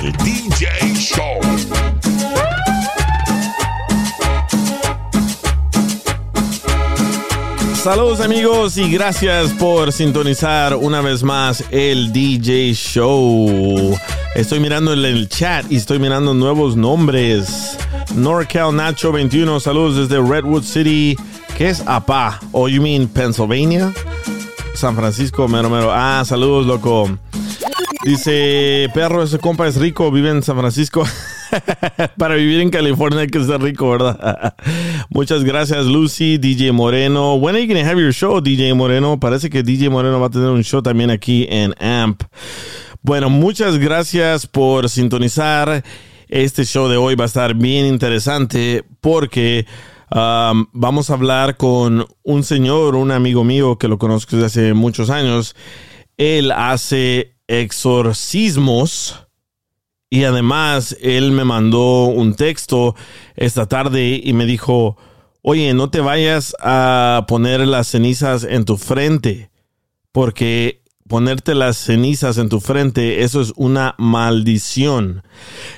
El DJ Show. Saludos amigos y gracias por sintonizar una vez más el DJ Show. Estoy mirando en el chat y estoy mirando nuevos nombres. NorCal Nacho 21, saludos desde Redwood City. ¿Qué es APA? ¿O you mean Pennsylvania? San Francisco, mero mero. Ah, saludos, loco. Dice, perro, ese compa es rico, vive en San Francisco. Para vivir en California hay que ser rico, ¿verdad? Muchas gracias, Lucy, DJ Moreno. When are you going to have your show, DJ Moreno? Parece que DJ Moreno va a tener un show también aquí en AMP. Bueno, muchas gracias por sintonizar. Este show de hoy va a estar bien interesante porque um, vamos a hablar con un señor, un amigo mío que lo conozco desde hace muchos años. Él hace exorcismos y además él me mandó un texto esta tarde y me dijo, oye, no te vayas a poner las cenizas en tu frente porque ponerte las cenizas en tu frente, eso es una maldición.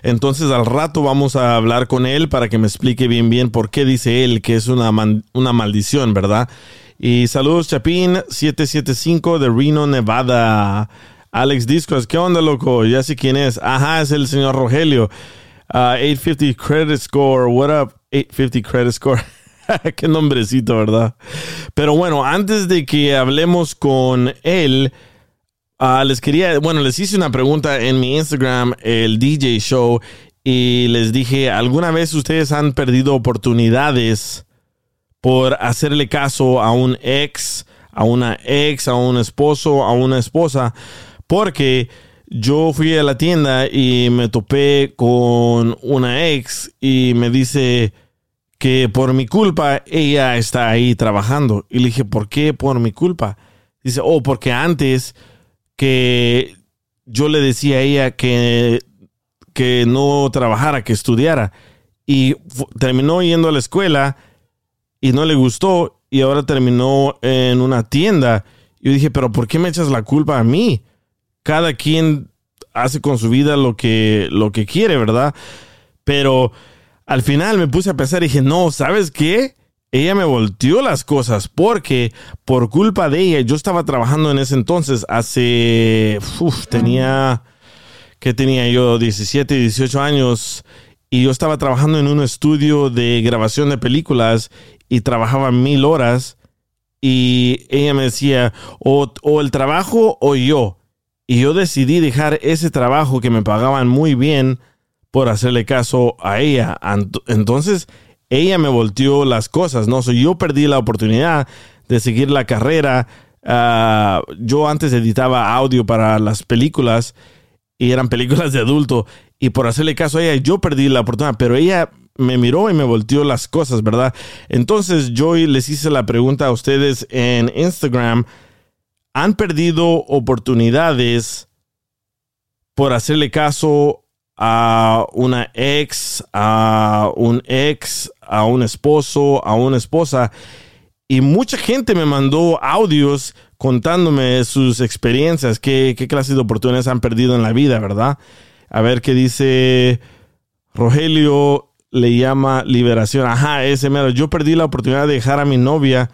Entonces al rato vamos a hablar con él para que me explique bien bien por qué dice él que es una, una maldición, ¿verdad? Y saludos Chapín 775 de Reno, Nevada. Alex Discos, ¿qué onda, loco? Ya sé quién es. Ajá, es el señor Rogelio. 850 Credit Score. What up? 850 Credit Score. Qué nombrecito, ¿verdad? Pero bueno, antes de que hablemos con él, uh, les quería, bueno, les hice una pregunta en mi Instagram, el DJ Show, y les dije, ¿alguna vez ustedes han perdido oportunidades por hacerle caso a un ex, a una ex, a un esposo, a una esposa? Porque yo fui a la tienda y me topé con una ex y me dice que por mi culpa ella está ahí trabajando. Y le dije, ¿por qué por mi culpa? Dice, oh, porque antes que yo le decía a ella que, que no trabajara, que estudiara. Y terminó yendo a la escuela y no le gustó y ahora terminó en una tienda. Yo dije, pero ¿por qué me echas la culpa a mí? Cada quien hace con su vida lo que, lo que quiere, ¿verdad? Pero al final me puse a pensar y dije, no, ¿sabes qué? Ella me volteó las cosas porque por culpa de ella, yo estaba trabajando en ese entonces, hace, uf, tenía, que tenía yo? 17, 18 años y yo estaba trabajando en un estudio de grabación de películas y trabajaba mil horas y ella me decía, o el trabajo o yo. Y yo decidí dejar ese trabajo que me pagaban muy bien por hacerle caso a ella. Entonces, ella me volteó las cosas, ¿no? So, yo perdí la oportunidad de seguir la carrera. Ah, yo antes editaba audio para las películas y eran películas de adulto. Y por hacerle caso a ella, yo perdí la oportunidad, pero ella me miró y me volteó las cosas, ¿verdad? Entonces yo les hice la pregunta a ustedes en Instagram han perdido oportunidades por hacerle caso a una ex, a un ex, a un esposo, a una esposa. Y mucha gente me mandó audios contándome sus experiencias, qué, qué clase de oportunidades han perdido en la vida, ¿verdad? A ver qué dice Rogelio, le llama liberación. Ajá, ese mero. Yo perdí la oportunidad de dejar a mi novia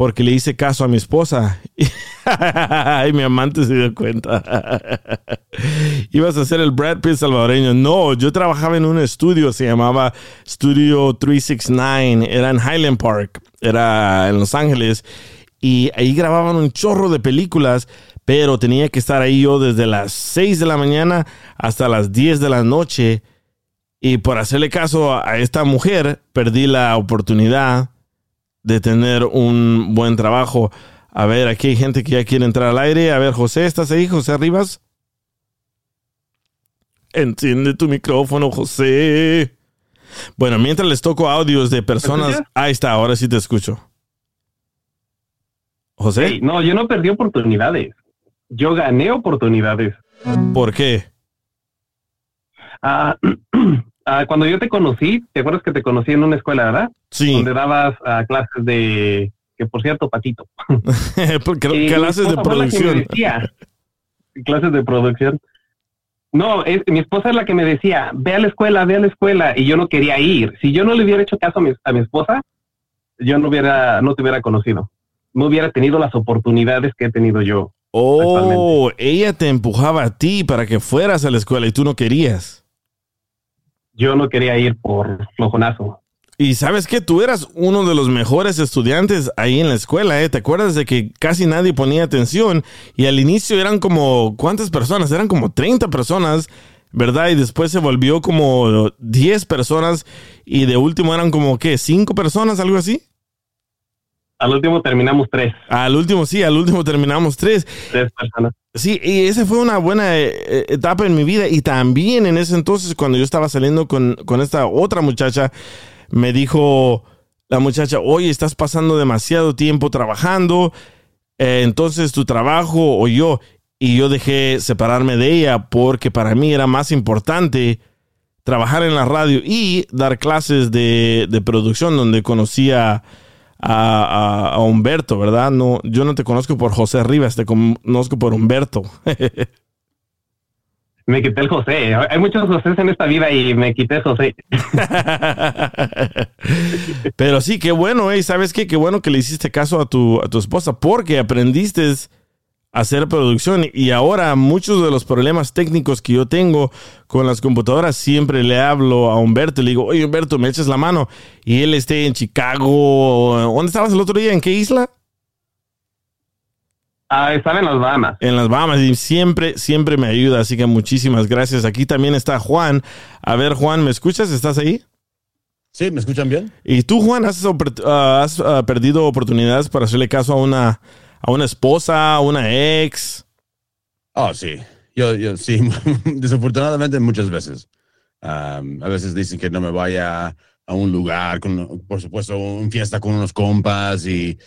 porque le hice caso a mi esposa. y mi amante se dio cuenta. Ibas a ser el Brad Pitt salvadoreño. No, yo trabajaba en un estudio, se llamaba Studio 369. Era en Highland Park, era en Los Ángeles. Y ahí grababan un chorro de películas, pero tenía que estar ahí yo desde las 6 de la mañana hasta las 10 de la noche. Y por hacerle caso a esta mujer, perdí la oportunidad de tener un buen trabajo. A ver, aquí hay gente que ya quiere entrar al aire. A ver, José, ¿estás ahí? José Rivas. Enciende tu micrófono, José. Bueno, mientras les toco audios de personas. Ahí está, ahora sí te escucho. José. Hey, no, yo no perdí oportunidades. Yo gané oportunidades. ¿Por qué? Ah, ah, cuando yo te conocí, ¿te acuerdas que te conocí en una escuela, verdad? Sí. Donde dabas ah, clases de, que por cierto, patito. Clases de producción. decía, clases de producción. No, es, mi esposa es la que me decía, ve a la escuela, ve a la escuela, y yo no quería ir. Si yo no le hubiera hecho caso a mi, a mi esposa, yo no hubiera, no te hubiera conocido. No hubiera tenido las oportunidades que he tenido yo. Oh, ella te empujaba a ti para que fueras a la escuela y tú no querías. Yo no quería ir por flojonazo. Y sabes que tú eras uno de los mejores estudiantes ahí en la escuela, ¿eh? ¿Te acuerdas de que casi nadie ponía atención? Y al inicio eran como, ¿cuántas personas? Eran como 30 personas, ¿verdad? Y después se volvió como 10 personas y de último eran como, ¿qué? ¿Cinco personas? ¿Algo así? Al último terminamos tres, Al último, sí, al último terminamos tres. tres personas. Sí, y esa fue una buena eh, eh, etapa en mi vida. Y también en ese entonces, cuando yo estaba saliendo con, con esta otra muchacha, me dijo la muchacha, oye, estás pasando demasiado tiempo trabajando, eh, entonces tu trabajo o yo. Y yo dejé separarme de ella porque para mí era más importante trabajar en la radio y dar clases de, de producción donde conocía a- a Humberto, ¿verdad? No, yo no te conozco por José Rivas, te conozco por Humberto. Me quité el José. Hay muchos José en esta vida y me quité el José. Pero sí, qué bueno, ¿eh? ¿Sabes qué? Qué bueno que le hiciste caso a tu, a tu esposa porque aprendiste hacer producción y ahora muchos de los problemas técnicos que yo tengo con las computadoras siempre le hablo a Humberto y le digo, oye Humberto, me echas la mano y él esté en Chicago. ¿Dónde estabas el otro día? ¿En qué isla? Ah, estaba en las Bahamas. En las Bahamas y siempre, siempre me ayuda, así que muchísimas gracias. Aquí también está Juan. A ver, Juan, ¿me escuchas? ¿Estás ahí? Sí, ¿me escuchan bien? ¿Y tú, Juan, has, ah, has, ah, perdido oportunidades para hacerle caso a una, a una esposa, a una ex? Oh, sí. Yo, yo sí, desafortunadamente muchas veces. A veces dicen que no me vaya a un lugar, con, por supuesto, una fiesta con unos compas y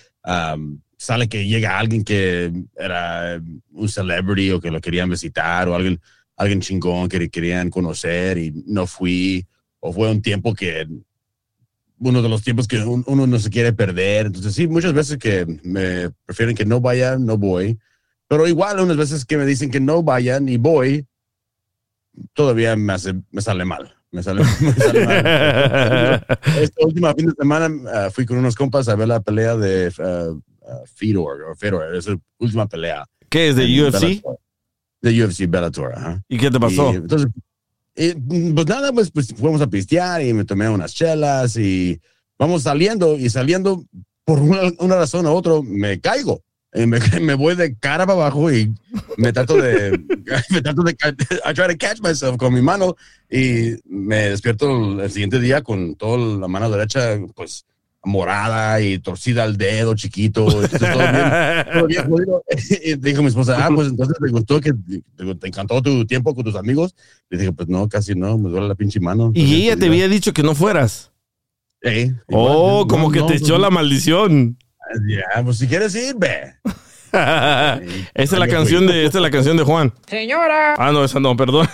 sale que llega alguien que era un celebrity o que lo querían visitar o alguien, alguien chingón que querían conocer y no fui. O fue un tiempo que uno de los tiempos que un- uno no se quiere perder. Entonces, sí, muchas veces que me prefieren que no vaya, no voy. Pero igual, unas veces que me dicen que no vayan y voy, todavía me, hace, me sale mal. Me sale, me sale mal. Esta última fin de semana ah, fui con unos compas a ver la pelea de ah, ah, Fedor, o Fedor, esa última pelea. ¿Qué es de en UFC? De UFC Bellator, ajá. ¿Y qué te pasó? Y, entonces, y, pues nada, pues, pues fuimos a pistear y me tomé unas chelas y vamos saliendo y saliendo por una, una razón u otra me caigo. Y me, me voy de cara para abajo y me trato de, me trato de, I try to catch myself con mi mano y me despierto el, el siguiente día con toda la mano derecha, pues morada y torcida al dedo chiquito. Entonces, todo bien, todo bien jodido. Y dijo mi esposa, ah, pues entonces te gustó que te, te encantó tu tiempo con tus amigos. Le dije, pues no, casi no, me duele la pinche mano. y ella te había dicho que no fueras. Eh, Oh, igual, como no, que no, te no, echó no. la maldición. Ya, pues si quieres ir, ve. esa es la canción de, esta es la canción de Juan. Señora. Ah, no, esa no, perdón.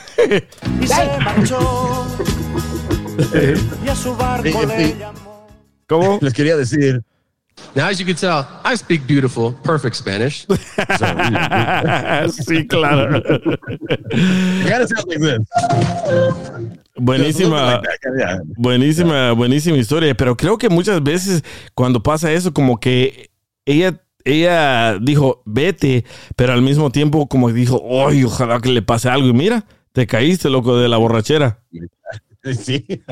y se marchó. y a su barco le llamó. ¿Cómo? Les quería decir, Now, as you can tell, I speak beautiful, perfect Spanish. sí, claro. like. Buenísima. Like that, yeah. Buenísima, buenísima historia, pero creo que muchas veces cuando pasa eso, como que ella, ella dijo, vete, pero al mismo tiempo como dijo, ay, ojalá que le pase algo. Y mira, te caíste, loco, de la borrachera. Sí.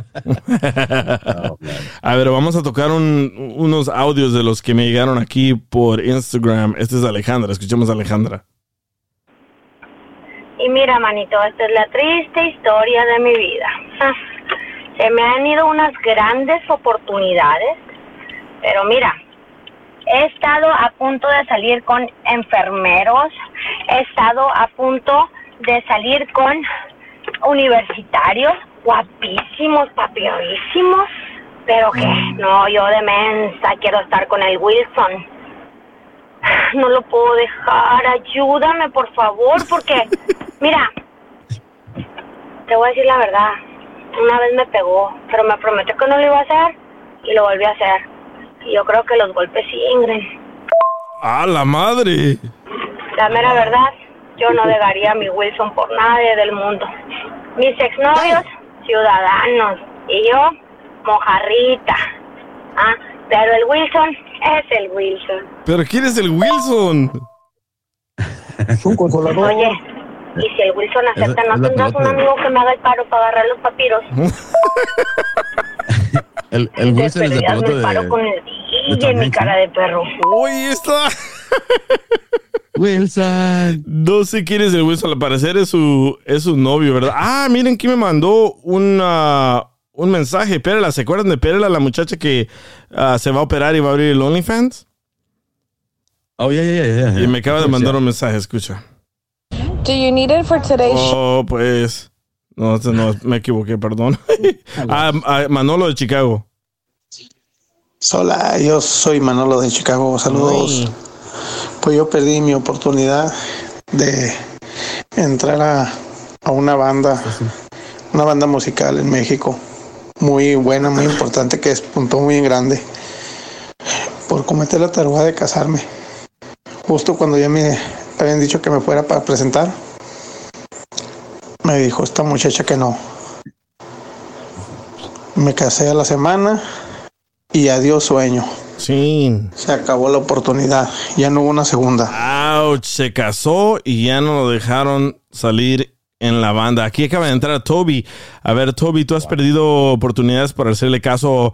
A ver, vamos a tocar un- unos audios de los que me llegaron aquí por Instagram. Este es Alejandra, escuchemos a Alejandra. Y mira, manito, esta es la triste historia de mi vida. Se me han ido unas grandes oportunidades, pero mira, he estado a punto de salir con enfermeros, he estado a punto de salir con universitarios, guapísimos, papiorísimos, pero que no, yo de mensa quiero estar con el Wilson. No lo puedo dejar, ayúdame por favor, porque, mira, te voy a decir la verdad, una vez me pegó, pero me prometió que no lo iba a hacer y lo volví a hacer. Y yo creo que los golpes sí ingren. ¡A la madre! La mera verdad, yo no dejaría a mi Wilson por nadie del mundo. Mis exnovios, ciudadanos, y yo, mojarrita. Ah, pero el Wilson es el Wilson. ¿Pero quién es el Wilson? Un consolador. Oye, y si el Wilson acepta, ¿no tendrás un amigo que me haga el paro para agarrar los papiros? El, Wilson es el paro de. con el DJ, mi cara de perro. ¡Uy, está! Wilson. No sé quién es el Wilson, al parecer es su, es su novio, ¿verdad? Ah, miren quién me mandó una, un mensaje. Perla, ¿se acuerdan de Perla, la muchacha que ah, se va a operar y va a abrir el OnlyFans? Oh, yeah, yeah, yeah, yeah. Y me acaba de mandar un mensaje, escucha. Do you need it for today's Oh, pues. No, este no, me equivoqué, perdón. ah, ah, Manolo de Chicago. Hola, yo soy Manolo de Chicago. Saludos. Pues yo perdí mi oportunidad de entrar a, a una banda, una banda musical en México. Muy buena, muy importante, que despuntó muy en grande. Por cometer la taruga de casarme. Justo cuando ya me habían dicho que me fuera para presentar, me dijo esta muchacha que no. Me casé a la semana y adiós sueño. Sí. Se acabó la oportunidad, ya no hubo una segunda. Ouch, se casó y ya no lo dejaron salir en la banda. Aquí acaba de entrar Toby. A ver, Toby, ¿tú has perdido oportunidades por hacerle caso a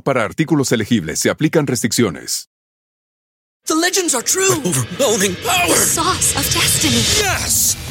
para artículos elegibles se aplican restricciones. The legends are true. Overwhelming power! The sauce of destiny. Yes!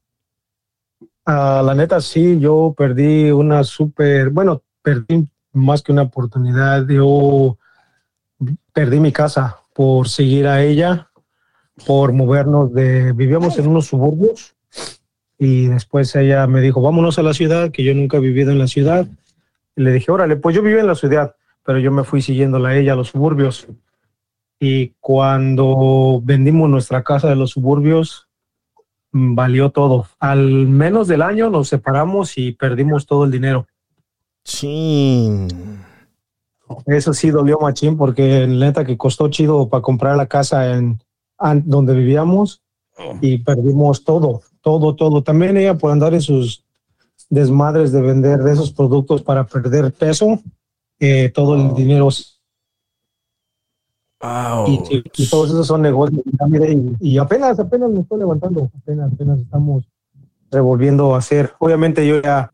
Ah, la neta, sí, yo perdí una súper, bueno, perdí más que una oportunidad. Yo perdí mi casa por seguir a ella, por movernos de, vivíamos en unos suburbios y después ella me dijo, vámonos a la ciudad, que yo nunca he vivido en la ciudad. Le dije, órale, pues yo vivo en la ciudad, pero yo me fui siguiéndola a ella a los suburbios. Y cuando vendimos nuestra casa de los suburbios, valió todo. Al menos del año nos separamos y perdimos todo el dinero. Sí. Eso sí dolió machín porque neta que costó chido para comprar la casa en donde vivíamos y perdimos todo, todo, todo. También ella por andar en sus desmadres de vender de esos productos para perder peso, eh, todo el dinero y, y- y todos esos son negocios. Y, y apenas, apenas me estoy levantando, apenas, apenas estamos revolviendo a hacer. Obviamente yo ya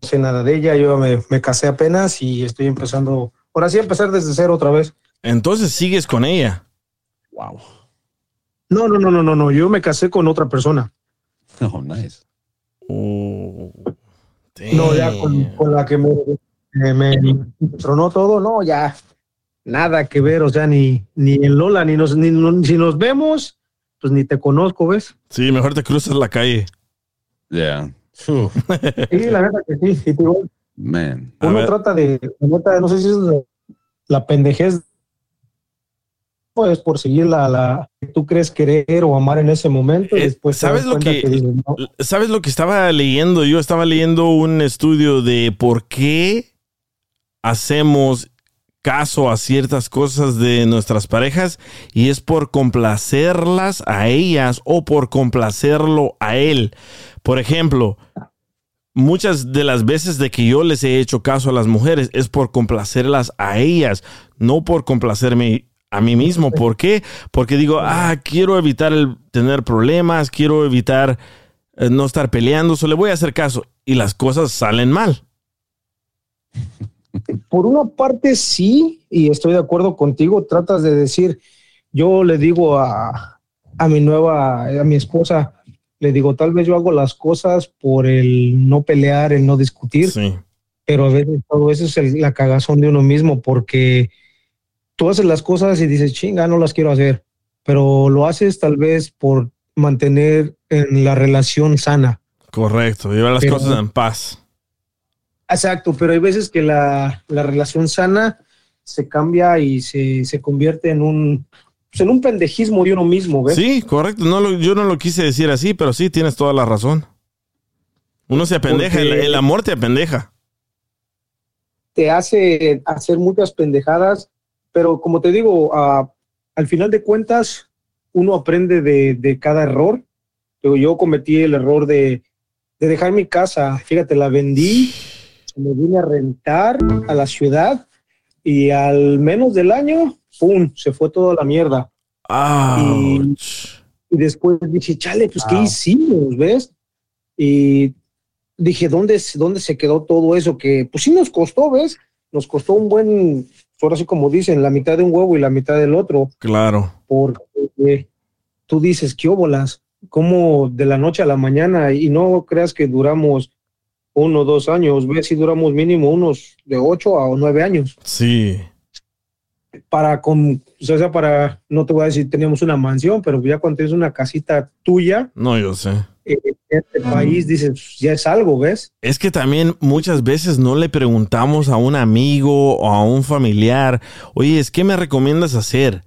no sé nada de ella, yo me, me casé apenas y estoy empezando, ahora sí empezar desde cero otra vez. Entonces sigues con ella. Wow. No, no, no, no, no, no. Yo me casé con otra persona. Oh, nice. No, ya con, con la que me, me, me tronó todo, no, ya nada que ver, o sea, ni, ni en Lola, ni nos, ni, no- si nos vemos, pues ni te conozco, ¿ves? Sí, mejor te cruzas la calle. Yeah. Sí, la neta que sí, sí, Man. uno trata de, no sé si es la, la pendejez, pues por seguir la, la que tú crees querer o amar en ese momento, y después Eh, ¿Sabes das lo que, dices, no, ¿Sabes lo que estaba leyendo? Yo estaba leyendo un estudio de por qué hacemos caso a ciertas cosas de nuestras parejas y es por complacerlas a ellas o por complacerlo a él. Por ejemplo, muchas de las veces de que yo les he hecho caso a las mujeres es por complacerlas a ellas, no por complacerme a mí mismo. ¿Por qué? Porque digo, ah, quiero evitar el tener problemas, quiero evitar eh, no estar peleando, solo le voy a hacer caso y las cosas salen mal. por una parte sí, y estoy de acuerdo contigo, tratas de decir, yo le digo a, a mi nueva, a mi esposa, le digo, tal vez yo hago las cosas por el no pelear, el no discutir, pero a veces todo eso es el- la cagazón de uno mismo, porque tú haces las cosas y dices, chinga, no las quiero hacer, pero lo haces tal vez por mantener en la relación sana. Correcto, llevar las Pero- cosas en paz. Exacto, pero hay veces que la, la relación sana se cambia y se, se convierte en un, pues, en un pendejismo de uno mismo, ¿ves? Sí, correcto. No lo- yo no lo quise decir así, pero sí, tienes toda la razón. Uno se apendeja, el, amor te apendeja. Te hace hacer muchas pendejadas, pero como te digo, ah, al final de cuentas, uno aprende de, de cada error. Digo, yo cometí el error de, de dejar mi casa, fíjate, la vendí, me vine a rentar a la ciudad y al menos del año, ¡pum!, se fue toda la mierda. Y, y después dije, chale, pues, ¿qué hicimos, ves? Y dije, ¿dónde, ¿dónde se quedó todo eso? Que, pues, sí nos costó, ¿ves? Nos costó un buen, ahora sí como dicen, la mitad de un huevo y la mitad del otro, Claro. porque eh, tú dices, ¿qué óbolas? Como de la noche a la mañana, y no creas que duramos uno o dos años, ves si duramos mínimo unos de ocho a nueve años Sí. para con, o sea, para, no te voy a decir teníamos una mansión, pero ya cuando tienes una casita tuya No, yo sé. eh, en este país, dices, "Pues, ya es algo, ¿ves? Es que también muchas veces no le preguntamos a un amigo o a un familiar, oye, ¿es qué me recomiendas hacer?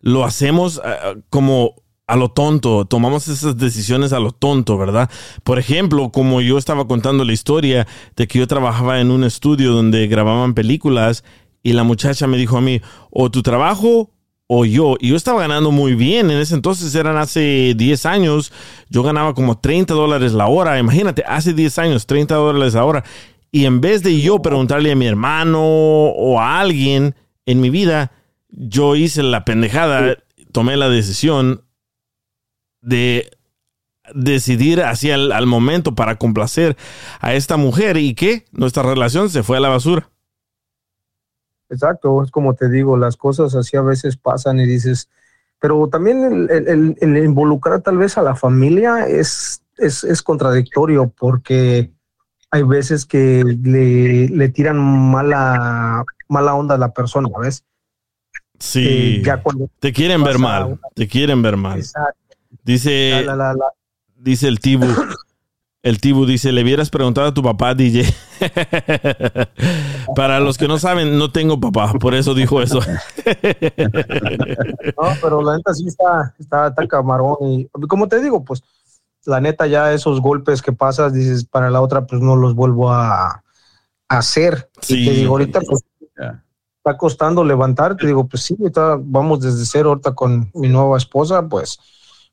Lo hacemos ah, como a lo tonto, tomamos esas decisiones a lo tonto, ¿verdad? Por ejemplo, como yo estaba contando la historia de que yo trabajaba en un estudio donde grababan películas y la muchacha me dijo a mí, o tu trabajo o yo. Y yo estaba ganando muy bien. En ese entonces eran hace 10 años. Yo ganaba como 30 dólares la hora. Imagínate, hace 10 años, 30 dólares la hora. Y en vez de yo preguntarle a mi hermano o a alguien en mi vida, yo hice la pendejada, tomé la decisión de decidir hacia el al momento para complacer a esta mujer y que nuestra relación se fue a la basura. Exacto, es como te digo, las cosas así a veces pasan y dices, pero también el, el- involucrar tal vez a la familia es, es, es contradictorio porque hay veces que le, le tiran mala, mala onda a la persona, ¿ves? Sí. Ya cuando te quieren ver mal. una- Te quieren ver mal. Exacto. Dice, La, la, la, la. dice el Tibu. El Tibu dice, le hubieras preguntado a tu papá, DJ. Para los que no saben, no tengo papá, por eso dijo eso. No, pero la neta sí está, está, está camarón. Y como te digo, pues la neta ya esos golpes que pasas, dices, para la otra, pues no los vuelvo a, a hacer. Sí. Y te digo, ahorita pues está costando levantar. Te digo, pues sí, ahorita vamos desde cero ahorita con mi nueva esposa, pues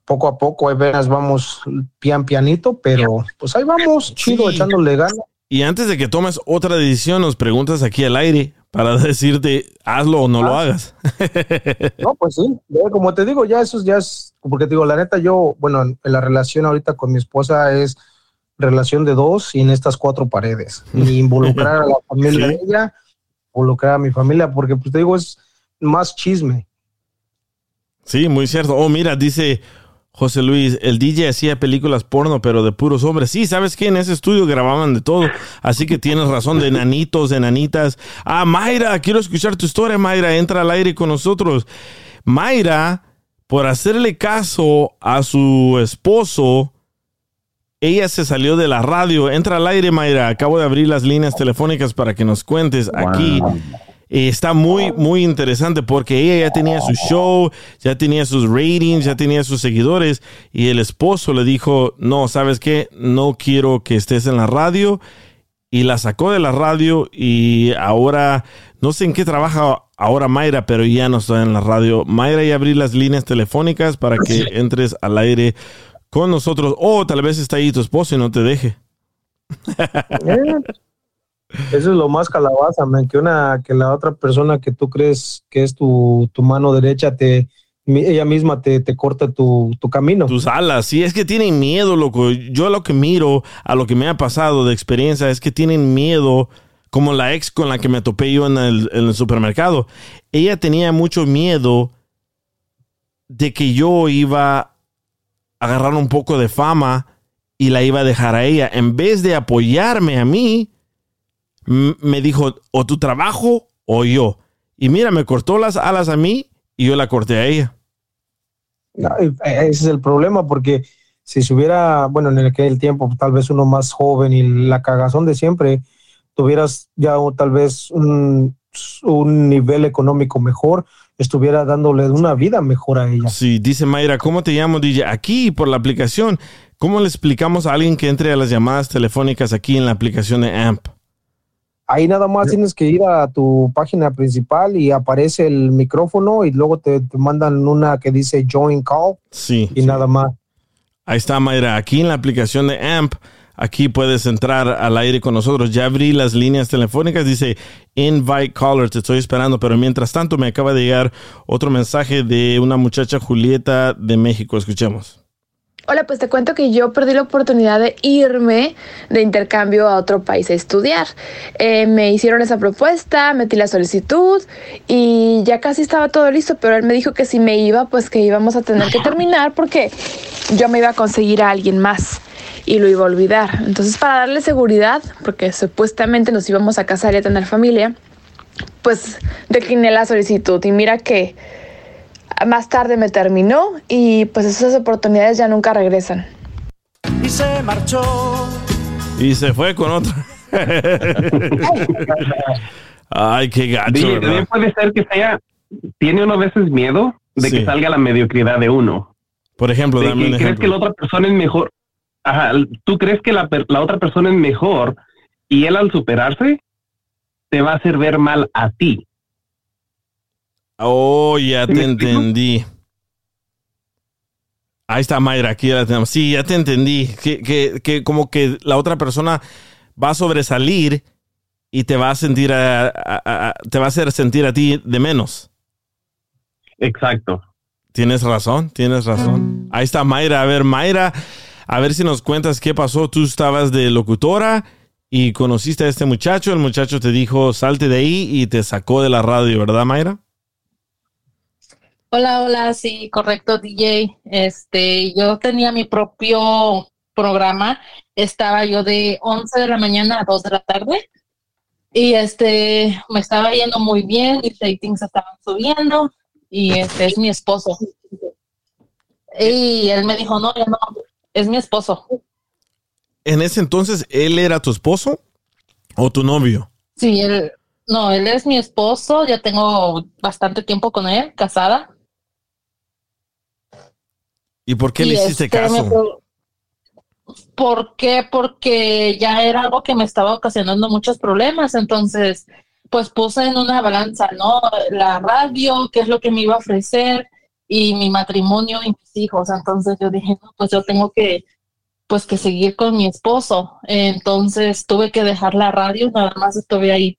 poco a poco, ahí venas, vamos pian pianito, pero pues ahí vamos, chido, Sí. echándole ganas. Y antes de que tomes otra decisión, nos preguntas aquí al aire para decirte, hazlo o no lo hagas. No, pues sí, como te digo, ya eso ya es, porque te digo, la neta, yo, bueno, en la relación ahorita con mi esposa es relación de dos y en estas cuatro paredes. Ni involucrar a la familia de ella, involucrar a mi familia, porque pues te digo, es más chisme. Sí, muy cierto. Oh, mira, dice José Luis, el DJ hacía películas porno, pero de puros hombres. Sí, ¿sabes qué? En ese estudio grababan de todo. Así que tienes razón, de enanitos, de enanitas. Ah, Mayra, quiero escuchar tu historia, Mayra. Entra al aire con nosotros. Mayra, por hacerle caso a su esposo, ella se salió de la radio. Entra al aire, Mayra. Acabo de abrir las líneas telefónicas para que nos cuentes aquí. Eh, está muy, muy interesante porque ella ya tenía su show, ya tenía sus ratings, ya tenía sus seguidores y el esposo le dijo, no, ¿sabes qué? No quiero que estés en la radio y la sacó de la radio y ahora, no sé en qué trabaja ahora Mayra, pero ya no está en la radio. Mayra, ya abrí las líneas telefónicas para que entres al aire con nosotros. O tal vez está ahí tu esposo y no te deje. Eso es lo más calabaza, man, que una, que la otra persona que tú crees que es tu, tu mano derecha te, ella misma te, te corta tu, tu camino. Tus alas, sí, es que tienen miedo, loco. Yo lo que miro, a lo que me ha pasado de experiencia, es que tienen miedo, como la ex con la que me topé yo en el, supermercado. Ella tenía mucho miedo de que yo iba a agarrar un poco de fama y la iba a dejar a ella. En vez de apoyarme a mí, me dijo, o tu trabajo o yo. Y mira, me cortó las alas a mí y yo la corté a ella. No, eh, ese es el problema, porque si se hubiera, bueno, en aquel tiempo, tal vez uno más joven y la cagazón de siempre, tuvieras ya o tal vez un, un nivel económico mejor, estuviera dándole una vida mejor a ella. Sí, dice Mayra, ¿cómo te llamo, DJ? Aquí por la aplicación. ¿Cómo le explicamos a alguien que entre a las llamadas telefónicas aquí en la aplicación de AMP? Ahí nada más tienes que ir a tu página principal y aparece el micrófono y luego te, te mandan una que dice Join Call Sí. y nada más. Ahí está, Mayra. Aquí en la aplicación de AMP, aquí puedes entrar al aire con nosotros. Ya abrí las líneas telefónicas. Dice Invite Caller. Te estoy esperando. Pero mientras tanto, me acaba de llegar otro mensaje de una muchacha Julieta de México. Escuchemos. Hola, pues te cuento que yo perdí la oportunidad de irme de intercambio a otro país a estudiar. Eh, me hicieron esa propuesta, metí la solicitud y ya casi estaba todo listo, pero él me dijo que si me iba, pues que íbamos a tener que terminar porque yo me iba a conseguir a alguien más y lo iba a olvidar. Entonces, para darle seguridad, porque supuestamente nos íbamos a casar y a tener familia, pues decliné la solicitud y mira que más tarde me terminó y pues esas oportunidades ya nunca regresan. y se marchó. Y se fue con otra. Ay, qué gacho. También puede ser que sea, tiene uno a veces miedo de Sí. que salga la mediocridad de uno. Por ejemplo, de dame que un crees que la otra persona es mejor. Ajá, tú crees que la, per- la otra persona es mejor y él al superarse te va a hacer ver mal a ti. Oh, ya ¿Sí te entendí. Ahí está Mayra, aquí la tenemos. Sí, ya te entendí. Que, que, que como que la otra persona va a sobresalir y te va a sentir a- a- a- te va a hacer sentir a ti de menos. Exacto. Tienes razón, tienes razón. Ahí está Mayra. A ver, Mayra, a ver si nos cuentas qué pasó. Tú estabas de locutora y conociste a este muchacho. El muchacho te dijo, salte de ahí y te sacó de la radio, ¿verdad, Mayra? Hola, hola, sí, correcto, DJ. Este, yo tenía mi propio programa. Estaba yo de 11 de la mañana a 2 de la tarde. Y este, me estaba yendo muy bien, mis ratings estaban subiendo. Y este es mi esposo. Y él me dijo, no, ya no, es mi esposo. En ese entonces, ¿él era tu esposo o tu novio? Sí, él, no, él es mi esposo. Ya tengo bastante tiempo con él, casada. ¿Y por qué Y le hiciste este, caso? ¿Por qué? Porque ya era algo que me estaba ocasionando muchos problemas. Entonces, pues puse en una balanza, ¿no? La radio, qué es lo que me iba a ofrecer, y mi matrimonio y mis hijos. Entonces yo dije, no, pues yo tengo que, pues que seguir con mi esposo. Entonces tuve que dejar la radio, nada más estuve ahí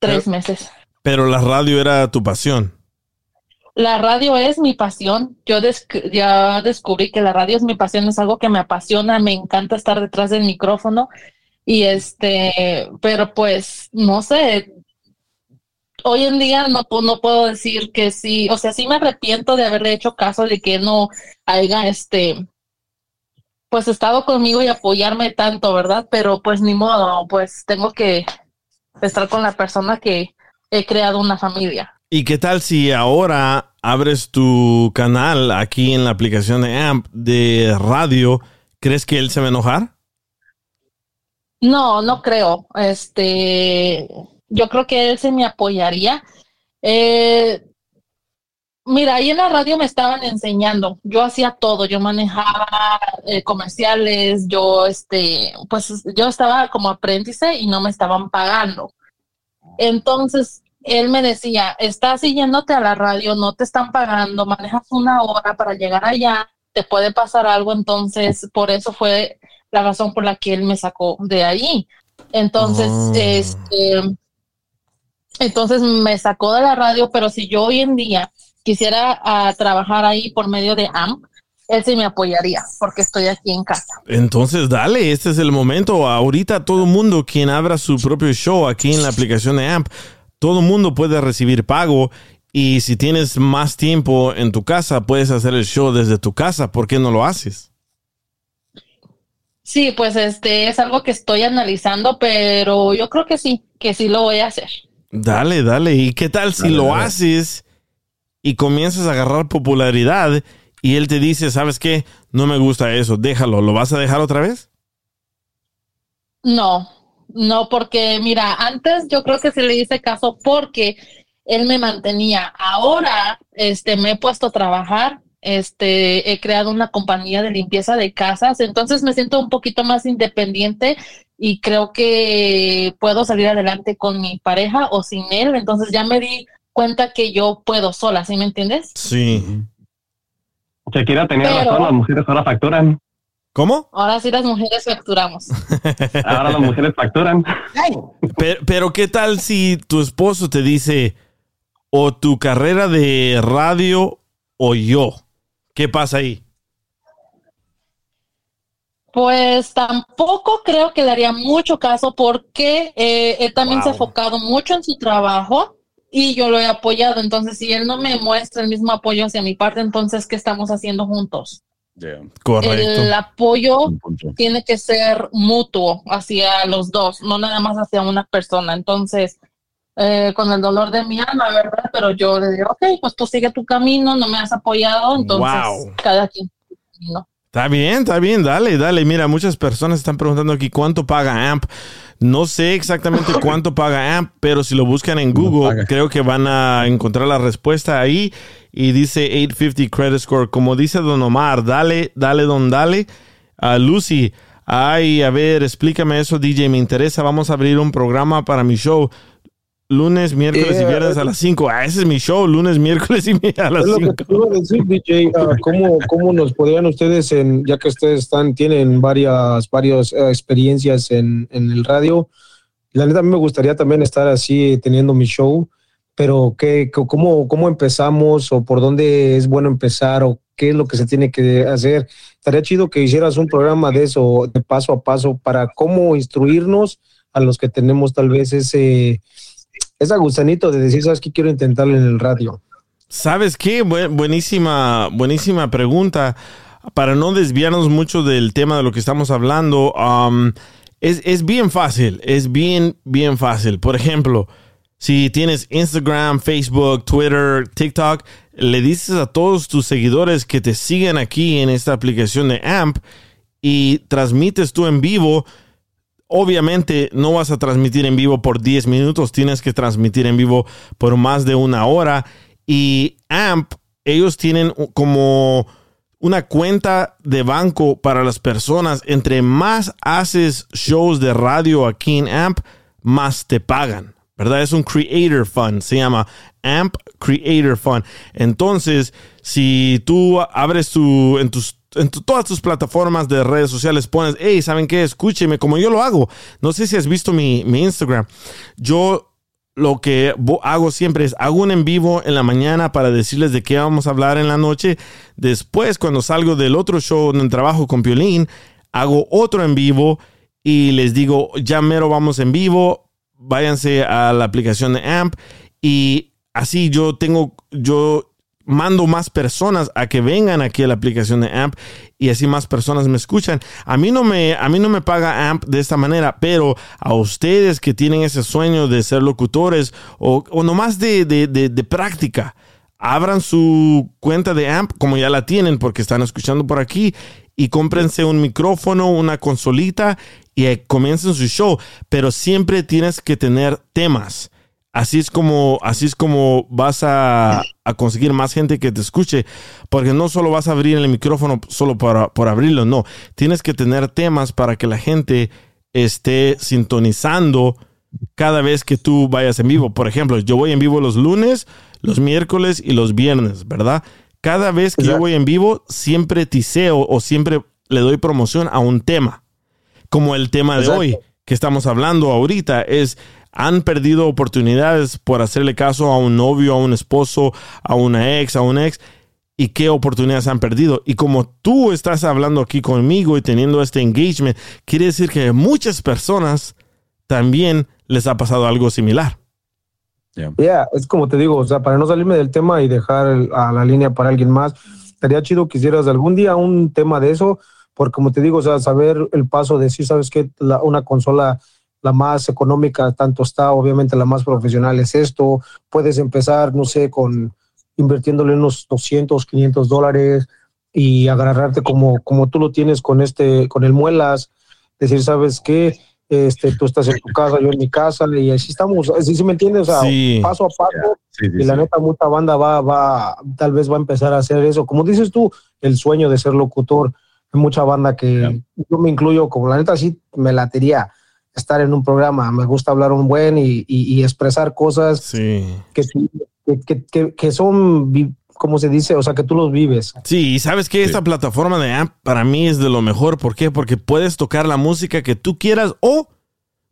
tres meses. Pero la radio era tu pasión. La radio es mi pasión. Yo desc- ya descubrí que la radio es mi pasión, es algo que me apasiona, me encanta estar detrás del micrófono y este, pero pues no sé, hoy en día no, no puedo decir que sí, o sea, sí me arrepiento de haberle hecho caso de que no haya este, pues estado conmigo y apoyarme tanto, ¿verdad? Pero pues ni modo, pues tengo que estar con la persona que he creado una familia. ¿Y qué tal si ahora abres tu canal aquí en la aplicación de AMP de radio? ¿Crees que él se va a enojar? No, no creo. Este, yo creo que él se me apoyaría. Eh, mira, ahí en la radio me estaban enseñando. Yo hacía todo. Yo manejaba eh, comerciales. Yo, este, pues, yo estaba como aprendice y no me estaban pagando. Entonces, él me decía, estás siguiéndote a la radio, no te están pagando, manejas una hora para llegar allá, te puede pasar algo. Entonces, por eso fue la razón por la que él me sacó de ahí. Entonces, Oh. este, entonces me sacó de la radio, pero si yo hoy en día quisiera ah, trabajar ahí por medio de AMP, él sí me apoyaría, porque estoy aquí en casa. Entonces, dale, este es el momento. Ahorita todo mundo quien abra su propio show aquí en la aplicación de AMP, todo mundo puede recibir pago. Y si tienes más tiempo en tu casa, puedes hacer el show desde tu casa. ¿Por qué no lo haces? Sí, pues este es algo que estoy analizando, pero yo creo que sí, que sí lo voy a hacer. Dale, dale. ¿Y qué tal si Dale, lo dale. haces y comienzas a agarrar popularidad y él te dice, ¿sabes qué? No me gusta eso, déjalo. ¿Lo vas a dejar otra vez? No, no, porque mira, antes yo creo que sí le hice caso porque él me mantenía. Ahora, este, me he puesto a trabajar, este, he creado una compañía de limpieza de casas, entonces me siento un poquito más independiente y creo que puedo salir adelante con mi pareja o sin él, entonces ya me di cuenta que yo puedo sola, ¿sí me entiendes? Sí. Shakira tenía Pero- razón, las mujeres ahora facturan. ¿Cómo? Ahora sí las mujeres facturamos. Ahora las mujeres facturan. Pero, pero ¿qué tal si tu esposo te dice o tu carrera de radio o yo? ¿Qué pasa ahí? Pues tampoco creo que le haría mucho caso porque eh, él también se ha enfocado mucho en su trabajo y yo lo he apoyado. Entonces, si él no me muestra el mismo apoyo hacia mi parte, entonces, ¿qué estamos haciendo juntos? Correcto. El apoyo tiene que ser mutuo hacia los dos, no nada más hacia una persona. Entonces, eh, con el dolor de mi alma, ¿verdad? Pero yo le digo, ok, pues tú sigue tu camino, no me has apoyado, entonces Wow. cada quien su camino. Está bien, está bien, dale, dale. Mira, muchas personas están preguntando aquí cuánto paga AMP. No sé exactamente cuánto paga AMP, pero si lo buscan en Google, creo que van a encontrar la respuesta ahí. Y dice 850 credit score. Como dice Don Omar, dale, dale, don, dale. A Lucy, ay, a ver, explícame eso, DJ, me interesa. Vamos a abrir un programa para mi show. Lunes, miércoles y Eh, viernes a las 5. Ah, ese es mi show, lunes, miércoles y mi- a las Es lo que 5. te iba a decir, DJ. ah, ¿cómo, ¿Cómo nos podrían ustedes, en, ya que ustedes están, tienen varias, varias eh, experiencias en, en el radio? La neta, a mí me gustaría también estar así teniendo mi show, pero ¿qué, cómo, ¿cómo empezamos o por dónde es bueno empezar o qué es lo que se tiene que hacer? Estaría chido que hicieras un programa de eso, de paso a paso, para cómo instruirnos a los que tenemos tal vez ese, ese gusanito de decir, ¿sabes qué? Quiero intentarlo en el radio. ¿Sabes qué? Bu- buenísima, buenísima pregunta. Para no desviarnos mucho del tema de lo que estamos hablando, es, es bien fácil, es bien, bien fácil. Por ejemplo, si tienes Instagram, Facebook, Twitter, TikTok, le dices a todos tus seguidores que te siguen aquí en esta aplicación de AMP y transmites tú en vivo. Obviamente no vas a transmitir en vivo por 10 minutos, tienes que transmitir en vivo por más de una hora. Y AMP, ellos tienen como una cuenta de banco para las personas. Entre más haces shows de radio aquí en AMP, más te pagan. ¿Verdad? Es un Creator Fund, se llama AMP Creator Fund. Entonces, si tú abres tu, en tus en todas tus plataformas de redes sociales pones, hey, ¿saben qué? Escúcheme, como yo lo hago. No sé si has visto mi, mi Instagram. Yo lo que hago siempre es hago un en vivo en la mañana para decirles de qué vamos a hablar en la noche. Después, cuando salgo del otro show donde trabajo con Piolín, hago otro en vivo y les digo, ya mero vamos en vivo, váyanse a la aplicación de AMP y así yo tengo, yo mando más personas a que vengan aquí a la aplicación de AMP y así más personas me escuchan. A mí no me, a mí no me paga AMP de esta manera, pero a ustedes que tienen ese sueño de ser locutores o, o nomás de, de, de, de práctica, abran su cuenta de AMP como ya la tienen porque están escuchando por aquí y cómprense un micrófono, una consolita y comiencen su show, pero siempre tienes que tener temas. Así es como, así es como vas a, a conseguir más gente que te escuche, porque no solo vas a abrir el micrófono solo para, por abrirlo, no, tienes que tener temas para que la gente esté sintonizando cada vez que tú vayas en vivo. Por ejemplo, yo voy en vivo los lunes, los miércoles y los viernes, ¿verdad? Cada vez que yo voy en vivo, siempre tiseo o siempre le doy promoción a un tema. Como el tema de Exacto. hoy que estamos hablando ahorita es han perdido oportunidades por hacerle caso a un novio, a un esposo, a una ex, a un ex y qué oportunidades han perdido. Y como tú estás hablando aquí conmigo y teniendo este engagement, quiere decir que muchas personas también les ha pasado algo similar. Yeah, es como te digo, o sea, para no salirme del tema y dejar el- a la línea para alguien más, estaría chido que hicieras algún día un tema de eso, porque como te digo, o sea, saber el paso de decir, sabes que una consola la más económica tanto está, obviamente la más profesional es esto, puedes empezar, no sé, con invirtiéndole unos 200, 500 dólares y agarrarte como, como tú lo tienes con este, con el muelas, decir, sabes qué, este, tú estás en tu casa, yo en mi casa, y así estamos, así se me entiende, o sea, Sí. paso a paso, Sí, sí, y la neta, mucha banda va, va, tal vez va a empezar a hacer eso. Como dices tú, el sueño de ser locutor, hay mucha banda que yo me incluyo, como la neta sí me latería estar en un programa, me gusta hablar un buen y, y- y expresar cosas que, sí- que, que- que- que son, ¿cómo se dice? O sea, que tú los vives. Sí, y sabes que esta plataforma de AMP para mí es de lo mejor. ¿Por qué? Porque puedes tocar la música que tú quieras o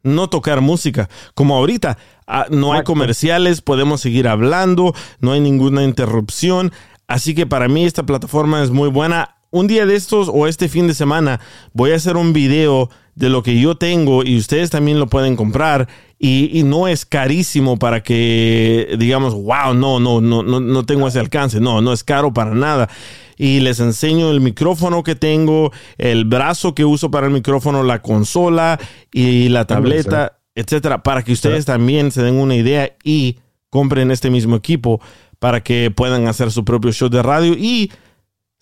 no tocar música. Como ahorita, ah, no hay comerciales, podemos seguir hablando, no hay ninguna interrupción. Así que para mí esta plataforma es muy buena. Un día de estos o este fin de semana voy a hacer un video de lo que yo tengo y ustedes también lo pueden comprar y, y no es carísimo para que digamos, wow, no, no, no, no, no tengo ese alcance. No, no es caro para nada. Y les enseño el micrófono que tengo, el brazo que uso para el micrófono, la consola y la tableta, etcétera, para que ustedes también se den una idea y compren este mismo equipo para que puedan hacer su propio show de radio y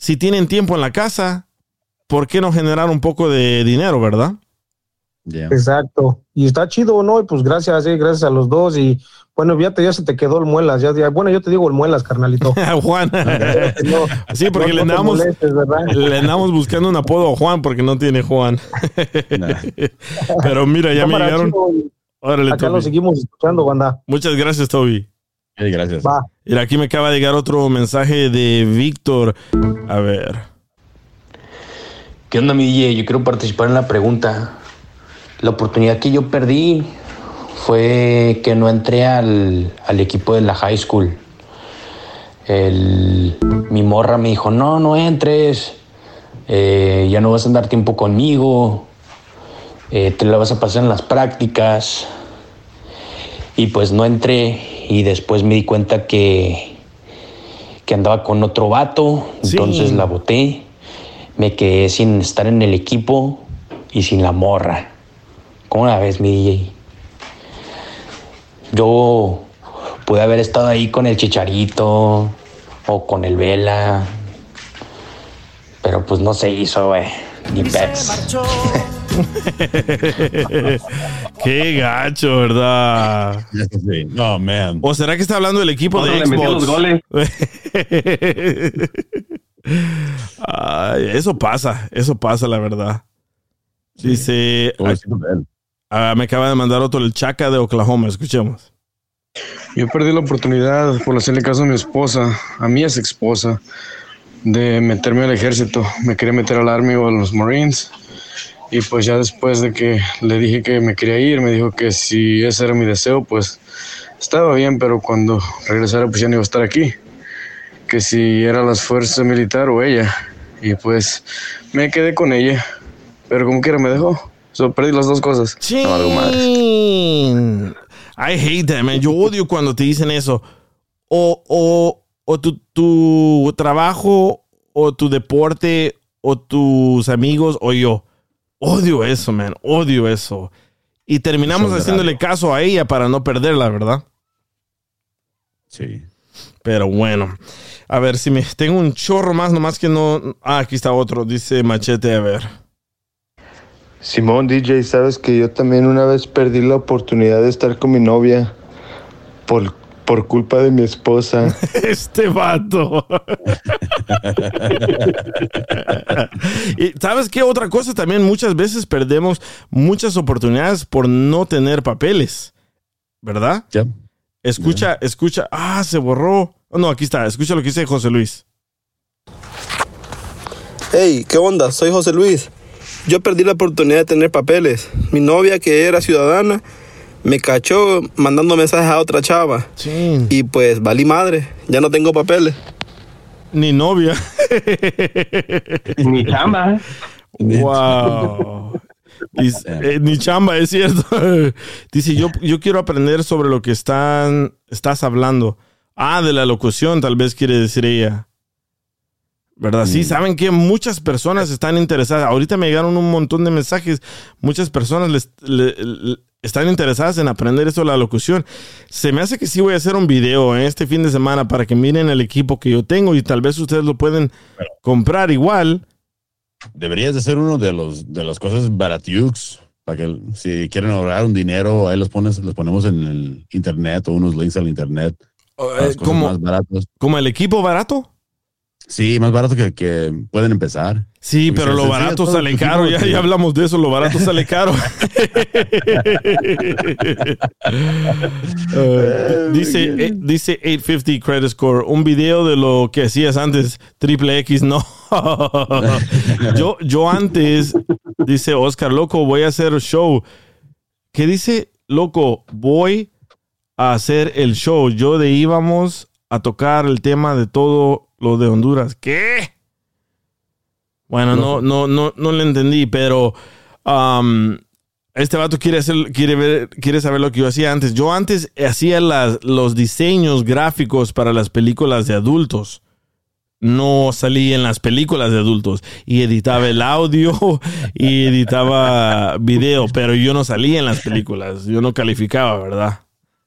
si tienen tiempo en la casa, ¿por qué no generar un poco de dinero, verdad? Exacto. Y está chido, ¿no? Y pues gracias, eh, gracias a los dos. Y bueno, ya, te, ya se te quedó el muelas. Ya, ya- bueno, yo te digo el muelas, carnalito. Juan. sí, porque no- le, no andamos, le andamos buscando un apodo a Juan porque no tiene Juan. Pero mira, ya me Cámara, llegaron. chido, Órale, Acá Toby. lo seguimos escuchando, banda. Muchas gracias, Toby. Gracias. Va. Mira, aquí me acaba de llegar otro mensaje de Víctor. A ver. ¿Qué onda, mi DJ? Yo quiero participar en la pregunta. La oportunidad que yo perdí fue que no entré al, al equipo de la high school. El- mi morra me dijo, no, no entres, eh, ya no vas a andar tiempo conmigo, eh, te la vas a pasar en las prácticas. Y pues no entré y después me di cuenta que, que andaba con otro vato, Sí. entonces la boté. Me quedé sin estar en el equipo y sin la morra. ¿Cómo la ves, mi DJ? Yo pude haber estado ahí con el Chicharito o con el Vela, pero pues no se hizo, güey. Ni peps. Qué gacho, ¿verdad? No, man. ¿O será que está hablando del equipo Otro de le metió Xbox? los goles. Ay, eso pasa, eso pasa, la verdad. Dice. Ah, me acaba de mandar otro el Chaca de Oklahoma. Escuchemos. Yo perdí la oportunidad por hacerle caso a mi esposa, a mi ex esposa, de meterme al ejército. Me quería meter al Army o a los Marines. Y pues ya después de que le dije que me quería ir, me dijo que si ese era mi deseo, pues estaba bien, pero cuando regresara pues ya no iba a estar aquí. Que si era las fuerzas militar o ella. Y pues me quedé con ella. Pero como quiera me dejó. So, perdí las dos cosas. No, algo madre. Chin. I hate that, man. Yo odio cuando te dicen eso. O, o, o tu, tu trabajo, o tu deporte, o tus amigos, o yo. Odio eso, man. Odio eso. Y terminamos Eso haciéndole caso a ella para no perderla, ¿verdad? Sí. Pero bueno. A ver, si me tengo un chorro más, nomás que no. Ah, aquí está otro. Dice Machete, a ver. Simón DJ, sabes que yo también una vez perdí la oportunidad de estar con mi novia por, por culpa de mi esposa. Este vato. y sabes qué otra cosa también muchas veces perdemos muchas oportunidades por no tener papeles, ¿verdad? Escucha, escucha. Ah, se borró. Oh, no, aquí está. Escucha lo que dice José Luis. Hey, ¿qué onda? Soy José Luis. Yo perdí la oportunidad de tener papeles. Mi novia, que era ciudadana, me cachó mandando mensajes a otra chava. Y pues valí madre, ya no tengo papeles. Ni novia. Ni chamba. Wow. Dice, eh, ni chamba, es cierto. Dice, yo, yo quiero aprender sobre lo que están, estás hablando. Ah, de la locución, tal vez quiere decir ella. ¿Verdad? Sí, saben que muchas personas están interesadas. Ahorita me llegaron un montón de mensajes. Muchas personas les, le- le- están interesadas en aprender esto de la locución. Se me hace que sí voy a hacer un video en este fin de semana para que miren el equipo que yo tengo y tal vez ustedes lo pueden comprar igual. Deberías de ser uno de los de las cosas baratiux para que si quieren ahorrar un dinero, ahí los pones, los ponemos en el internet o unos links al internet. Eh, ¿cómo? más baratos. ¿Como el equipo barato? Sí, más barato que, que pueden empezar. Sí, Porque pero lo barato sale pues, caro. Ya, hablamos de eso. Lo barato sale caro. Uh, dice, eh, dice 850 credit score. Un video de lo que hacías antes. Triple X, no. yo, yo antes, dice Oscar, loco, voy a hacer show. ¿Qué dice? Loco, voy a hacer el show. Yo de íbamos a tocar el tema de todo de Honduras. ¿Qué? Bueno, no, no, no, no le entendí, pero um, este vato quiere hacer, quiere ver, quiere saber lo que yo hacía antes. Yo antes hacía las, los diseños gráficos para las películas de adultos. No salí en las películas de adultos y editaba el audio y editaba video, pero yo no salía en las películas. Yo no calificaba, ¿verdad?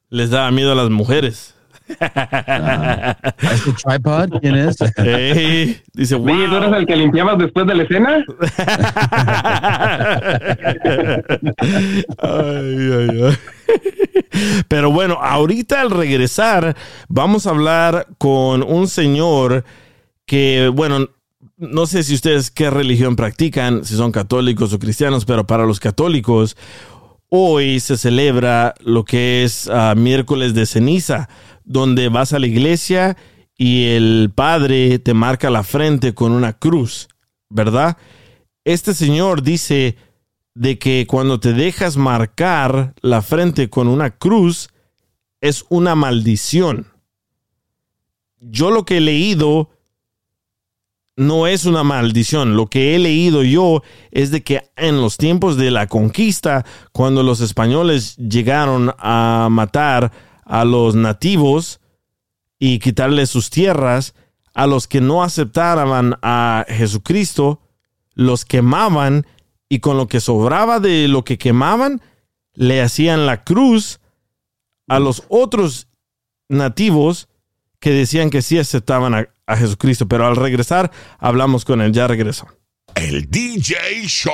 Les daba miedo a las mujeres. ¿Este tripod quién es? Ey, dice, wow. Oye, ¿tú eres el que limpiabas después de la escena? Ay, ay, ay. Pero bueno, ahorita al regresar vamos a hablar con un señor que, bueno, no sé si ustedes qué religión practican, si son católicos o cristianos, pero para los católicos hoy se celebra lo que es ah, miércoles de ceniza, donde vas a la iglesia y el padre te marca la frente con una cruz, ¿verdad? Este señor dice de que cuando te dejas marcar la frente con una cruz es una maldición. Yo lo que he leído no es una maldición. Lo que he leído yo es de que en los tiempos de la conquista, cuando los españoles llegaron a matar a los nativos y quitarles sus tierras, a los que no aceptaban a Jesucristo, los quemaban y con lo que sobraba de lo que quemaban, le hacían la cruz a los otros nativos que decían que sí aceptaban a, a Jesucristo. Pero al regresar, hablamos con él. Ya regresó. El DJ Show.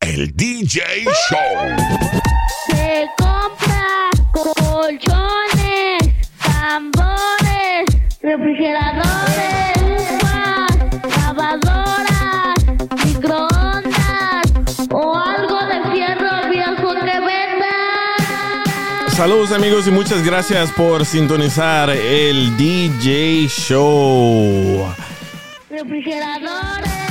El DJ Show. Colchones, tambores, refrigeradores, uvas, lavadoras, microondas o algo de fierro viejo que venda. Saludos amigos y muchas gracias por sintonizar el DJ Show. Refrigeradores.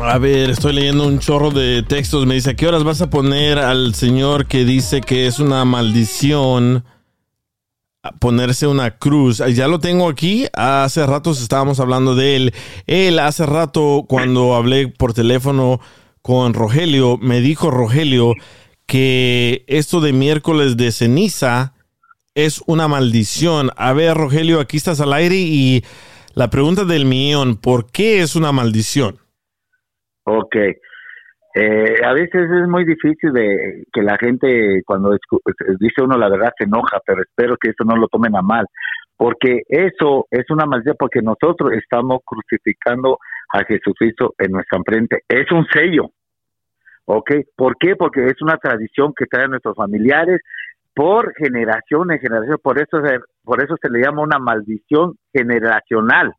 A ver, estoy leyendo un chorro de textos. Me dice, ¿a qué horas vas a poner al señor que dice que es una maldición ponerse una cruz? Ya lo tengo aquí. Hace rato estábamos hablando de él. Él hace rato cuando hablé por teléfono con Rogelio, me dijo Rogelio que esto de miércoles de ceniza es una maldición. A ver, Rogelio, aquí estás al aire y la pregunta del millón, ¿por qué es una maldición? Ok. Eh, a veces es muy difícil de que la gente cuando dice uno la verdad se enoja, pero espero que eso no lo tomen a mal, porque eso es una maldición porque nosotros estamos crucificando a Jesucristo en nuestra frente. Es un sello, ¿ok? ¿Por qué? Porque es una tradición que traen nuestros familiares por generación en generación, por eso se, por eso se le llama una maldición generacional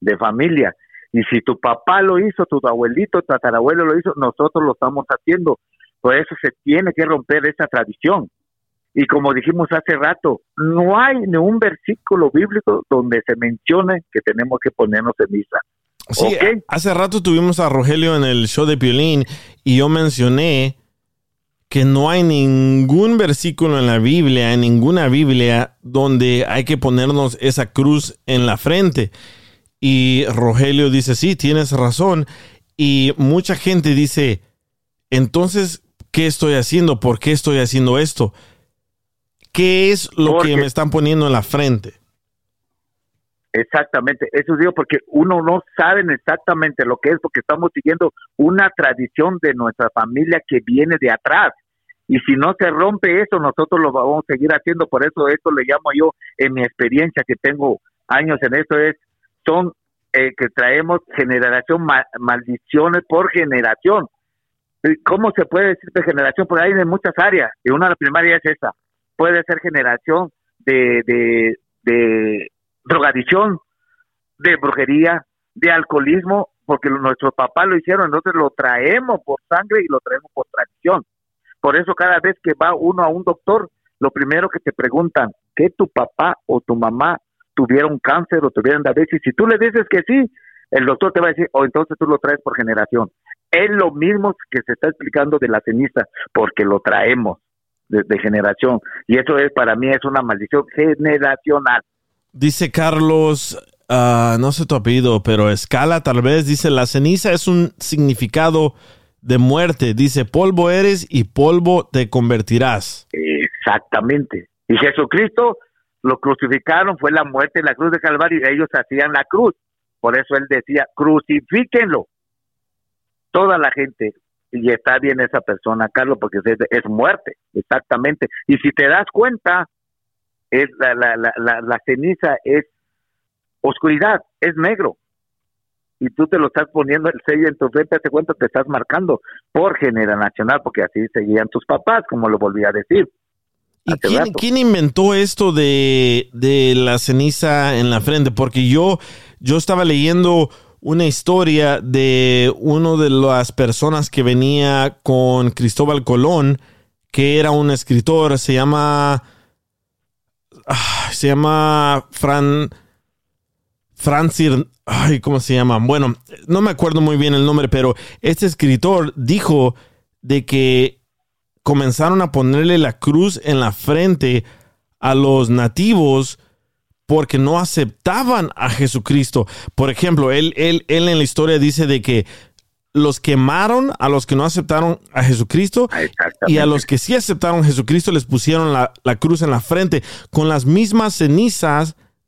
de familia. Y si tu papá lo hizo, tu abuelito, tu tatarabuelo lo hizo, nosotros lo estamos haciendo. Por eso se tiene que romper esa tradición. Y como dijimos hace rato, no hay ni un versículo bíblico donde se mencione que tenemos que ponernos ceniza. Sí, hace rato tuvimos a Rogelio en el show de Piolín y yo mencioné que no hay ningún versículo en la Biblia, en ninguna Biblia, donde hay que ponernos esa cruz en la frente. Y Rogelio dice, sí, tienes razón. Y mucha gente dice, entonces, ¿qué estoy haciendo? ¿Por qué estoy haciendo esto? ¿Qué es lo que me están poniendo en la frente? Exactamente, eso digo porque uno no sabe exactamente lo que es porque estamos siguiendo una tradición de nuestra familia que viene de atrás. Y si no se rompe eso, nosotros lo vamos a seguir haciendo. Por eso esto le llamo yo, en mi experiencia que tengo años en esto, es son eh, que traemos generación ma- maldiciones por generación. ¿Y ¿Cómo se puede decir de generación? Porque hay en muchas áreas. Y una de las primarias es esa. Puede ser generación de, de, de drogadicción, de brujería, de alcoholismo, porque nuestros papás lo hicieron, nosotros lo traemos por sangre y lo traemos por tradición. Por eso cada vez que va uno a un doctor, lo primero que te preguntan, ¿que tu papá o tu mamá tuvieron cáncer o tuvieron diabetes? Si tú le dices que sí, el doctor te va a decir, o entonces tú lo traes por generación. Es lo mismo que se está explicando de la ceniza, porque lo traemos de, de generación. Y eso es, para mí, es una maldición generacional. Dice Carlos, ah, no sé tu apellido, pero Escala tal vez dice, la ceniza es un significado de muerte. Dice, polvo eres y polvo te convertirás. Exactamente. Y Jesucristo lo crucificaron, fue la muerte en la cruz de Calvario y ellos hacían la cruz. Por eso él decía, crucifíquenlo. Toda la gente, y está bien esa persona, Carlos, porque es, muerte, exactamente. Y si te das cuenta, es la, la, la, la, la ceniza es oscuridad, es negro. Y tú te lo estás poniendo el sello en tu frente, te cuenta, te estás marcando por generacional, porque así seguían tus papás, como lo volví a decir. ¿Y quién, inventó esto de, de la ceniza en la frente? Porque yo, yo estaba leyendo una historia de uno de las personas que venía con Cristóbal Colón, que era un escritor, se llama, ah, se llama Fran, Francir, ay, ¿cómo se llama? Bueno, no me acuerdo muy bien el nombre, pero este escritor dijo de que comenzaron a ponerle la cruz en la frente a los nativos porque no aceptaban a Jesucristo. Por ejemplo, él, él, él en la historia dice de que los quemaron a los que no aceptaron a Jesucristo y a los que sí aceptaron a Jesucristo les pusieron la, la cruz en la frente con las mismas cenizas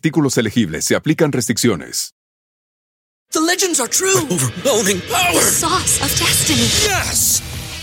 artículos elegibles se aplican restricciones. The legends are true. Overwhelming power! The sauce of destiny. Yes!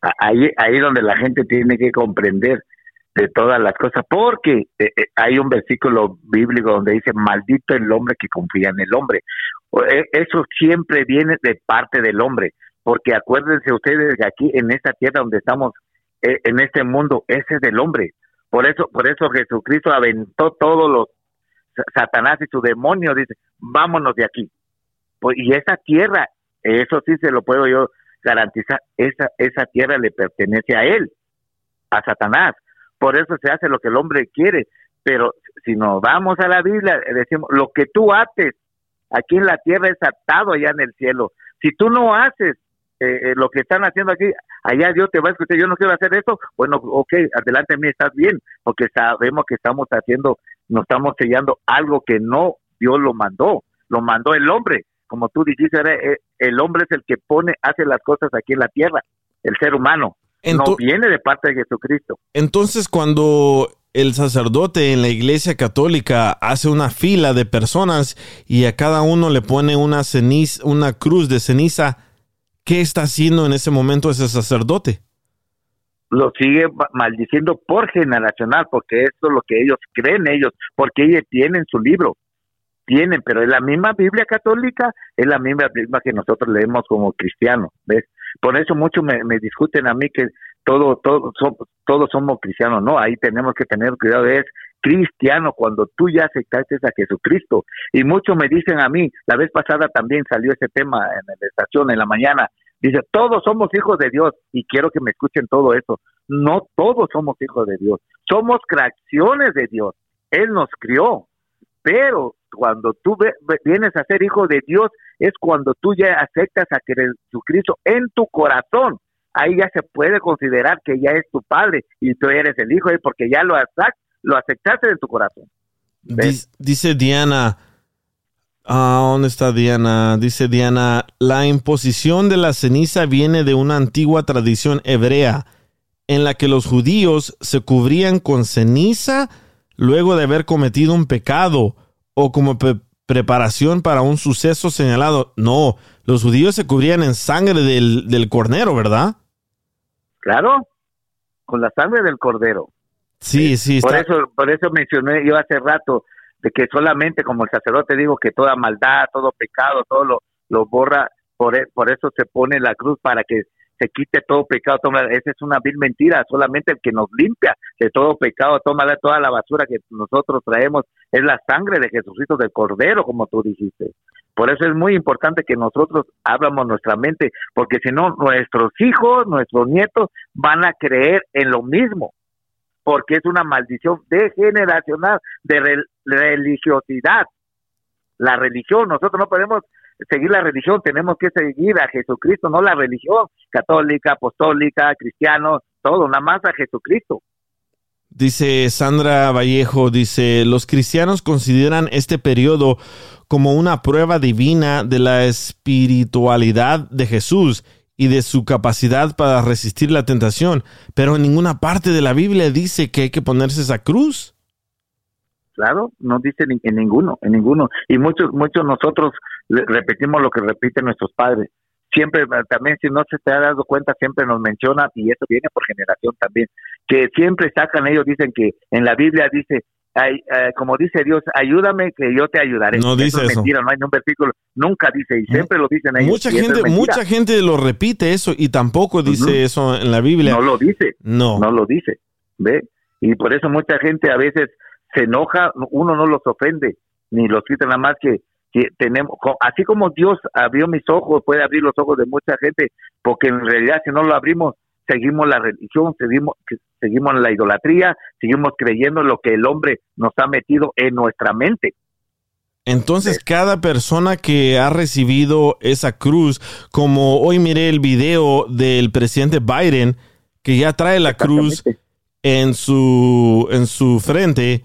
Ahí, ahí donde la gente tiene que comprender de todas las cosas, porque eh, eh, hay un versículo bíblico donde dice, maldito el hombre que confía en el hombre. Eh, Eso siempre viene de parte del hombre, porque acuérdense ustedes que aquí en esta tierra donde estamos, eh, en este mundo, ese es del hombre. Por eso, por eso Jesucristo aventó todos los Satanás y su demonio, dice, vámonos de aquí. Pues, y esa tierra, eso sí se lo puedo yo garantizar, esa, esa tierra le pertenece a él, a Satanás. Por eso se hace lo que el hombre quiere. Pero si nos vamos a la Biblia, decimos, lo que tú haces aquí en la tierra es atado allá en el cielo. Si tú no haces eh, eh, lo que están haciendo aquí, allá Dios te va a escuchar, yo no quiero hacer eso, bueno, ok, adelante a mí estás bien, porque sabemos que estamos haciendo, nos estamos sellando algo que no Dios lo mandó, lo mandó el hombre, como tú dijiste, era, eh, el hombre es el que pone, hace las cosas aquí en la tierra, el ser humano, no viene de parte de Jesucristo. Entonces, cuando el sacerdote en la iglesia católica hace una fila de personas y a cada uno le pone una ceniza, una cruz de ceniza, ¿qué está haciendo en ese momento ese sacerdote? lo sigue ma- maldiciendo por generacional, porque eso es lo que ellos creen ellos, porque ellos tienen su libro, tienen, pero es la misma Biblia católica, es la misma Biblia que nosotros leemos como cristianos, ¿ves? Por eso muchos me, discuten a mí que todo, todo, somos, todos somos cristianos, no, ahí tenemos que tener cuidado, es cristiano cuando tú ya aceptaste a Jesucristo. Y muchos me dicen a mí, la vez pasada también salió ese tema en la estación en la mañana, Dice, todos somos hijos de Dios y quiero que me escuchen todo eso. No todos somos hijos de Dios, somos creaciones de Dios. Él nos crió, pero cuando tú vienes a ser hijo de Dios es cuando tú ya aceptas a Jesucristo en tu corazón. Ahí ya se puede considerar que ya es tu padre y tú eres el hijo de él porque ya lo, aceptas, lo aceptaste en tu corazón. Dice Diana, ah, ¿dónde está Diana? Dice Diana, la imposición de la ceniza viene de una antigua tradición hebrea en la que los judíos se cubrían con ceniza luego de haber cometido un pecado o como pre- preparación para un suceso señalado. No, los judíos se cubrían en sangre del, del cornero, ¿verdad? Claro, con la sangre del cordero. Sí, sí, Por está. eso, por eso mencioné yo hace rato de que solamente como el sacerdote digo que toda maldad, todo pecado, todo lo, lo borra, por, e- por eso se pone la cruz para que se quite todo pecado. Toma, esa es una vil mentira, solamente el que nos limpia de todo pecado, toma toda la basura que nosotros traemos, es la sangre de Jesucristo del Cordero, como tú dijiste. Por eso es muy importante que nosotros abramos nuestra mente, porque si no, nuestros hijos, nuestros nietos van a creer en lo mismo porque es una maldición degeneracional de re- religiosidad. La religión, nosotros no podemos seguir la religión, tenemos que seguir a Jesucristo, no la religión católica, apostólica, cristiano, todo, nada más a Jesucristo. Dice Sandra Vallejo, dice, los cristianos consideran este periodo como una prueba divina de la espiritualidad de Jesús y de su capacidad para resistir la tentación, pero en ninguna parte de la Biblia dice que hay que ponerse esa cruz. Claro, no dice ni, en ninguno, en ninguno. Y muchos, muchos nosotros repetimos lo que repiten nuestros padres. Siempre, eh, también si no se te ha dado cuenta, siempre nos mencionan, y eso viene por generación también, que siempre sacan, ellos dicen que en la Biblia dice, ay, eh, como dice Dios, ayúdame que yo te ayudaré. No dice es eso. mentira, no hay un versículo, nunca dice, y siempre lo dicen ellos. Mucha es gente, mucha gente lo repite eso y tampoco dice eso en la Biblia. No lo dice. No. No lo dice. ¿Ve? Y por eso mucha gente a veces se enoja, uno no los ofende, ni los quita nada más que, que tenemos, así como Dios abrió mis ojos, puede abrir los ojos de mucha gente, porque en realidad si no lo abrimos, seguimos la religión, seguimos, seguimos la idolatría, seguimos creyendo en lo que el hombre nos ha metido en nuestra mente. Entonces, cada persona que ha recibido esa cruz, como hoy miré el video del presidente Biden, que ya trae la cruz en su, en su frente,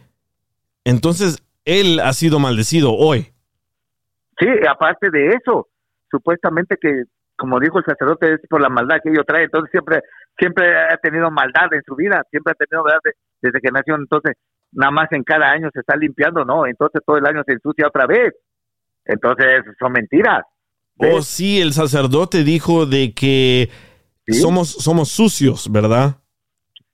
entonces él ha sido maldecido hoy. Sí, aparte de eso, supuestamente que, como dijo el sacerdote, es por la maldad que ellos traen, entonces siempre, siempre ha tenido maldad en su vida, siempre ha tenido maldad de- desde que nació, entonces nada más en cada año se está limpiando, ¿no? Entonces todo el año se ensucia otra vez. Entonces son mentiras. Oh, sí, el sacerdote dijo de que somos, somos sucios, ¿verdad?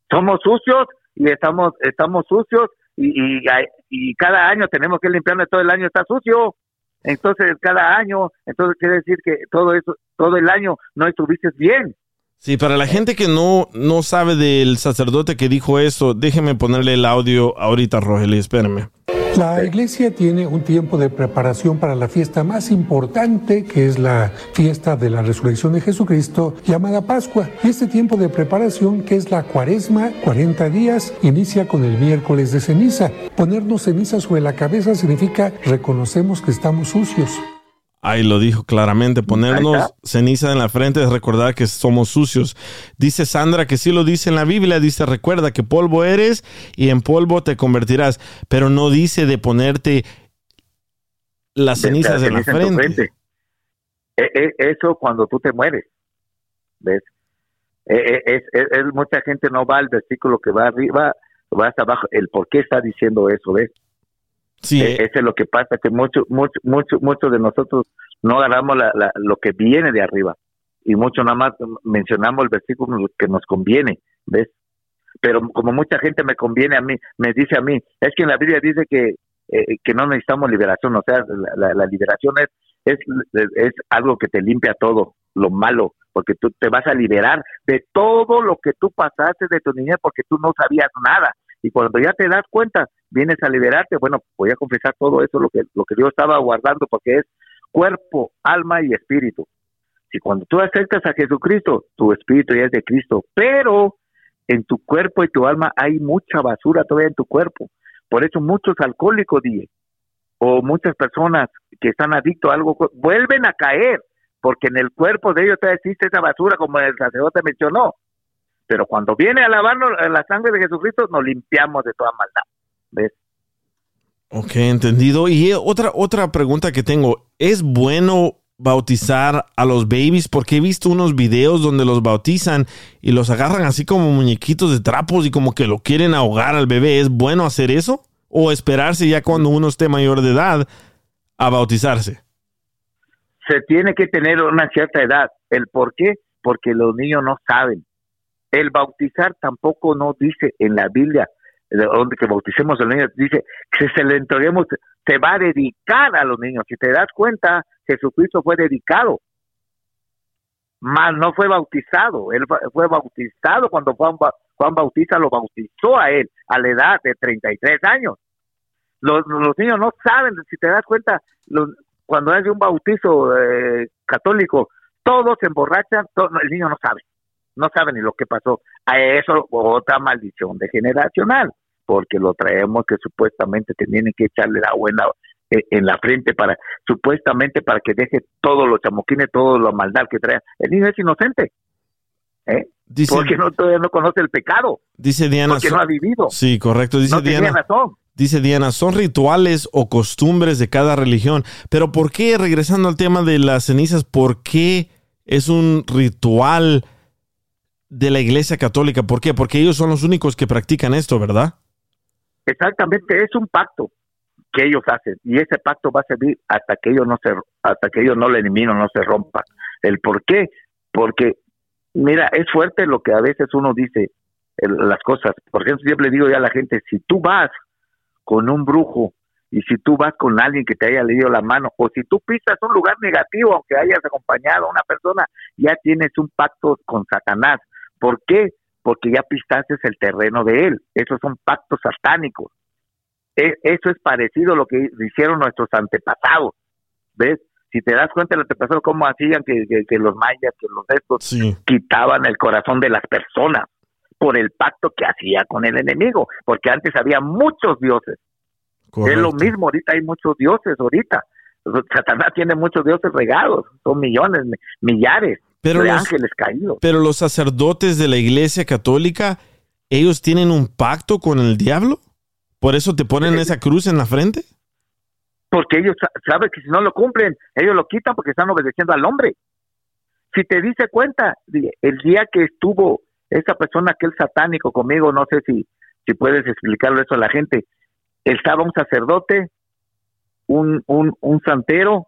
Somos sucios y estamos estamos sucios y, y, y cada año tenemos que limpiarnos, todo el año está sucio. Entonces, cada año, entonces quiere decir que todo eso, todo el año no estuviste bien. Sí, para la gente que no, no sabe del sacerdote que dijo eso, déjeme ponerle el audio ahorita, Rogelio, espérame. La iglesia tiene un tiempo de preparación para la fiesta más importante, que es la fiesta de la resurrección de Jesucristo, llamada Pascua. Y este tiempo de preparación, que es la cuaresma, 40 días, inicia con el miércoles de ceniza. Ponernos ceniza sobre la cabeza significa reconocemos que estamos sucios. Ahí lo dijo claramente, ponernos ceniza en la frente es recordar que somos sucios. Dice Sandra que sí lo dice en la Biblia, dice recuerda que polvo eres y en polvo te convertirás, pero no dice de ponerte las cenizas en la en frente. E- e- eso cuando tú te mueres, ¿ves? E- mucha gente no va al versículo que va arriba, va hasta abajo, el por qué está diciendo eso, ¿ves? Sí, E- Eso es lo que pasa, que muchos mucho, mucho, muchos de nosotros no agarramos la- la- lo que viene de arriba y mucho nada más mencionamos el versículo que nos conviene, ¿ves? Pero como mucha gente me conviene a mí, me dice a mí, es que en la Biblia dice que, eh, que no necesitamos liberación, o sea, la, la- la liberación es, es, es algo que te limpia todo, lo malo, porque tú te vas a liberar de todo lo que tú pasaste de tu niñez porque tú no sabías nada. Y cuando ya te das cuenta, vienes a liberarte, bueno, voy a confesar todo eso, lo que, lo que Dios estaba guardando, porque es cuerpo, alma y espíritu. Si cuando tú aceptas a Jesucristo, tu espíritu ya es de Cristo, pero en tu cuerpo y tu alma hay mucha basura todavía en tu cuerpo. Por eso muchos alcohólicos, o muchas personas que están adictos a algo, vuelven a caer, porque en el cuerpo de ellos todavía existe esa basura, como el sacerdote mencionó. Pero cuando viene a lavarnos la sangre de Jesucristo, nos limpiamos de toda maldad. ¿Ves? Ok, entendido. Y eh, otra, otra pregunta que tengo, ¿es bueno bautizar a los babies? Porque he visto unos videos donde los bautizan y los agarran así como muñequitos de trapos y como que lo quieren ahogar al bebé. ¿Es bueno hacer eso? ¿O esperarse ya cuando uno esté mayor de edad a bautizarse? se tiene que tener una cierta edad. ¿El por qué? Porque los niños no saben. El bautizar tampoco no dice en la Biblia, de donde que bauticemos a los niños, dice que se le entreguemos, se va a dedicar a los niños. Si te das cuenta, Jesucristo fue dedicado, mas no fue bautizado. Él fue bautizado cuando Juan, Juan Bautista lo bautizó a él a la edad de 33 años. Los, los niños no saben, si te das cuenta, cuando hay un bautizo eh, católico, todos se emborrachan, to- no, el niño no sabe, no sabe ni lo que pasó. A eso otra maldición de generacional, porque lo traemos que supuestamente que tienen que echarle la buena eh, en la frente para, supuestamente para que deje todos los chamoquines, toda la maldad que trae. El niño es inocente, ¿eh? Dice- porque no, todavía no conoce el pecado, Dice Diana. porque son- no ha vivido. Sí, correcto. Dice no Diana. razón. Dice Diana, son rituales o costumbres de cada religión. Pero ¿por qué, regresando al tema de las cenizas, por qué es un ritual de la Iglesia Católica? ¿Por qué? Porque ellos son los únicos que practican esto, ¿verdad? Exactamente, es un pacto que ellos hacen y ese pacto va a servir hasta que ellos no se hasta que ellos no lo eliminen, no se rompan. El por qué, porque mira, es fuerte lo que a veces uno dice las cosas. Por ejemplo, siempre digo ya a la gente, si tú vas con un brujo y si tú vas con alguien que te haya leído la mano o si tú pisas un lugar negativo aunque hayas acompañado a una persona, ya tienes un pacto con Satanás. ¿Por qué? Porque ya pisaste el terreno de él. Esos son pactos satánicos. E- Eso es parecido a lo que hicieron nuestros antepasados. ¿Ves? Si te das cuenta, los antepasados, cómo hacían que, que- que los mayas, que los estos, quitaban el corazón de las personas por el pacto que hacía con el enemigo. Porque antes había muchos dioses. Es lo mismo, ahorita hay muchos dioses, ahorita. Satanás tiene muchos dioses regados, son millones, mi- millares Pero de los- ángeles caídos. Pero los sacerdotes de la Iglesia Católica, ellos tienen un pacto con el diablo. Por eso te ponen esa cruz en la frente. porque ellos sa- saben que si no lo cumplen, ellos lo quitan porque están obedeciendo al hombre. Si te dice cuenta, el día que estuvo esa persona, aquel satánico conmigo, no sé si, si puedes explicarlo eso a la gente, estaba un sacerdote, un, un, un santero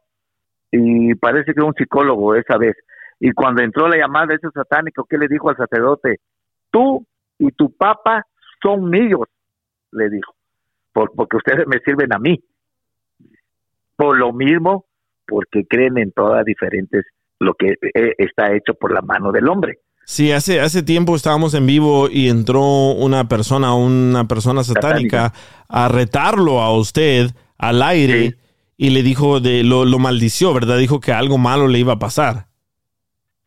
y parece que un psicólogo esa vez. Y cuando entró la llamada de ese satánico, ¿qué le dijo al sacerdote? Tú y tu papa son míos, le dijo, por, porque ustedes me sirven a mí. Por lo mismo, porque creen en todas diferentes, lo que eh, está hecho por la mano del hombre. Sí, hace, hace tiempo estábamos en vivo y entró una persona, una persona satánica, a retarlo a usted al aire y le dijo de lo, lo maldició, ¿verdad? Dijo que algo malo le iba a pasar.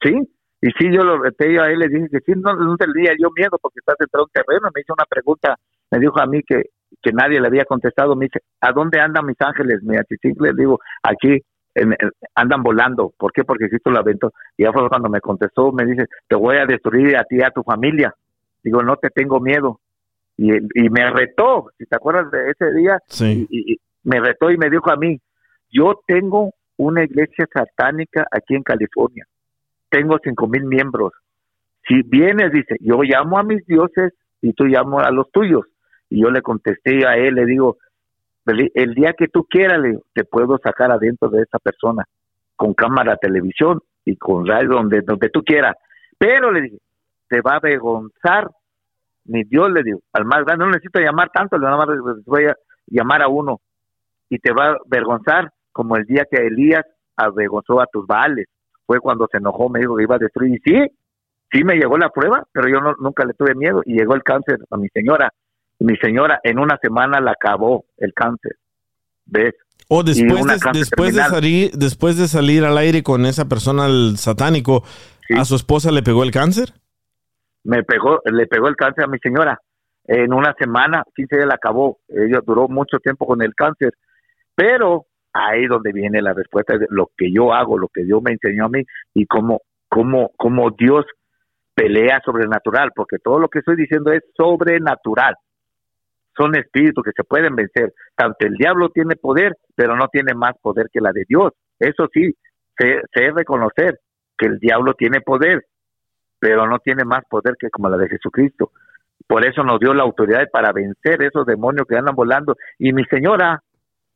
Sí, y sí, yo lo reté yo a él, le dije que sí, no, no tenía yo miedo porque estás dentro de un terreno. Me hizo una pregunta, me dijo a mí que, que nadie le había contestado. Me dice, ¿a dónde andan mis ángeles? Mi le digo, aquí en- en- andan volando. ¿Por qué? Porque Cristo la aventó. Y ya fue cuando me contestó, me dice, te voy a destruir a ti y a tu familia. Digo, no te tengo miedo. Y, y me retó, si te acuerdas de ese día, Sí. y, y me retó y me dijo a mí, yo tengo una iglesia satánica aquí en California, tengo cinco mil miembros. Si vienes, dice, yo llamo a mis dioses y tú llamo a los tuyos. Y yo le contesté a él, le digo, el día que tú quieras, le te puedo sacar adentro de esa persona, con cámara, televisión y con radio, donde, donde tú quieras. Pero le dije, te va a avergonzar mi Dios, le digo, al más grande, no necesito llamar tanto, le voy a llamar a uno y te va a avergonzar como el día que Elías avergonzó a tus baales. Fue cuando se enojó, me dijo que iba a destruir. Y sí, sí me llegó la prueba, pero yo no, nunca le tuve miedo. Y llegó el cáncer a mi señora. Y mi señora en una semana la acabó el cáncer. ¿Ves? O después, de, después, de salir, después de salir al aire con esa persona, el satánico, ¿a su esposa le pegó el cáncer? me pegó, le pegó el cáncer a mi señora. En una semana, 15 días la acabó. Ella duró mucho tiempo con el cáncer. Pero ahí donde viene la respuesta de lo que yo hago, lo que Dios me enseñó a mí y cómo, cómo, cómo Dios pelea sobrenatural, porque todo lo que estoy diciendo es sobrenatural. Son espíritus que se pueden vencer. Tanto el diablo tiene poder, pero no tiene más poder que la de Dios. Eso sí, sé, reconocer que el diablo tiene poder, pero no tiene más poder que como la de Jesucristo. Por eso nos dio la autoridad para vencer esos demonios que andan volando. Y mi señora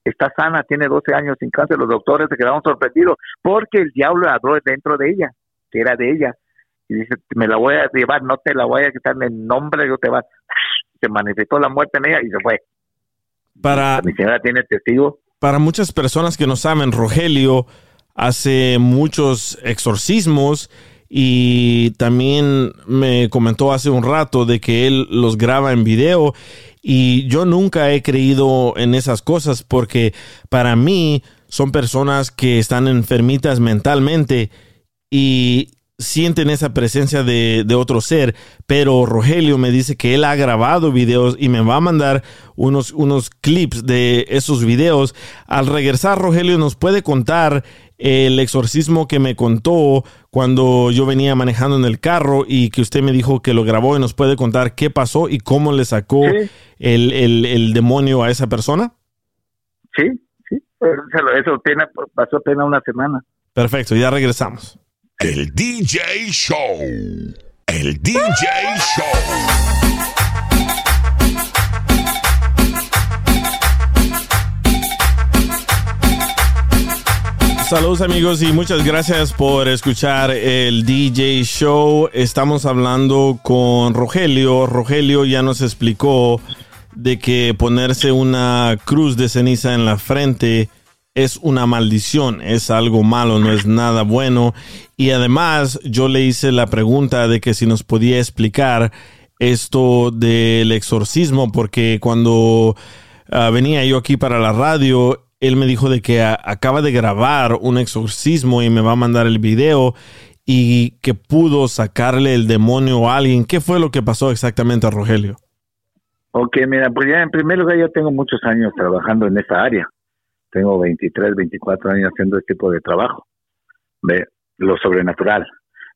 está sana, tiene 12 años sin cáncer. Los doctores se quedaron sorprendidos porque el diablo ladró dentro de ella, que era de ella. Y dice, me la voy a llevar, no te la voy a quitar en nombre, yo te va. Se manifestó la muerte en ella y se fue. Para, Mi señora tiene testigo. para muchas personas que no saben, Rogelio hace muchos exorcismos y también me comentó hace un rato de que él los graba en video y yo nunca he creído en esas cosas porque para mí son personas que están enfermitas mentalmente y sienten esa presencia de, otro ser, pero Rogelio me dice que él ha grabado videos y me va a mandar unos, unos clips de esos videos. Al regresar, Rogelio nos puede contar el exorcismo que me contó cuando yo venía manejando en el carro y que usted me dijo que lo grabó y nos puede contar qué pasó y cómo le sacó el, el- el demonio a esa persona. Sí, sí. Pero Eso, eso apenas- pasó apenas una semana. Perfecto, ya regresamos. El DJ Show. El DJ Show. Saludos amigos y muchas gracias por escuchar el DJ Show. Estamos hablando con Rogelio. Rogelio ya nos explicó de que ponerse una cruz de ceniza en la frente es una maldición, es algo malo, no es nada bueno. Y además yo le hice la pregunta de que si nos podía explicar esto del exorcismo, porque cuando ah, venía yo aquí para la radio, él me dijo de que a- acaba de grabar un exorcismo y me va a mandar el video y que pudo sacarle el demonio a alguien. ¿Qué fue lo que pasó exactamente, Rogelio? Ok, mira, pues ya en primer lugar yo tengo muchos años trabajando en esta área. Tengo 23, 24 años haciendo este tipo de trabajo, de lo sobrenatural.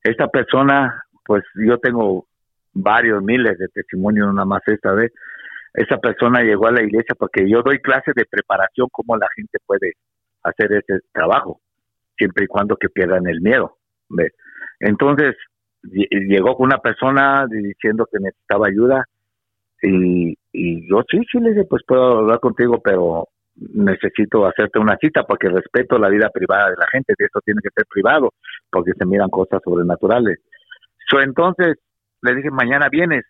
Esta persona, pues yo tengo varios miles de testimonios, nada más esta vez. Esa persona llegó a la iglesia porque yo doy clases de preparación cómo la gente puede hacer ese trabajo, siempre y cuando que pierdan el miedo. Entonces, lle- llegó una persona diciendo que necesitaba ayuda y, y yo sí, sí le dije, pues puedo hablar contigo, pero necesito hacerte una cita porque respeto la vida privada de la gente, de esto tiene que ser privado, porque se miran cosas sobrenaturales. So, entonces le dije, mañana vienes.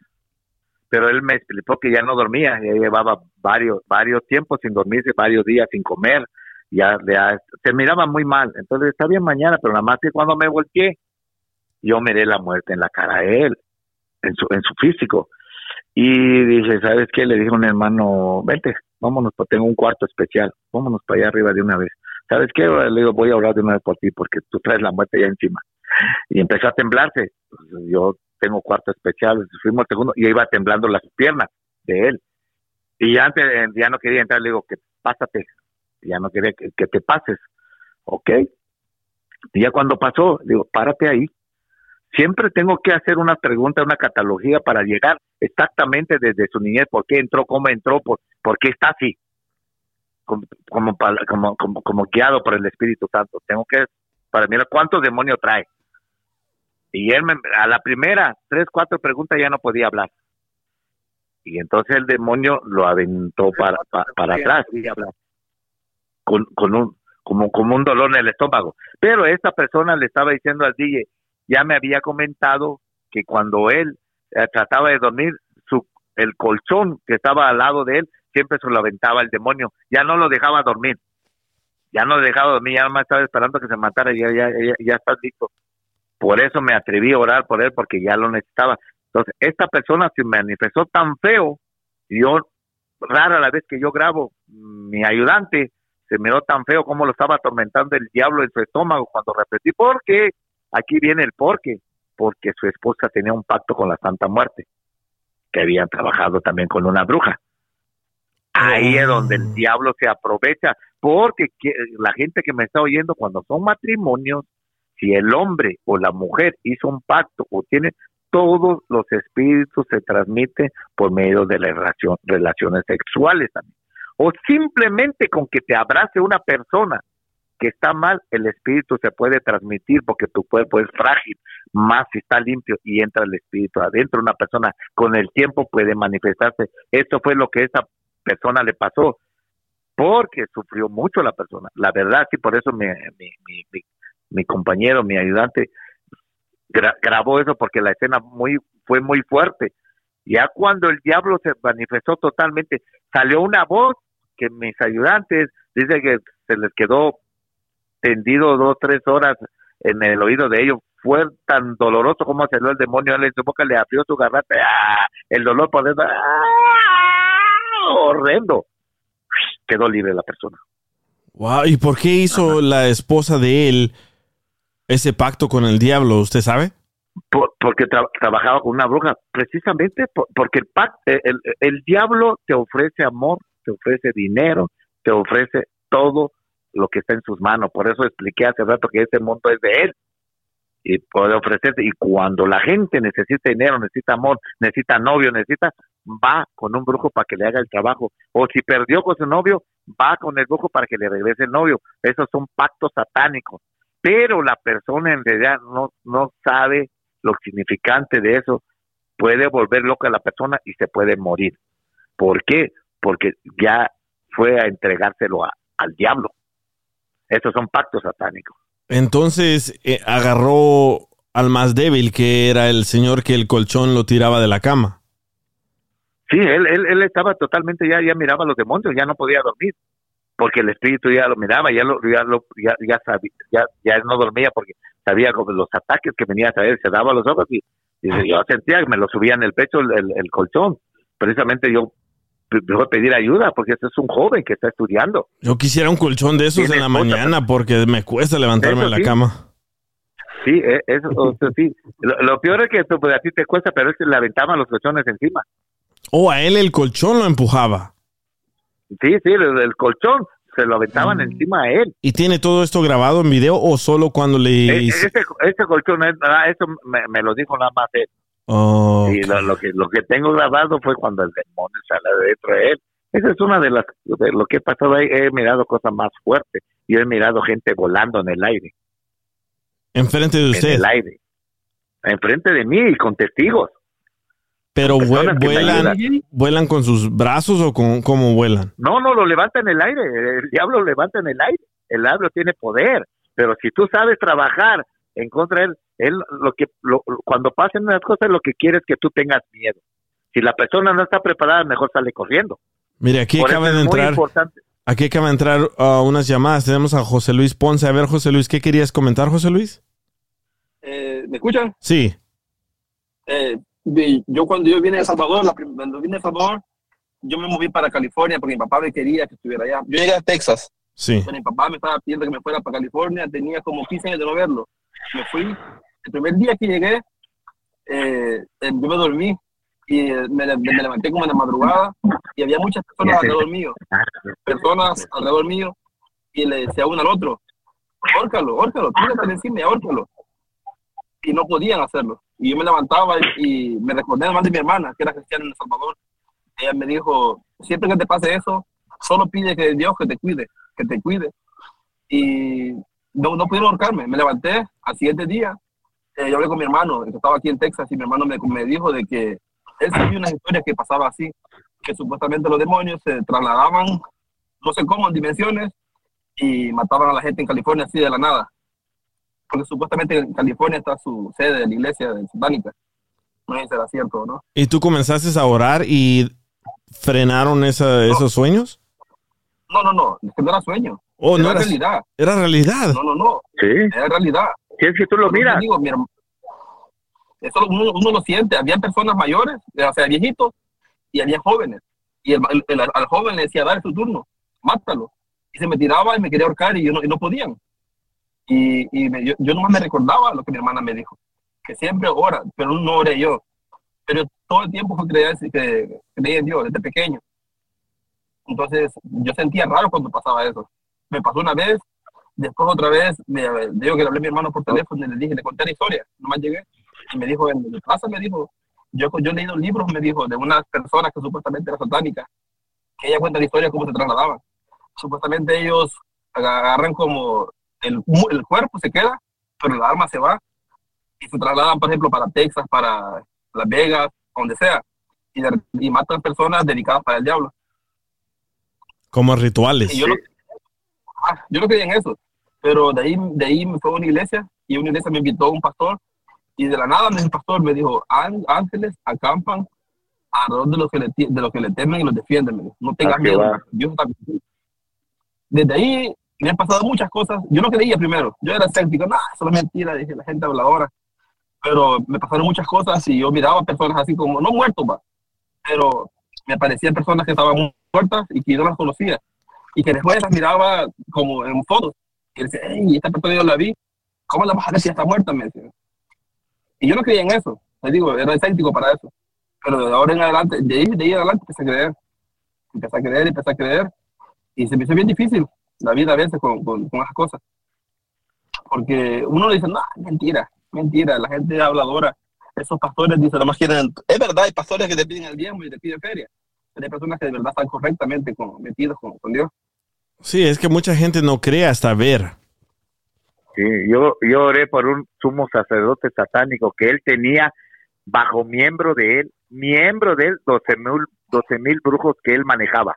Pero él me explicó que ya no dormía, ya llevaba varios, varios tiempos sin dormirse, varios días sin comer, ya, ya se miraba muy mal. Entonces está bien mañana, pero nada más que cuando me volteé, yo miré la muerte en la cara de él, en su, en su físico. Y dije, ¿sabes qué? Le dije a un hermano, vente, vámonos, pues tengo un cuarto especial, vámonos para allá arriba de una vez. ¿Sabes qué? Le digo, voy a orar de una vez por ti porque tú traes la muerte ya encima. Y empezó a temblarse. Yo tengo cuarto especial, fuimos al segundo y iba temblando las piernas de él. Y antes eh, ya no quería entrar, le digo, que pásate, ya no quería que, te pases, ¿ok? Y ya cuando pasó, digo, párate ahí. Siempre tengo que hacer una pregunta, una catalogía para llegar exactamente desde su niñez, por qué entró, cómo entró, por, por qué está así, como, como, como, como, como guiado por el Espíritu Santo. Tengo que, para mirar cuántos demonios trae. Y él, me, a la primera, tres, cuatro preguntas ya no podía hablar. Y entonces el demonio lo aventó para, para, para atrás, con, con un, como, como un dolor en el estómago. Pero esta persona le estaba diciendo al DJ, ya me había comentado que cuando él eh, trataba de dormir, su, el colchón que estaba al lado de él siempre se lo aventaba el demonio, ya no lo dejaba dormir, ya no lo dejaba dormir, ya más estaba esperando que se matara, ya, ya, ya, ya está listo. Por eso me atreví a orar por él, porque ya lo necesitaba. Entonces, esta persona se manifestó tan feo, y yo, rara la vez que yo grabo, mi ayudante se miró tan feo como lo estaba atormentando el diablo en su estómago cuando repetí, porque aquí viene el porqué, porque su esposa tenía un pacto con la Santa Muerte, que habían trabajado también con una bruja. Ahí es donde el diablo se aprovecha, porque la gente que me está oyendo, cuando son matrimonios, el hombre o la mujer hizo un pacto o tiene todos los espíritus se transmiten por medio de las relaciones sexuales también. O simplemente con que te abrace una persona que está mal, el espíritu se puede transmitir porque tu cuerpo es frágil, más si está limpio y entra el espíritu adentro. Una persona con el tiempo puede manifestarse. Esto fue lo que esa persona le pasó, porque sufrió mucho la persona. La verdad, sí, por eso mi, mi, mi compañero, mi ayudante, grabó eso porque la escena muy fue muy fuerte. Ya cuando el diablo se manifestó totalmente, salió una voz que mis ayudantes dice que se les quedó tendido dos tres horas en el oído de ellos fue tan doloroso como salió el demonio en su boca le abrió su garrate ¡ah! el dolor por dentro ¡ah! horrendo quedó libre la persona wow y por qué hizo la esposa de él ese pacto con el diablo usted sabe porque trabajaba con una bruja precisamente porque el, pacto, el, el diablo te ofrece amor te ofrece dinero te ofrece todo lo que está en sus manos. Por eso expliqué hace rato que ese mundo es de él y puede ofrecerte. Y cuando la gente necesita dinero, necesita amor, necesita novio, necesita, va con un brujo para que le haga el trabajo. O si perdió con su novio, va con el brujo para que le regrese el novio. Esos son pactos satánicos. Pero la persona en realidad no, no sabe lo significante de eso. Puede volver loca a la persona y se puede morir. ¿Por qué? Porque ya fue a entregárselo al diablo. Estos son pactos satánicos. Entonces eh, agarró al más débil, que era el señor que el colchón lo tiraba de la cama. Sí, él, él, estaba totalmente, ya, ya miraba a los demonios, ya no podía dormir, porque el espíritu ya lo miraba, ya lo, ya lo, ya, ya sabía, ya, ya no dormía porque sabía los ataques que venían a él, se daba los ojos y, yo sentía que me lo subía en el pecho el, el colchón. Precisamente yo a pedir ayuda porque este es un joven que está estudiando. Yo quisiera un colchón de esos en la mañana porque me cuesta levantarme de la cama. Sí, e, eso, sí. Lo, peor es que esto pues, a ti te cuesta, pero es que le aventaban los colchones encima. O oh, a él el colchón lo empujaba. Sí, sí, el, colchón se lo aventaban mm. encima a él. ¿Y tiene todo esto grabado en video o solo cuando le... E, ese, colchón, ah, eso me, me, lo dijo nada más él. Oh, y lo, que lo que tengo grabado fue cuando el demonio sale de dentro de él. Esa es una de las de lo que he pasado ahí. He mirado cosas más fuertes. Yo he mirado gente volando en el aire. Enfrente de usted. En el aire. Enfrente de mí y con testigos. Pero vuelan, vuelan con sus brazos o con cómo vuelan. No, no, lo levanta en el aire. El diablo lo levanta en el aire. El diablo tiene poder. Pero si tú sabes trabajar en contra de él, él lo que lo, cuando pasen las cosas lo que quiere es que tú tengas miedo. Si la persona no está preparada, mejor sale corriendo. Mire, aquí Por acaba de entrar. importante. Aquí acaba de entrar uh, unas llamadas. Tenemos a José Luis Ponce. A ver, José Luis, ¿qué querías comentar, José Luis? Eh, ¿Me escuchan? Sí. Eh, yo cuando yo vine El Salvador, la cuando vine El Salvador, yo me moví para California porque mi papá me quería que estuviera allá. Yo llegué a Texas. Sí. Pero mi papá me estaba pidiendo que me fuera para California, tenía como 15 años de no verlo. Me fui. El primer día que llegué, eh, eh, yo me dormí y eh, me, levanté como en la madrugada y había muchas personas alrededor mío, personas alrededor mío y le decía uno al otro, órcalo, órcalo, tírate encima órcalo. Y no podían hacerlo. Y yo me levantaba y, y me recordé además de mi hermana, que era cristiana en El Salvador. Ella me dijo, siempre que te pase eso, solo pide que Dios que te cuide, que te cuide. Y no, no pudieron ahorcarme. Me levanté al siguiente día. eh, yo hablé con mi hermano, que estaba aquí en Texas, y mi hermano me, me dijo de que él sabía unas historias que pasaba así, que supuestamente los demonios se trasladaban, no sé cómo, en dimensiones, y mataban a la gente en California así de la nada. Porque supuestamente en California está su sede de la iglesia de satánica. No sé si será cierto o no. ¿Y tú comenzaste a orar y frenaron esa- esos sueños? No, no, no, es que no era sueño. Oh, no era era- realidad. Era realidad. No, no, no. Sí. Era realidad. Si es que tú lo Por eso miras. digo, mi eso uno, uno lo siente. Había personas mayores, o sea, viejitos, y había jóvenes. Y el, el- el- al joven le decía, dale tu turno, mátalo. Y se me tiraba y me quería ahorcar y, yo no, y no podían. Y, me- yo, yo nomás me recordaba lo que mi hermana me dijo, que siempre ora, pero no oré yo. Pero todo el tiempo fue creer que creía en Dios desde pequeño. Entonces yo sentía raro cuando pasaba eso. Me pasó una vez, después otra vez, me, digo que le hablé a mi hermano por teléfono y le dije, le conté la historia, nomás llegué. Y me dijo, en mi casa me dijo, yo, yo he leído libros, me dijo, de unas personas que supuestamente eran satánicas, que ella cuenta la historia de cómo se trasladaban. Supuestamente ellos agarran como el, el cuerpo se queda, pero la alma se va y se trasladan, por ejemplo, para Texas, para Las Vegas, donde sea, y, de- y matan personas dedicadas para el diablo. Como rituales. Y yo, no, ah, yo no creía en eso, pero de ahí, de ahí me fue a una iglesia y una iglesia me invitó a un pastor y de la nada el pastor me dijo, "Án- ángeles acampan alrededor de los que le, de los que le temen y los defienden. No tengas Ah, miedo. Dios está contigo". Desde ahí me han pasado muchas cosas. Yo no creía primero, yo era escéptico, eso es mentira, dije, la gente habladora. Pero me pasaron muchas cosas y yo miraba personas así como, no muertos, va, pero me aparecían personas que estaban muertas y que yo no las conocía. Y que después las miraba como en fotos. Y decía, hey, esta persona yo la vi. ¿Cómo la vas a si está muerta? Me. Y yo no creía en eso. Les digo, era escéptico para eso. Pero de ahora en adelante, de ahí, de ahí en adelante empecé a creer. Empecé a creer, empecé a creer. Y se me hizo bien difícil la vida a veces con, con, con esas cosas. Porque uno dice, no, mentira, mentira, la gente habladora. Esos pastores dicen, nomás quieren. Es verdad, hay pastores que te piden el diezmo y te piden feria. Pero hay personas que de verdad están correctamente con, metidos con, con Dios. Sí, es que mucha gente no cree hasta ver. Sí, yo, yo oré por un sumo sacerdote satánico que él tenía bajo miembro de él, miembro de él, 12 mil 12 mil brujos que él manejaba.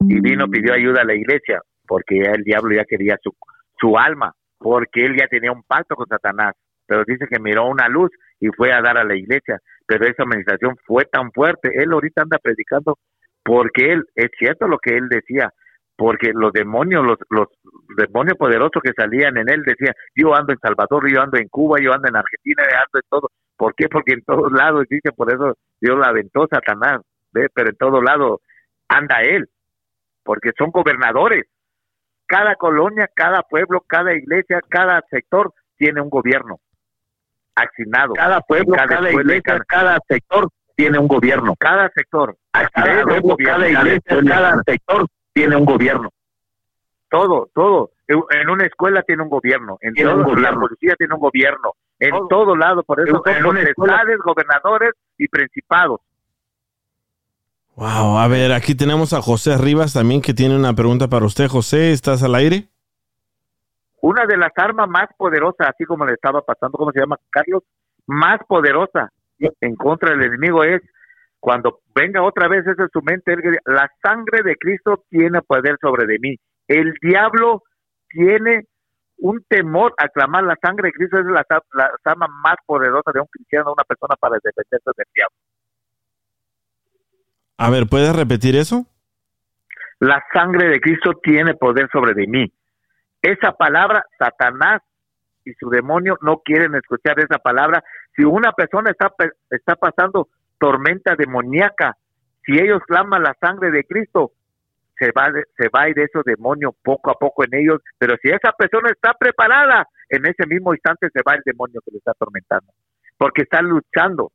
Y vino, pidió ayuda a la iglesia, porque ya el diablo ya quería su, su alma, porque él ya tenía un pacto con Satanás. Pero dice que miró una luz y fue a dar a la iglesia. Pero esa administración fue tan fuerte. Él ahorita anda predicando porque él, es cierto lo que él decía, porque los demonios, los, los demonios poderosos que salían en él decían, yo ando en Salvador, yo ando en Cuba, yo ando en Argentina, yo ando en todo. ¿Por qué? Porque en todos lados, dice, por eso Dios la aventó Satanás, ¿ve? pero en todo lado anda él, porque son gobernadores. Cada colonia, cada pueblo, cada iglesia, cada sector tiene un gobierno asignado. Cada pueblo, cada, iglesia, cada sector tiene un gobierno. Cada sector, cada, pueblo, cada iglesia, cada sector tiene un gobierno. Todo, todo. En una escuela tiene un gobierno, en Tiene un todo, la policía tiene un gobierno, en todo lado, por eso En son una escuela- potestades, gobernadores y principados. Wow, a ver, aquí tenemos a José Rivas también que tiene una pregunta para usted. José, ¿estás al aire? Una de las armas más poderosas, así como le estaba pasando, ¿cómo se llama, Carlos? Más poderosa en contra del enemigo es cuando venga otra vez esa en su mente, la sangre de Cristo tiene poder sobre de mí. El diablo tiene un temor a clamar la sangre de Cristo, es la, la arma más poderosa de un cristiano, una persona para defenderse del diablo. A ver, ¿puedes repetir eso? La sangre de Cristo tiene poder sobre de mí. Esa palabra, Satanás y su demonio no quieren escuchar esa palabra. Si una persona está, está pasando tormenta demoníaca, si ellos claman la sangre de Cristo, se va, se va a ir esos demonios poco a poco en ellos. Pero si esa persona está preparada, en ese mismo instante se va el demonio que le está atormentando. Porque está luchando.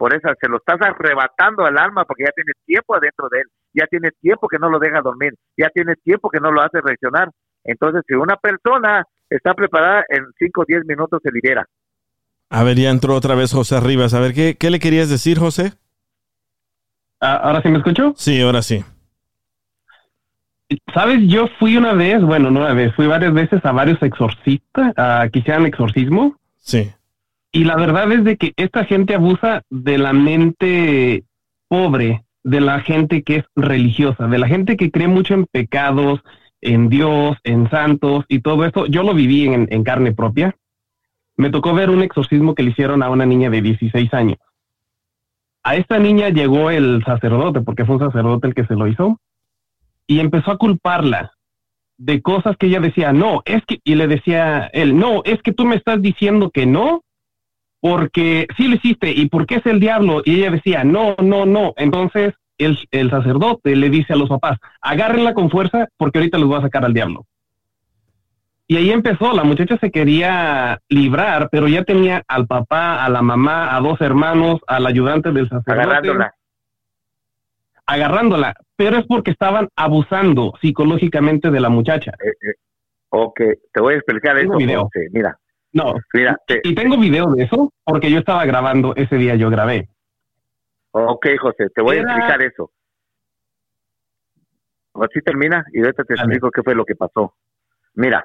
Por eso se lo estás arrebatando al alma porque ya tiene tiempo adentro de él. Ya tiene tiempo que no lo deja dormir. Ya tiene tiempo que no lo hace reaccionar. Entonces, si una persona está preparada, en 5 o 10 minutos se libera. A ver, ya entró otra vez José Rivas. A ver, ¿qué, qué le querías decir, José? Ah, ¿Ahora sí me escucho? Sí, ahora sí. Sabes, yo fui una vez, bueno, no una vez, fui varias veces a varios exorcistas a que hicieran exorcismo. Sí. Y la verdad es de que esta gente abusa de la mente pobre, de la gente que es religiosa, de la gente que cree mucho en pecados, en Dios, en santos y todo eso. Yo lo viví en, en carne propia. Me tocó ver un exorcismo que le hicieron a una niña de 16 años. A esta niña llegó el sacerdote, porque fue un sacerdote el que se lo hizo, y empezó a culparla de cosas que ella decía, no, es que, y le decía él, no, es que tú me estás diciendo que no, porque sí lo hiciste, y porque es el diablo, y ella decía, no, no, no, entonces el, el sacerdote le dice a los papás, agárrenla con fuerza, porque ahorita los voy a sacar al diablo. Y ahí empezó, la muchacha se quería librar, pero ya tenía al papá, a la mamá, a dos hermanos, al ayudante del sacerdote. Agarrándola. Agarrándola, pero es porque estaban abusando psicológicamente de la muchacha. Ok, te voy a explicar esto. video. José. Mira, No, mira, te- y tengo video de eso, porque yo estaba grabando, ese día yo grabé. ok, José, te voy Era- a explicar eso. Así termina y ahorita te explico qué fue lo que pasó. Mira,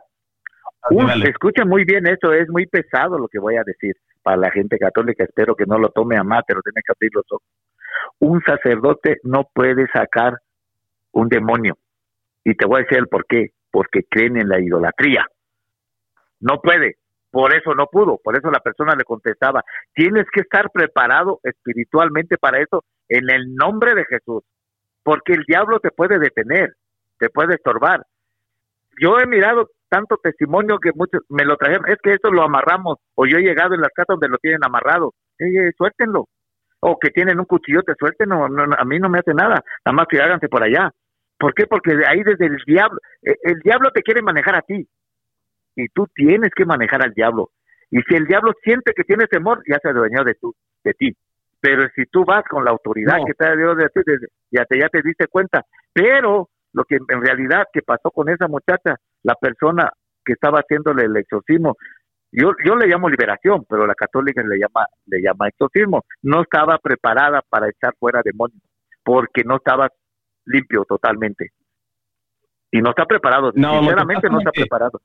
se escucha muy bien eso, es muy pesado lo que voy a decir para la gente católica. Espero que no lo tome a mal, pero tiene que abrir los ojos. Un sacerdote no puede sacar un demonio. Y te voy a decir el por qué. Porque creen en la idolatría. No puede. Por eso no pudo. Por eso la persona le contestaba. Tienes que estar preparado espiritualmente para eso en el nombre de Jesús. Porque el diablo te puede detener, te puede estorbar. Yo he mirado tanto testimonio que muchos me lo trajeron. Es que esto lo amarramos. O yo he llegado en las casas donde lo tienen amarrado. Eh, suéltenlo. O que tienen un cuchillote, suéltenlo. No, no, a mí no me hace nada. Nada más que háganse por allá. ¿Por qué? Porque ahí desde el diablo, eh, el diablo te quiere manejar a ti. Y tú tienes que manejar al diablo. Y si el diablo siente que tienes temor, ya se adueñó de, tu, de ti. Pero si tú vas con la autoridad No. que te dio de ti, ya te, ya te diste cuenta. Pero lo que en realidad que pasó con esa muchacha, la persona que estaba haciéndole el exorcismo, yo, yo le llamo liberación, pero la católica le llama, le llama exorcismo. No estaba preparada para echar fuera demonios, porque no estaba limpio totalmente. Y no está preparado, No, sinceramente no es está que- preparado.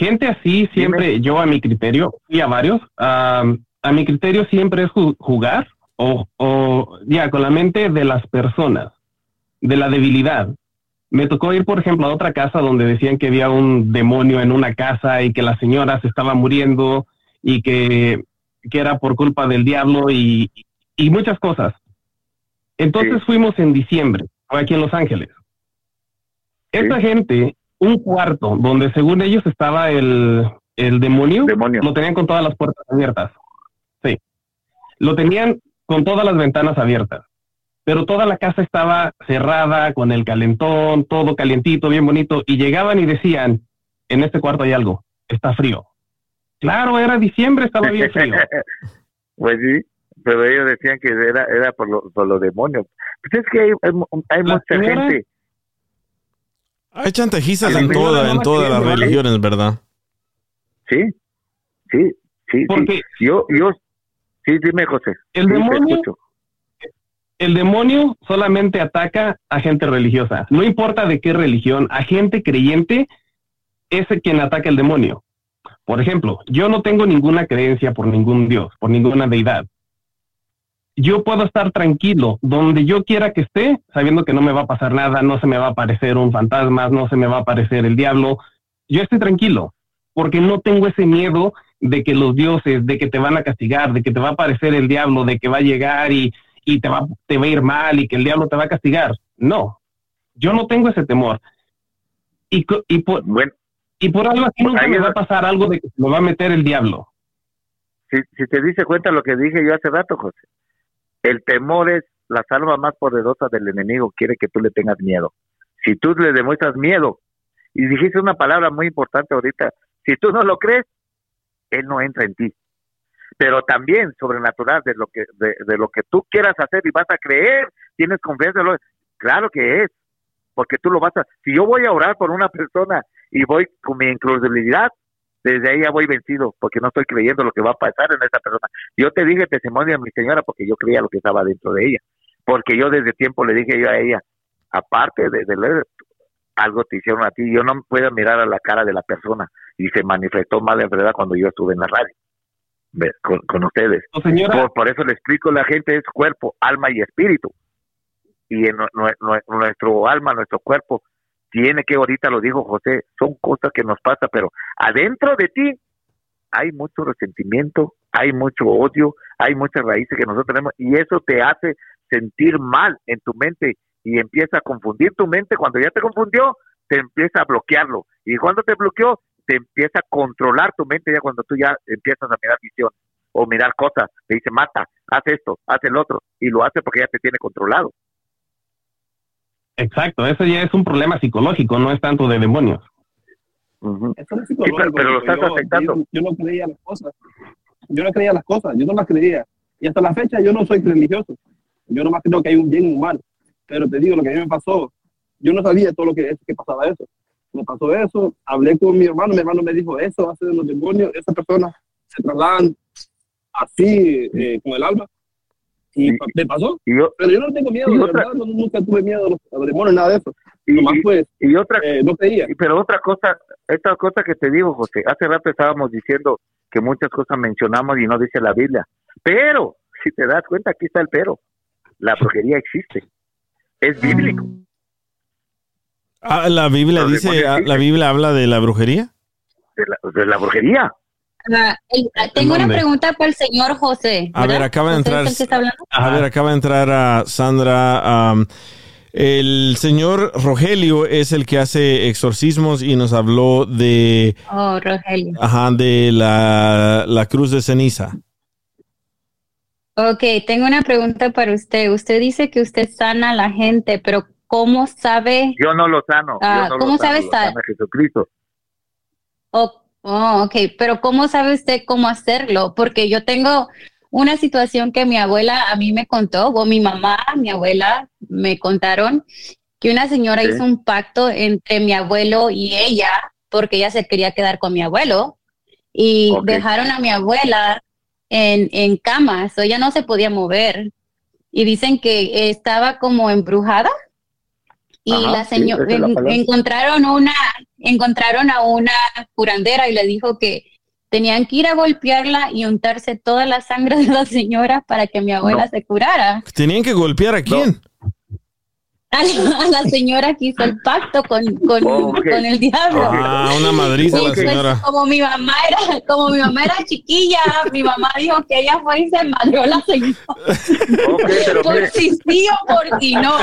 Gente así, siempre yo a mi criterio, y a varios, am, a mi criterio siempre es ju- jugar o, o ya con la mente de las personas, de la debilidad. Me tocó ir, por ejemplo, a otra casa donde decían que había un demonio en una casa y que la señora se estaba muriendo y que, que era por culpa del diablo y, y muchas cosas. Entonces fuimos en diciembre, aquí en Los Ángeles. Esta gente, un cuarto donde según ellos estaba el, el demonio, lo tenían con todas las puertas abiertas. Sí. Lo tenían con todas las ventanas abiertas. Pero toda la casa estaba cerrada, con el calentón, todo calientito, bien bonito. Y llegaban y decían, en este cuarto hay algo, está frío. Claro, era diciembre, estaba bien frío. pues sí, pero ellos decían que era, era por, lo, por los demonios. Pues es que hay, hay, hay mucha señora- gente. Hay chantajistas en, toda, en la todas las religiones, ¿verdad? Sí, sí, sí. sí. Yo, yo, sí, dime, José. El Sí, demonio-. El demonio solamente ataca a gente religiosa. No importa de qué religión, a gente creyente es quien ataca el demonio. Por ejemplo, yo no tengo ninguna creencia por ningún dios, por ninguna deidad. Yo puedo estar tranquilo donde yo quiera que esté, sabiendo que no me va a pasar nada, no se me va a aparecer un fantasma, no se me va a aparecer el diablo. Yo estoy tranquilo, porque no tengo ese miedo de que los dioses, de que te van a castigar, de que te va a aparecer el diablo, de que va a llegar y, y te va, te va a ir mal y que el diablo te va a castigar. No, yo no tengo ese temor. Y, y, por, y por algo así nunca me va a pasar algo de que me va a meter el diablo. Si, si te dice cuenta lo que dije yo hace rato, José, el temor es la salva más poderosa del enemigo, quiere que tú le tengas miedo. Si tú le demuestras miedo, y dijiste una palabra muy importante ahorita, si tú no lo crees, él no entra en ti. Pero también sobrenatural de lo que de, de lo que tú quieras hacer y vas a creer, tienes confianza, en lo- claro que es, porque tú lo vas a. Si yo voy a orar por una persona y voy con mi incredulidad, desde ahí ya voy vencido, porque no estoy creyendo lo que va a pasar en esa persona. Yo te dije testimonio a mi señora porque yo creía lo que estaba dentro de ella, porque yo desde tiempo le dije yo a ella, aparte de, de leer, algo te hicieron a ti, yo no puedo mirar a la cara de la persona y se manifestó mal enfermedad cuando yo estuve en la radio con, con ustedes. señora- Por, por eso le explico a la gente es cuerpo, alma y espíritu. Y en nue- nue- nue- nuestro alma, nuestro cuerpo, tiene que, ahorita lo dijo José, son cosas que nos pasan, pero adentro de ti hay mucho resentimiento, hay mucho odio, hay muchas raíces que nosotros tenemos y eso te hace sentir mal en tu mente y empieza a confundir tu mente. Cuando ya te confundió, te empieza a bloquearlo y cuando te bloqueó, te empieza a controlar tu mente ya cuando tú ya empiezas a mirar visión o mirar cosas, te dice mata, haz esto, haz el otro y lo hace porque ya te tiene controlado. Exacto, eso ya es un problema psicológico, no es tanto de demonios. Eso no es Sí, pero- pero lo psicológico, estás yo- afectando. Yo, yo no creía las cosas. Yo no creía las cosas, yo no las creía. Y hasta la fecha yo no soy religioso. Yo nomás creo que hay un bien y un mal. Pero te digo, lo que a mí me pasó, yo no sabía todo lo que, que pasaba eso. Me pasó eso, hablé con mi hermano, mi hermano me dijo, eso hace de los demonios, esa persona se trasladan así eh, con el alma. Y, pa- me pasó. yo, pero yo no tengo miedo, y de otra- verdad, no- nunca tuve miedo a los, a los demonios, nada de eso. Nomás pues, y otra no creía. pero otra cosa esta cosa que te digo José hace rato estábamos diciendo que muchas cosas mencionamos y no dice la Biblia pero si te das cuenta aquí está el pero la brujería existe es bíblico Ah, la Biblia dice, ah, la Biblia habla de la brujería. de la, de la brujería Ah, el- ah, tengo una pregunta para el señor José. A ver, acaba de ¿José entrar. A ver, acaba de entrar a Sandra. el señor Rogelio es el que hace exorcismos y nos habló de, Oh, Rogelio. ajá, de la, la cruz de ceniza. Ok, tengo una pregunta para usted. Usted dice que usted sana a la gente, pero ¿cómo sabe? yo no lo sano Ah, yo no ¿cómo lo sano, sabe lo estar? sana Jesucristo Oh, oh, ok, pero ¿cómo sabe usted cómo hacerlo? Porque yo tengo una situación que mi abuela a mí me contó, o mi mamá, mi abuela me contaron que una señora hizo un pacto entre mi abuelo y ella, porque ella se quería quedar con mi abuelo, y dejaron a mi abuela en, en cama, so ella no se podía mover. Y dicen que estaba como embrujada y Ajá, la señora la encontraron una encontraron a una curandera y le dijo que tenían que ir a golpearla y untarse toda la sangre de la señora para que mi abuela se curara. ¿Tenían que golpear a quién? A la, a la señora que hizo el pacto con, con, con el diablo. Ah, una madriza la pues, señora. como mi mamá era, como mi mamá era chiquilla, mi mamá dijo que ella fue y se madrió a la señora. pero por mire. si sí o por si no.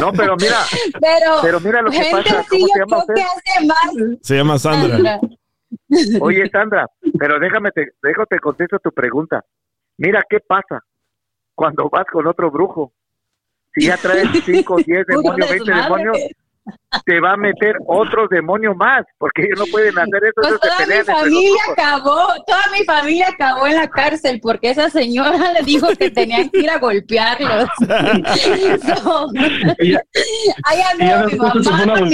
no pero mira Pero, pero mira lo que gente pasa ¿cómo se yo llama creo que usted? hace más. Se llama Sandra. Oye, Sandra, pero déjame te, déjate contesto tu pregunta. Mira, ¿qué pasa cuando vas con otro brujo? Si ya traes 5, 10 Puro demonios, 20 desmadre. demonios, te va a meter otro demonio más, porque ellos no pueden hacer eso, Pues ellos se toda mi familia acabó, toda mi familia acabó en la cárcel porque esa señora le dijo que tenían que ir a golpearlos. So, ahí ella andó mi mamá, mi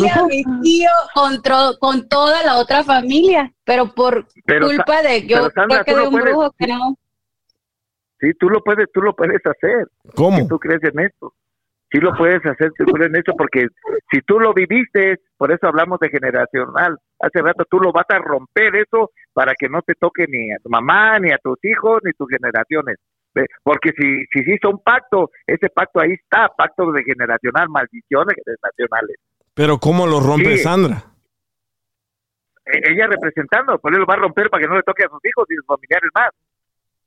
tía, mi tío, con, con toda la otra familia, pero por Pero, culpa de yo Sandra, creo que de no un puedes- brujo que no. Sí, tú lo puedes, tú lo puedes hacer. ¿Cómo? Si tú crees en esto. Sí lo puedes hacer, si crees en esto, porque si tú lo viviste, por eso hablamos de generacional. Hace rato tú lo vas a romper eso para que no te toque ni a tu mamá, ni a tus hijos, ni tus generaciones. Porque si, si se hizo un pacto, ese pacto ahí está, pacto de generacional, maldiciones generacionales. Pero ¿cómo lo rompe Sí. Sandra? E- Ella representando, por eso lo va a romper para que no le toque a sus hijos y sus familiares más.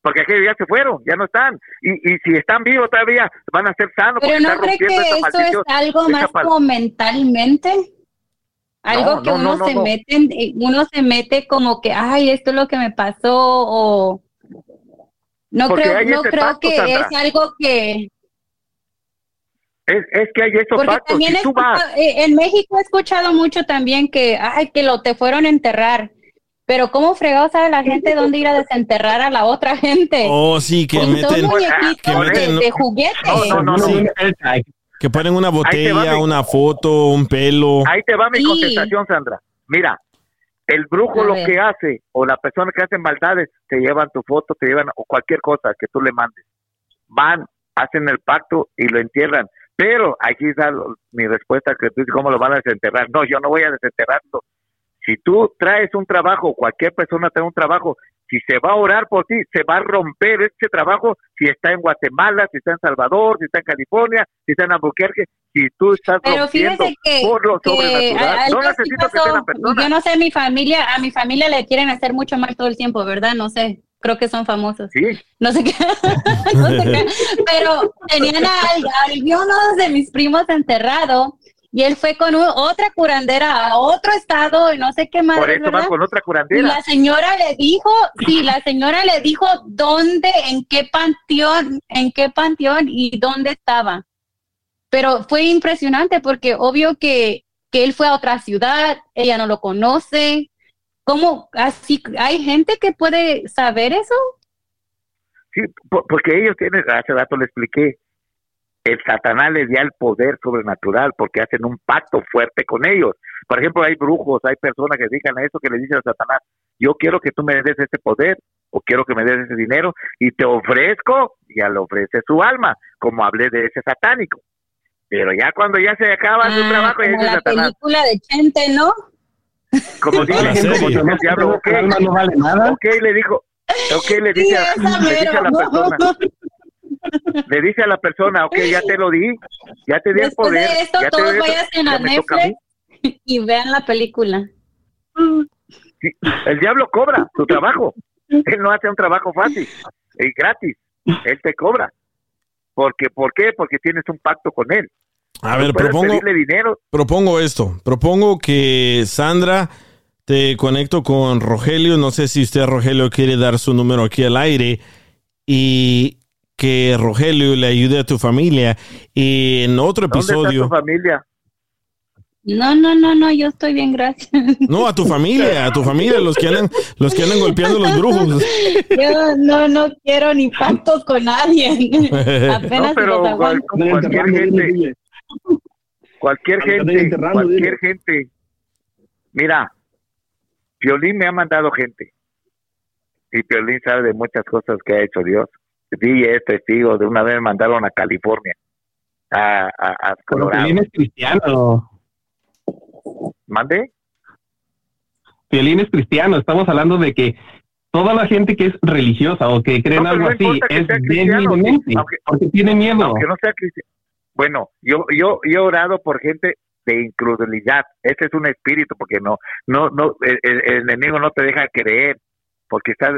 Porque aquellos ya se fueron, ya no están. Y, y si están vivos todavía, van a ser sanos. Pero no cree que eso es algo más como mentalmente. Algo No, que no, uno no, se mete, en- eh, uno se mete como que, ay, esto es lo que me pasó o no Porque creo, no creo pacto, que Sandra. es algo que Es, es que hay esos porque pactos. también Si tú vas, eh, en México he escuchado mucho también que, ay, que lo te fueron a enterrar. Pero cómo fregado sabe la gente dónde ir a desenterrar a la otra gente. Oh, sí, que meten. Que meten. de juguete. Sí. Que ponen una botella, mi- una foto, un pelo. ahí te va mi Sí. contestación, Sandra. Mira, el brujo lo que hace, o la persona que hace maldades, te llevan tu foto, te llevan, o cualquier cosa que tú le mandes. Van, hacen el pacto y lo entierran. Pero aquí está mi respuesta, que tú dices, ¿cómo lo van a desenterrar? No, yo no voy a desenterrarlo. Si tú traes un trabajo, cualquier persona trae un trabajo, si se va a orar por ti, se va a romper ese trabajo si está en Guatemala, si está en Salvador, si está en California, si está en Albuquerque, si tú estás Pero rompiendo que, por lo que sobrenatural. a- No necesito que sea la persona. Yo no sé, mi familia, a mi familia le quieren hacer mucho mal todo el tiempo, ¿verdad? No sé, creo que son famosos. Sí. No sé qué, no sé qué. Pero tenían a, a uno de mis primos enterrado y él fue con un- otra curandera a otro estado y no sé qué más. Por eso van con otra Y curandera. la señora le dijo, sí, la señora le dijo dónde, en qué panteón, en qué panteón y dónde estaba. Pero fue impresionante porque obvio que, que él fue a otra ciudad, ella no lo conoce. ¿Cómo así? ¿Hay gente que puede saber eso? Sí, por- porque ellos tienen, hace rato le expliqué, el Satanás les da el poder sobrenatural porque hacen un pacto fuerte con ellos. Por ejemplo, hay brujos, hay personas que dedican a eso que le dicen a Satanás, yo quiero que tú me des ese poder o quiero que me des ese dinero y te ofrezco, ya le ofrece su alma, como hablé de ese satánico. Pero ya cuando ya se acaba su Ah, trabajo, ya como dice la Satanás, película de Chente, ¿no? como dice, como diablo, ok, El alma no vale nada. ok, le dijo, ok, le Sí, dice, a- le dice a la persona, le dice a la persona, ok, ya te lo di, ya te di el poder, de esto, ya te todos eso, vayan a. Netflix y vean la película. Sí, el diablo cobra su trabajo. Él no hace un trabajo fácil y gratis. Él te cobra. Porque, ¿Por qué? Porque tienes un pacto con él. A ver, propongo, dinero. propongo esto. Propongo que Sandra te conecto con Rogelio. No sé si usted, Rogelio, quiere dar su número aquí al aire y que Rogelio le ayude a tu familia. Y en otro ¿Dónde está episodio. tu familia? No, no, no, no, yo estoy bien, gracias. No, a tu familia, a tu familia, los que andan, los que andan golpeando los brujos. Yo no, no quiero ni pactos con nadie. Apenas No, pero cual- cualquier gente, cualquier gente, cualquier gente. Mira, Piolín me ha mandado gente. Y Piolín sabe de muchas cosas que ha hecho Dios. DJ es testigo. De una vez mandaron a California. A, a, a Colorado. Piolín es cristiano. ¿Mande? Piolín es cristiano. Estamos hablando de que toda la gente que es religiosa o que cree en No, pero algo no así es sea débil cristiano, de mente, aunque- porque tiene miedo. Aunque no sea cristiano. Bueno, yo, yo, yo he orado por gente de incredulidad. Ese es un espíritu, porque no, no, no, el- el enemigo no te deja creer, porque está,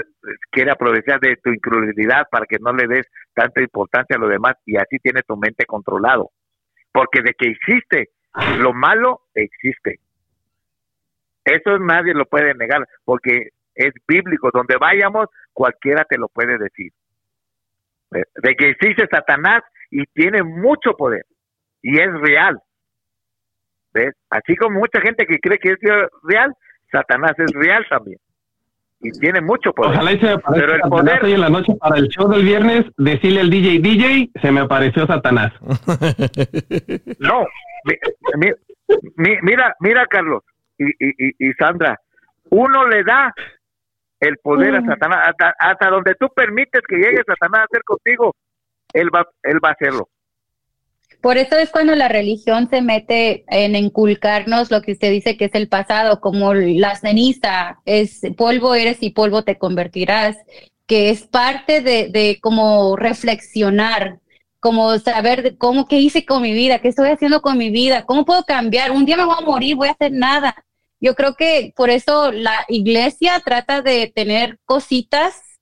quiere aprovechar de tu incredulidad para que no le des tanta importancia a lo demás y así tiene tu mente controlado. Porque de que existe lo malo, existe. Eso nadie lo puede negar, porque es bíblico. Donde vayamos, cualquiera te lo puede decir. De de que existe Satanás y tiene mucho poder y es real. ¿Ves? Así como mucha gente que cree que es real, Satanás es real también. Y tiene mucho poder. Ojalá y se me aparezca Pero el Satanás poder, hoy en la noche para el show del viernes, decirle al DJ, DJ, se me apareció Satanás. no. Mi- mi- mi- mira, mira, Carlos y, y, y- y Sandra, uno le da el poder a Satanás, hasta, hasta donde tú permites que llegue Satanás a hacer contigo, él va, él va a hacerlo. Por eso es cuando la religión se mete en inculcarnos lo que usted dice que es el pasado, como la ceniza, es polvo eres y polvo te convertirás, que es parte de, como reflexionar, como saber de cómo, qué hice con mi vida, qué estoy haciendo con mi vida, cómo puedo cambiar, un día me voy a morir, voy a hacer nada. Yo creo que por eso la iglesia trata de tener cositas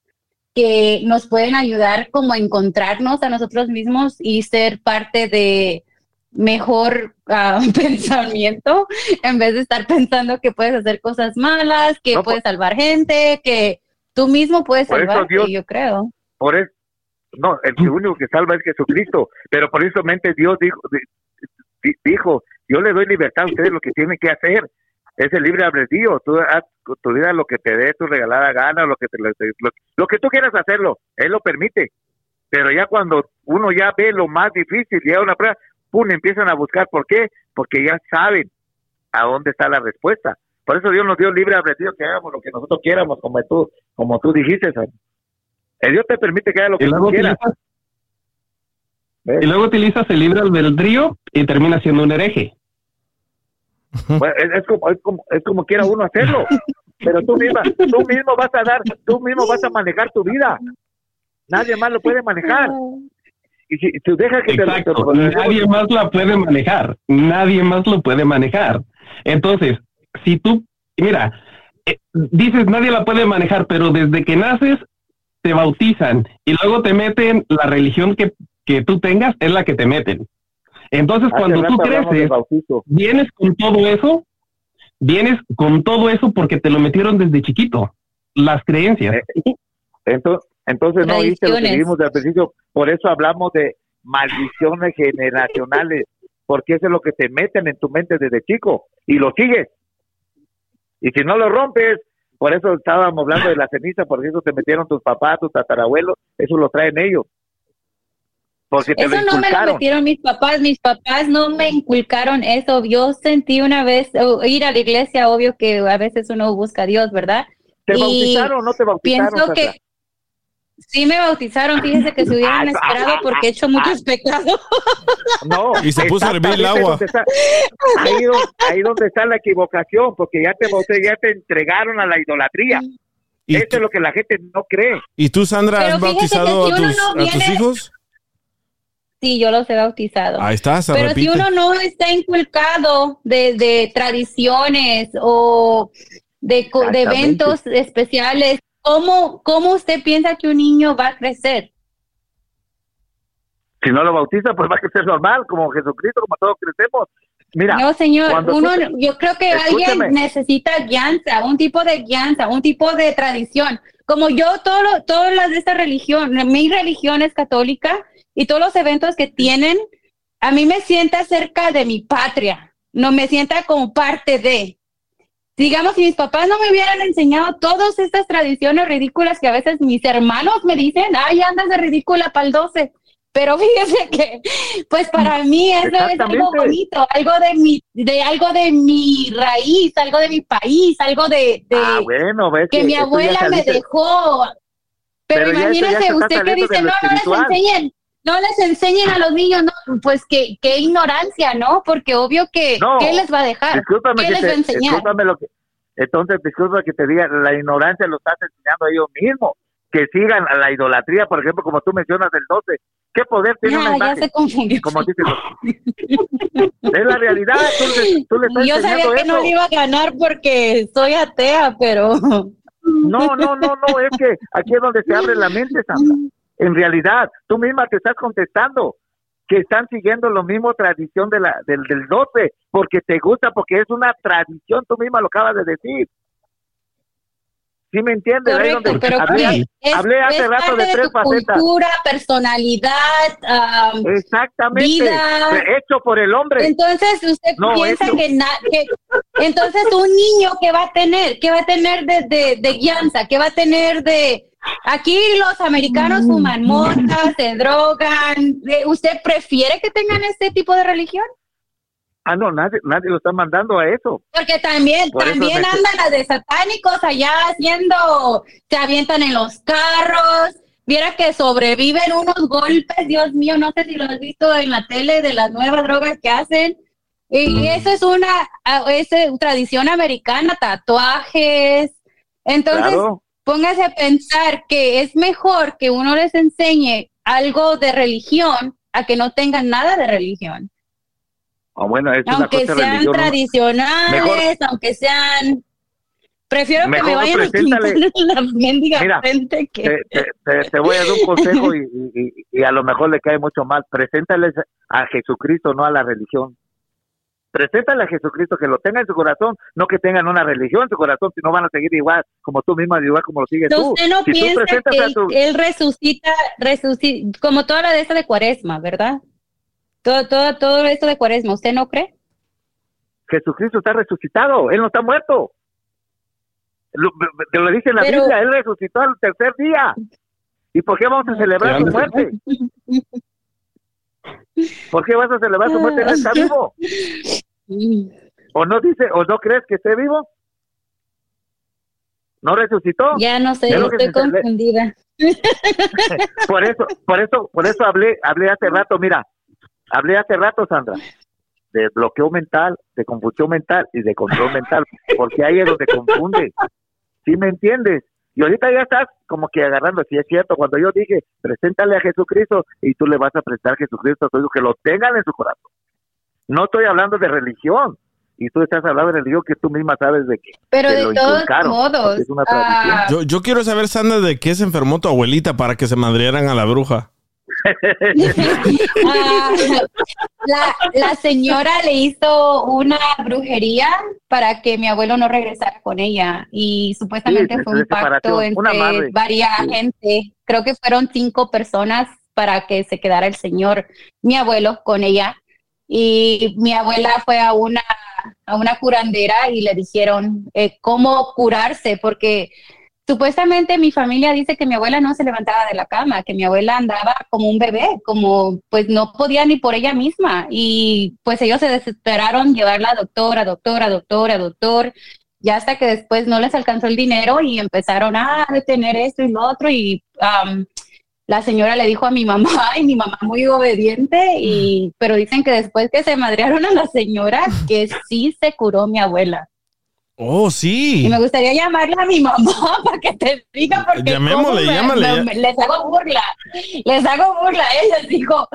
que nos pueden ayudar como a encontrarnos a nosotros mismos y ser parte de mejor ah, pensamiento en vez de estar pensando que puedes hacer cosas malas, que No, puedes salvar gente, que tú mismo puedes Por eso salvarte, Dios- yo creo. Por eso, no, el que único que salva es Jesucristo, pero por eso mente Dios dijo, di- di- dijo, yo le doy libertad a ustedes lo que tienen que hacer, es el libre albedrío, tú haz tu vida lo que te dé tu regalada gana, lo que te, lo, lo que tú quieras hacerlo, él lo permite, pero ya cuando uno ya ve lo más difícil, llega una prueba, pum, empiezan a buscar, ¿por qué? Porque ya saben a dónde está la respuesta. Por eso Dios nos dio libre albedrío que hagamos lo que nosotros quieramos, como tú, como tú dijiste, Sam. El Dios te permite que haga lo que tú quieras. utilizas, y luego utilizas el libre albedrío y termina siendo un hereje. Bueno, es, es como, es, como, es como quiera uno hacerlo. Pero tú misma, tú mismo vas a dar, tú mismo vas a manejar tu vida. Nadie más lo puede manejar. Y si tú dejas que te- te- nadie más la puede manejar, nadie más lo puede manejar. Entonces, si tú, mira, eh, dices nadie la puede manejar, pero desde que naces te bautizan y luego te meten la religión que, que tú tengas, es la que te meten. Entonces, Hace cuando tú creces, vienes con todo eso, vienes con todo eso porque te lo metieron desde chiquito, las creencias. Entonces, entonces no oíste lo que dijimos al principio. Por eso hablamos de maldiciones generacionales. Porque eso es lo que te meten en tu mente desde chico. Y lo sigues. Y si no lo rompes, por eso estábamos hablando de la ceniza, porque eso te metieron tus papás, tus tatarabuelos, eso lo traen ellos. Porque te Eso lo no me lo metieron mis papás, mis papás no me inculcaron eso. Yo sentí una vez ir a la iglesia, obvio que a veces uno busca a Dios, ¿verdad? ¿Te Y bautizaron o no te bautizaron? Pienso que sí me bautizaron, fíjese que se hubieran esperado porque he hecho muchos pecados. No. Y se puso a hervir el agua. donde está- ahí, donde, ahí donde está la equivocación, porque ya te bauté, ya te entregaron a la idolatría. Eso es lo que la gente no cree. ¿Y tú, Sandra, Pero has bautizado a tus, no a tus viene- hijos? Sí, yo los he bautizado. Ahí está, se Pero repite. si uno no está inculcado de, de tradiciones o de, co- de eventos especiales, ¿cómo, ¿cómo usted piensa que un niño va a crecer? Si no lo bautiza, pues va a crecer normal, como Jesucristo, como todos crecemos. Mira, no, señor, cuando uno, yo creo que alguien necesita guianza, un tipo de guianza, un tipo de tradición. Como yo, todo lo- todas las de esta religión, mi religión es católica y todos los eventos que tienen, a mí me sienta cerca de mi patria, no me sienta como parte de. Digamos, si mis papás no me hubieran enseñado todas estas tradiciones ridículas que a veces mis hermanos me dicen, ay, andas de ridícula para el 12. Pero fíjese que, pues para mí eso es algo bonito, algo de mi, de algo de mi raíz, algo de mi país, algo de, de Ah, bueno, ves que que mi abuela me dejó. Pero, Pero imagínese usted que dice, no, no les espiritual". enseñen, no les enseñen a los niños, no, pues qué, qué ignorancia, ¿no? Porque obvio que, No, ¿qué les va a dejar? ¿Qué que les te- va a enseñar? discúlpame lo que, entonces, disculpa que te diga, la ignorancia lo estás enseñando a ellos mismos. Que sigan a la idolatría, por ejemplo, como tú mencionas del 12. ¿Qué poder tiene una Ya, ya imagen? se confundió. Como dices, es la realidad. Tú, le- tú le estás Yo sabía que no le iba a ganar porque soy atea, pero... No, no, no, no, es que aquí es donde se abre la mente, Sandra. En realidad, tú misma te estás contestando que están siguiendo lo mismo tradición de la, del, del 12, porque te gusta, porque es una tradición, tú misma lo acabas de decir. ¿Sí me entiendes? Correcto, donde pero hablé, ¿qué? es, hablé hace es rato de tres facetas. cultura, personalidad, am, Exactamente. vida. Hecho por el hombre. Entonces usted No, piensa que, na- que entonces un niño que va a tener, que va a tener de, de, de guianza, que va a tener de aquí los americanos fuman motas, se drogan. ¿De- ¿Usted prefiere que tengan este tipo de religión? Ah, no, nadie, nadie lo está mandando a eso. Porque también, Por también me- andan las de satánicos allá haciendo, se avientan en los carros. Viera que sobreviven unos golpes, Dios mío, no sé si lo has visto en la tele de las nuevas drogas que hacen. Y eso es una, ah, es eh, tradición americana, tatuajes. Entonces, Claro. Póngase a pensar que es mejor que uno les enseñe algo de religión a que no tengan nada de religión. Ah, bueno, es una Aunque cosa sean tradicionales, Mejor- aunque sean... Prefiero que me vayan a la mendiga Mira, frente que... te, te- te- te voy a dar un consejo y, y- y- y a lo mejor le cae mucho mal. Preséntales a Jesucristo, no a la religión. Preséntale a Jesucristo que lo tenga en su corazón, no que tengan una religión en su corazón, si no van a seguir igual como tú misma, igual como lo sigues tú. ¿Usted no si tú piensa presentas que él, tu- él resucita, resucita, como toda la de esta de cuaresma, ¿verdad? Todo, todo, todo esto de cuaresma, ¿usted no cree? Jesucristo está resucitado, Él no está muerto. Lo, te lo dice en la Pero- Biblia, Él resucitó al tercer día. ¿Y por qué vamos a celebrar su muerte? ¿Por qué vas a celebrar su muerte? Él está vivo. ¿O no dice, o no crees que esté vivo? ¿No resucitó? Ya no sé, estoy se confundida. por eso, por eso, por eso hablé, hablé hace rato, mira, hablé hace rato, Sandra, de bloqueo mental, de confusión mental y de control mental, porque ahí es donde confunde. ¿Sí me entiendes? Y ahorita ya estás como que agarrando, si es cierto, cuando yo dije, preséntale a Jesucristo y tú le vas a presentar a Jesucristo a tu hijo, que lo tengan en su corazón. No estoy hablando de religión, y tú estás hablando de religión que tú misma sabes de que Pero de lo todos modos, es una ah, Yo, yo quiero saber, Sandra, de qué se enfermó tu abuelita para que se madrearan a la bruja. Ah, la, la señora le hizo una brujería para que mi abuelo no regresara con ella y supuestamente Sí, fue un pacto entre varias Sí. gente. Creo que fueron cinco personas para que se quedara el señor, mi abuelo, con ella. Y mi abuela fue a una, a una curandera y le dijeron eh, cómo curarse, porque supuestamente mi familia dice que mi abuela no se levantaba de la cama, que mi abuela andaba como un bebé, como pues no podía ni por ella misma. Y pues ellos se desesperaron llevarla a doctora, doctora, doctora, doctor. Ya hasta que después no les alcanzó el dinero y empezaron a detener esto y lo otro. Y am, la señora le dijo a mi mamá, y mi mamá muy obediente, y, pero dicen que después que se madrearon a la señora, que sí se curó mi abuela. Oh, sí. Y me gustaría llamarle a mi mamá para que te diga porque Llamémosle, me- llámale, me- les hago burla, les hago burla. Ella dijo,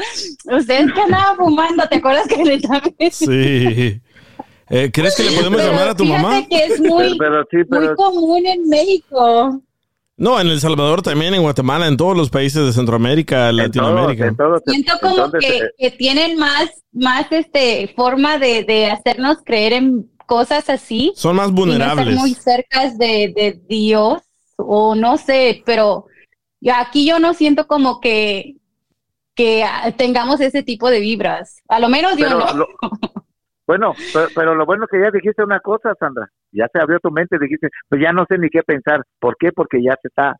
ustedes que andaban fumando, ¿te acuerdas que le también? Sí. Eh, ¿Crees que le podemos Pero llamar a tu mamá? que es muy, Pero sí, muy común en México. No, en El Salvador también, en Guatemala, en todos los países de Centroamérica, Latinoamérica. Siento como que, que tienen más, más este forma de, de hacernos creer en cosas así. Son más vulnerables. estar muy cerca de, de Dios, o no sé, pero yo aquí yo no siento como que, que tengamos ese tipo de vibras. A lo menos yo no. lo- bueno, pero, pero lo bueno que ya dijiste una cosa, Sandra. Ya se abrió tu mente, dijiste, pues ya no sé ni qué pensar. ¿Por qué? Porque ya se está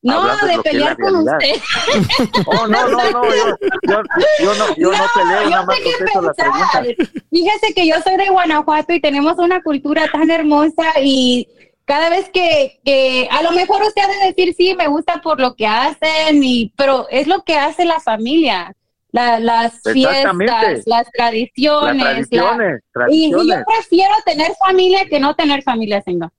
No, de es pelear con usted. Oh, no, no, no, yo, yo, yo no, yo no, peleo, yo nada más contesto las pensar. preguntas. Fíjese que yo soy de Guanajuato y tenemos una cultura tan hermosa y cada vez que, que a lo mejor usted ha de decir sí, me gusta por lo que hacen, y, pero es lo que hace la familia. La- las fiestas, las tradiciones. Las tradiciones, la- y, y yo prefiero tener familia que no tener familia, señor.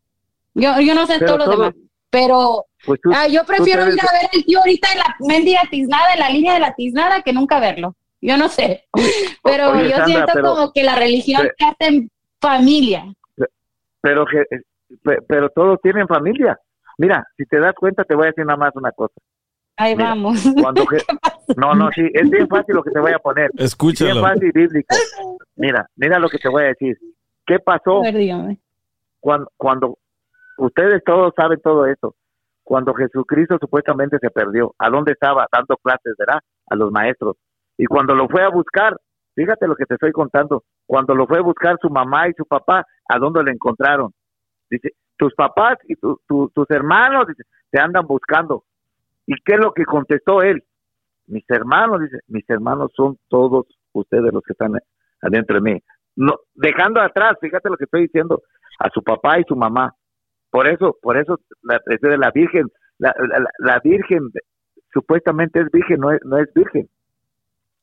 Yo, yo no sé Pero todo lo todo- demás, pero Pues tú- ah, yo prefiero ir a ver el tío ahorita en la mendiga tiznada, en la línea de la tiznada, que nunca verlo. Yo no sé, pero Oye, yo Sandra, siento pero- como que la religión pe- te hace familia. Pero, que, pe- pero todos tienen familia. Mira, si te das cuenta, te voy a decir nada más una cosa. Ahí Mira, vamos. Cuando que- no, no, sí, es bien fácil lo que te voy a poner. Escúchalo. Bien fácil bíblico. Mira, mira lo que te voy a decir. ¿Qué pasó A ver, dígame. cuando, cuando ustedes todos saben todo esto? Cuando Jesucristo supuestamente se perdió, ¿a dónde estaba? Dando clases, ¿verdad? A los maestros. Y cuando lo fue a buscar, fíjate lo que te estoy contando, cuando lo fue a buscar su mamá y su papá, ¿a dónde lo encontraron? Dice, tus papás y tu- tu- tus hermanos dice, te andan buscando. ¿Y qué es lo que contestó él? Mis hermanos, dice, mis hermanos son todos ustedes los que están adentro de mí. No, dejando atrás, fíjate lo que estoy diciendo, a su papá y su mamá. Por eso, por eso la la Virgen, la, la- la Virgen supuestamente es virgen, no es, no es virgen.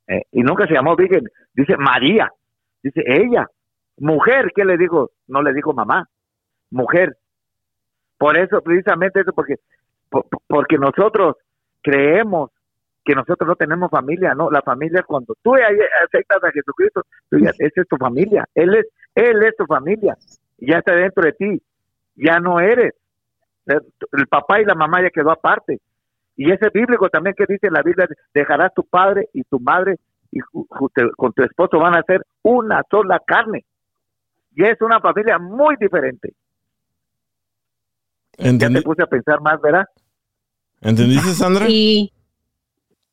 Eh, y nunca se llamó virgen, dice María, dice ella, mujer, ¿qué le dijo? No le dijo mamá, mujer. Por eso, precisamente eso, porque, por- porque nosotros creemos que nosotros no tenemos familia, no, la familia es cuando tú aceptas a Jesucristo, tú ya- esa es tu familia, él es, él es tu familia, ya está dentro de ti, ya no eres. El, papá y la mamá ya quedó aparte. Y ese bíblico también que dice en la Biblia, dejarás tu padre y tu madre y con tu esposo van a ser una sola carne. Y es una familia muy diferente. Ya te ¿Entendí- puse a pensar más, ¿verdad? ¿Entendiste, Sandra? Sí.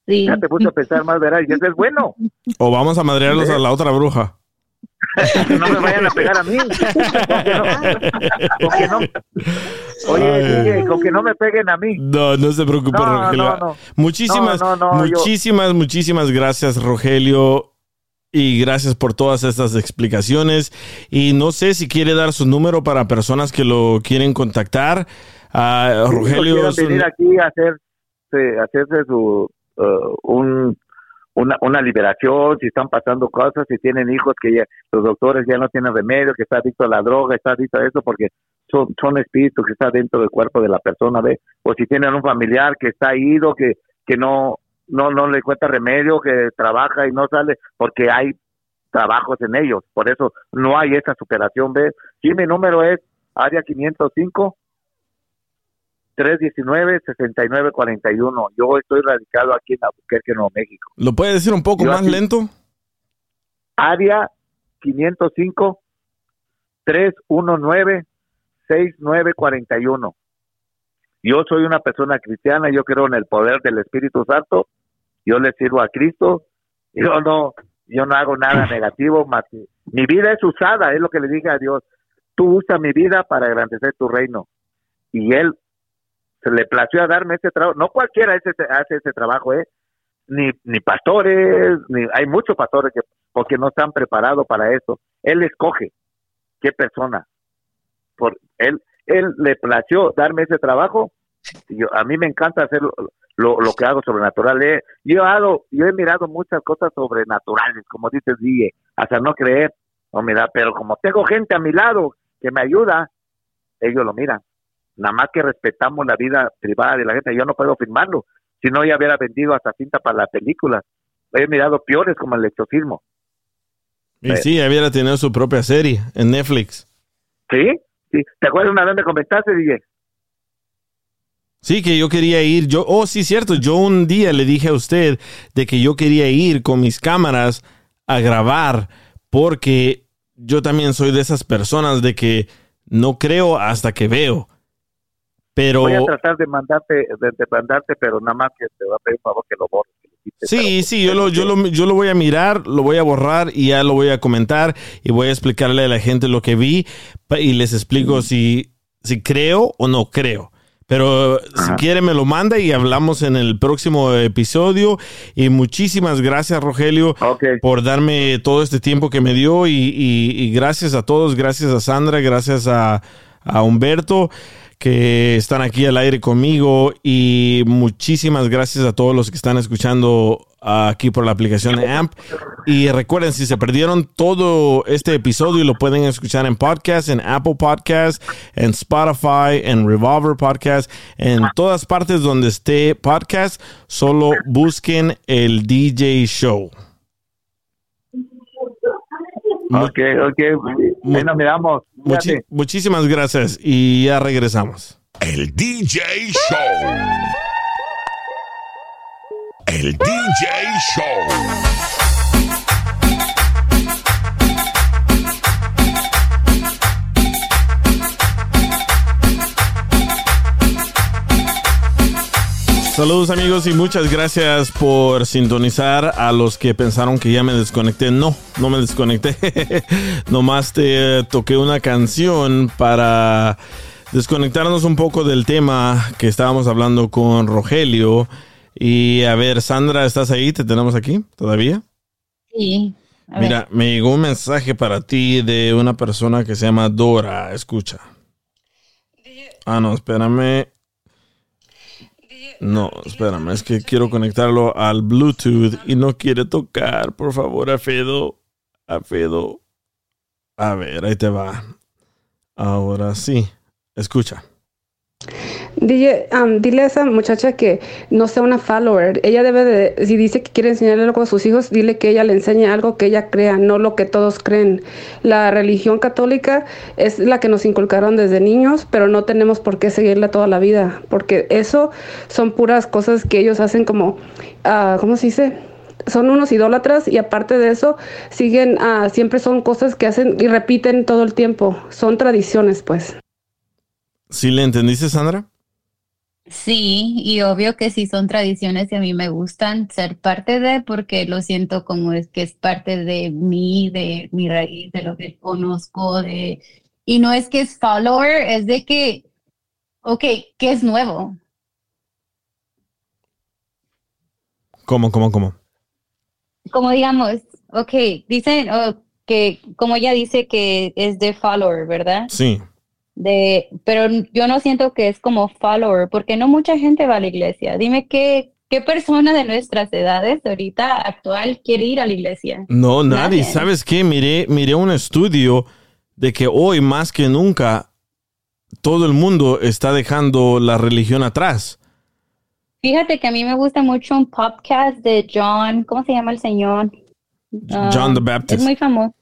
Sí. Ya te puse a pensar más, ¿verdad? Y eso es bueno. O vamos a madrearlos a la otra bruja. no me vayan a pegar a mí. Con que no, con que no- oye, con que no me peguen a mí. No, no se preocupe, No, Rogelio. no, no. Muchísimas, No, no, no, yo- muchísimas, muchísimas gracias, Rogelio. Y gracias por todas estas explicaciones. Y no sé si quiere dar su número para personas que lo quieren contactar. Rogelio, quieran su- venir aquí a hacerse, hacerse su, uh, un, una, una liberación, si están pasando cosas, si tienen hijos que ya, los doctores ya no tienen remedio, que está adicto a la droga, está adicto a eso, porque son, son espíritus que están dentro del cuerpo de la persona, ¿ve? O si tienen un familiar que está ido, que, que no, no, no le cuenta remedio, que trabaja y no sale, porque hay trabajos en ellos, por eso no hay esa superación, ¿ve? Sí, mi número es área 505 319-6941. Yo estoy radicado aquí en Albuquerque, Nuevo México. ¿lo puede decir un poco Yo más aquí- lento? Área 505-319-6941. Yo soy una persona cristiana, yo creo en el poder del Espíritu Santo, yo le sirvo a Cristo, yo no, yo no hago nada negativo, más que mi vida es usada, es lo que le dije a Dios, tú usa mi vida para engrandecer tu reino. Y Él se le plació a darme ese trabajo, no cualquiera hace, hace ese trabajo, ¿eh? Ni, ni pastores, ni hay muchos pastores que porque no están preparados para eso. Él escoge qué persona. Por él, él le plació darme ese trabajo. Yo, a mí me encanta hacer lo, lo, lo que hago sobrenatural. Eh, Yo, hago, yo he mirado muchas cosas sobrenaturales, como dices, Guille, hasta no creer. No, mira, pero como tengo gente a mi lado que me ayuda, ellos lo miran. Nada más que respetamos la vida privada de la gente. Yo no puedo firmarlo. Si no, ya hubiera vendido hasta cinta para la película. He mirado peores como el exorcismo. Y sí, hubiera tenido su propia serie en Netflix. ¿Sí? sí. ¿Te acuerdas una vez me comentaste, DJ? Sí, que yo quería ir. Yo, oh, sí, cierto. Yo un día le dije a usted de que yo quería ir con mis cámaras a grabar porque yo también soy de esas personas de que no creo hasta que veo. Pero Voy a tratar de mandarte, de, de mandarte, pero nada más que te va a pedir por favor que lo borres. sí, sí, yo lo, yo, lo, yo lo voy a mirar, lo voy a borrar y ya lo voy a comentar y voy a explicarle a la gente lo que vi y les explico si, si creo o no creo. Pero si quiere me lo manda y hablamos en el próximo episodio. Y muchísimas gracias, Rogelio, por darme todo este tiempo que me dio. Y, y- y gracias a todos, gracias a Sandra, gracias a, a Humberto que están aquí al aire conmigo. Y muchísimas gracias a todos los que están escuchando aquí por la aplicación de AMP. Y recuerden, si se perdieron todo este episodio, lo pueden escuchar en podcast, en Apple Podcast, en Spotify, en Revolver Podcast, en todas partes donde esté podcast, solo busquen el DJ Show. Ok, ok. Bueno, miramos. Muchi- muchísimas gracias y ya regresamos. El DJ Show. El DJ Show. Saludos amigos y muchas gracias por sintonizar a los que pensaron que ya me desconecté. No, no me desconecté. Nomás te toqué una canción para desconectarnos un poco del tema que estábamos hablando con Rogelio. Y a ver, Sandra, ¿estás ahí? ¿Te tenemos aquí todavía? Sí. A ver. Mira, me llegó un mensaje para ti de una persona que se llama Dora. Escucha. Ah, no, espérame. No, espérame, es que quiero conectarlo al Bluetooth y no quiere tocar. Por favor, Afedo. Afedo. A ver, ahí te va. Ahora sí. Escucha. DJ, um, dile a esa muchacha que no sea una follower. Ella debe de, si dice que quiere enseñarle algo a sus hijos, dile que ella le enseñe algo que ella crea, no lo que todos creen. La religión católica es la que nos inculcaron desde niños, pero no tenemos por qué seguirla toda la vida, porque eso son puras cosas que ellos hacen como, ah, ¿cómo se dice? Son unos idólatras y aparte de eso siguen, ah, siempre son cosas que hacen y repiten todo el tiempo. Son tradiciones, pues. ¿Sí le entendiste, Sandra? Sí, y obvio que sí son tradiciones y a mí me gustan ser parte de, porque lo siento como es que es parte de mí, de mi raíz, de lo que conozco, de, y no es que es follower, es de que, ok, ¿qué es nuevo? ¿Cómo, cómo, cómo? Como digamos, ok, dicen oh, que, como ella dice que es de follower, ¿verdad? Sí. De, pero yo no siento que es como follower, porque no mucha gente va a la iglesia. Dime qué, qué persona de nuestras edades ahorita actual quiere ir a la iglesia. No, nadie. ¿Sabes qué? Miré, miré un estudio de que hoy más que nunca todo el mundo está dejando la religión atrás. Fíjate que a mí me gusta mucho un podcast de John, ¿cómo se llama el señor? John the Ah, Baptist. Es muy famoso.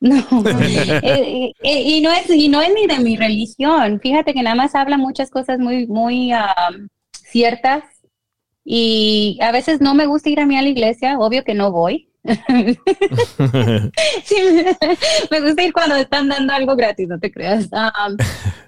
No, Eh, eh, y no es y no es ni de mi religión. Fíjate que nada más habla muchas cosas muy muy am, ciertas y a veces no me gusta ir a mí a la iglesia, obvio que no voy. Sí, me gusta ir cuando están dando algo gratis, no te creas.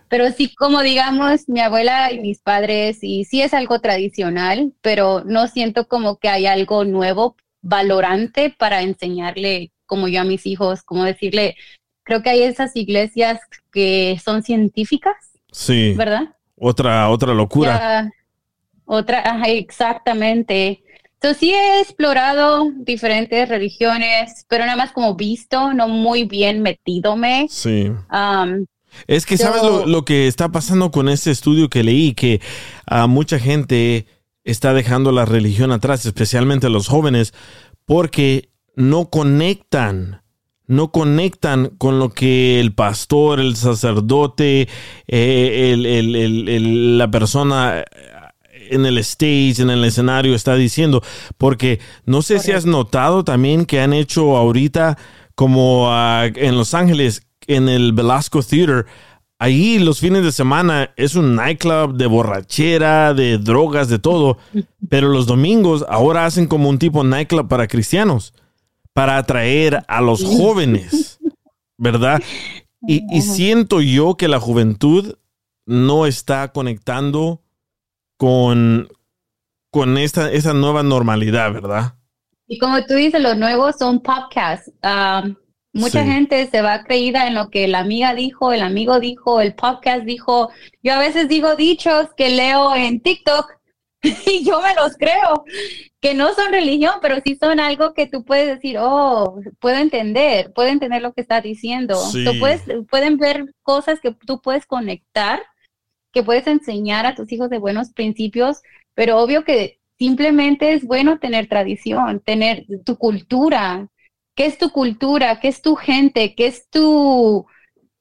Pero sí, como digamos, mi abuela y mis padres, y sí es algo tradicional, pero no siento como que hay algo nuevo, valorante para enseñarle como yo a mis hijos, como decirle, creo que hay esas iglesias que son científicas, Sí. ¿verdad? Otra, otra locura. Ya, otra, ajá, exactamente. Entonces sí he explorado diferentes religiones, pero nada más como visto, no muy bien metidome. Sí. Es que sabes lo, lo que está pasando con este estudio que leí, que a mucha gente está dejando la religión atrás, especialmente los jóvenes, porque no conectan, no conectan con lo que el pastor, el sacerdote, eh, el- el- el- el- la persona eh, en el stage, en el escenario está diciendo, porque no sé si has notado también que han hecho ahorita como ah, en Los Ángeles, en el Velasco Theater, ahí los fines de semana es un nightclub de borrachera, de drogas, de todo, pero los domingos ahora hacen como un tipo nightclub para cristianos, para atraer a los jóvenes, ¿verdad? Y, y siento yo que la juventud no está conectando con, con esta, esa nueva normalidad, ¿verdad? Y como tú dices, los nuevos son podcasts. Am, mucha Sí. gente se va creída en lo que la amiga dijo, el amigo dijo, el podcast dijo. Yo a veces digo dichos que leo en TikTok y yo me los creo, que no son religión, pero sí son algo que tú puedes decir, oh, puedo entender, puedo entender lo que está diciendo. Sí. So, puedes, pueden ver cosas que tú puedes conectar, que puedes enseñar a tus hijos de buenos principios, pero obvio que simplemente es bueno tener tradición, tener tu cultura. ¿Qué es tu cultura? ¿Qué es tu gente? ¿Qué es tu...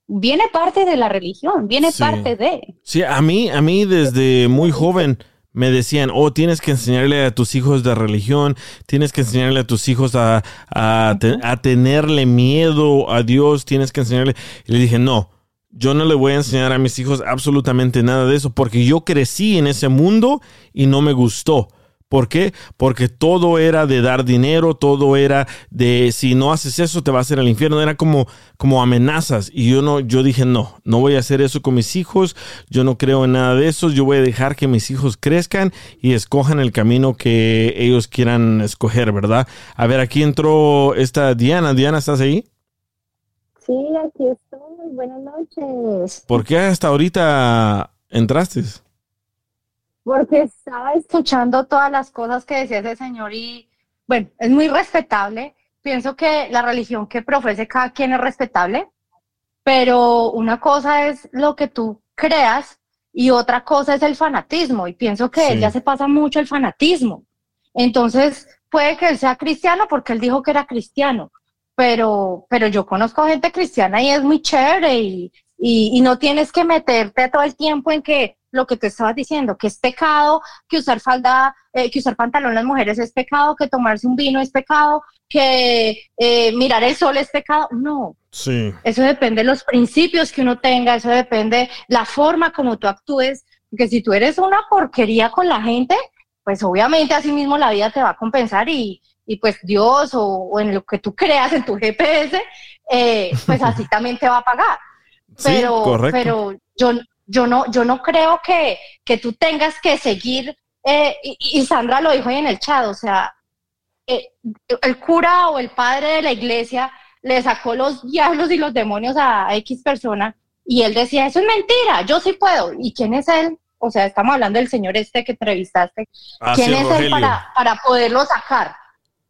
Viene parte de la religión, viene Sí. parte de... Sí, a mí, a mí desde muy joven me decían, oh, tienes que enseñarle a tus hijos de religión, tienes que enseñarle a tus hijos a, a, te- a tenerle miedo a Dios, tienes que enseñarle. Y le dije, no, yo no le voy a enseñar a mis hijos absolutamente nada de eso, porque yo crecí en ese mundo y no me gustó. ¿Por qué? Porque todo era de dar dinero, todo era de si no haces eso te vas a ir al infierno, era como, como amenazas. Y yo no, yo dije, no, no voy a hacer eso con mis hijos, yo no creo en nada de eso, yo voy a dejar que mis hijos crezcan y escojan el camino que ellos quieran escoger, ¿verdad? A ver, aquí entró esta Diana. Diana, ¿estás ahí? Sí, aquí estoy. Buenas noches. ¿Por qué hasta ahorita entraste? Porque estaba escuchando todas las cosas que decía ese señor y, bueno, es muy respetable. Pienso que la religión que profese cada quien es respetable, pero una cosa es lo que tú creas y otra cosa es el fanatismo. Y pienso que él ya se pasa mucho el fanatismo. Entonces, puede que él sea cristiano porque él dijo que era cristiano, pero, pero yo conozco gente cristiana y es muy chévere y, y, y no tienes que meterte todo el tiempo en que lo que tú estabas diciendo, que es pecado, que usar falda, eh, que usar pantalón las mujeres es pecado, que tomarse un vino es pecado, que eh, mirar el sol es pecado. No, Sí. eso depende de los principios que uno tenga, eso depende la forma como tú actúes, porque si tú eres una porquería con la gente, pues obviamente así mismo la vida te va a compensar y, y pues Dios o, o en lo que tú creas en tu GPS, eh, pues así también te va a pagar. Sí, Pero, correcto. pero yo, yo no, yo no creo que, que tú tengas que seguir, eh, y, y Sandra lo dijo ahí en el chat, o sea, eh, el cura o el padre de la iglesia le sacó los diablos y los demonios a, a X persona y él decía, eso es mentira, yo sí puedo. ¿Y quién es él? O sea, estamos hablando del señor este que entrevistaste. Ah, ¿Quién sí, es él para, para poderlo sacar?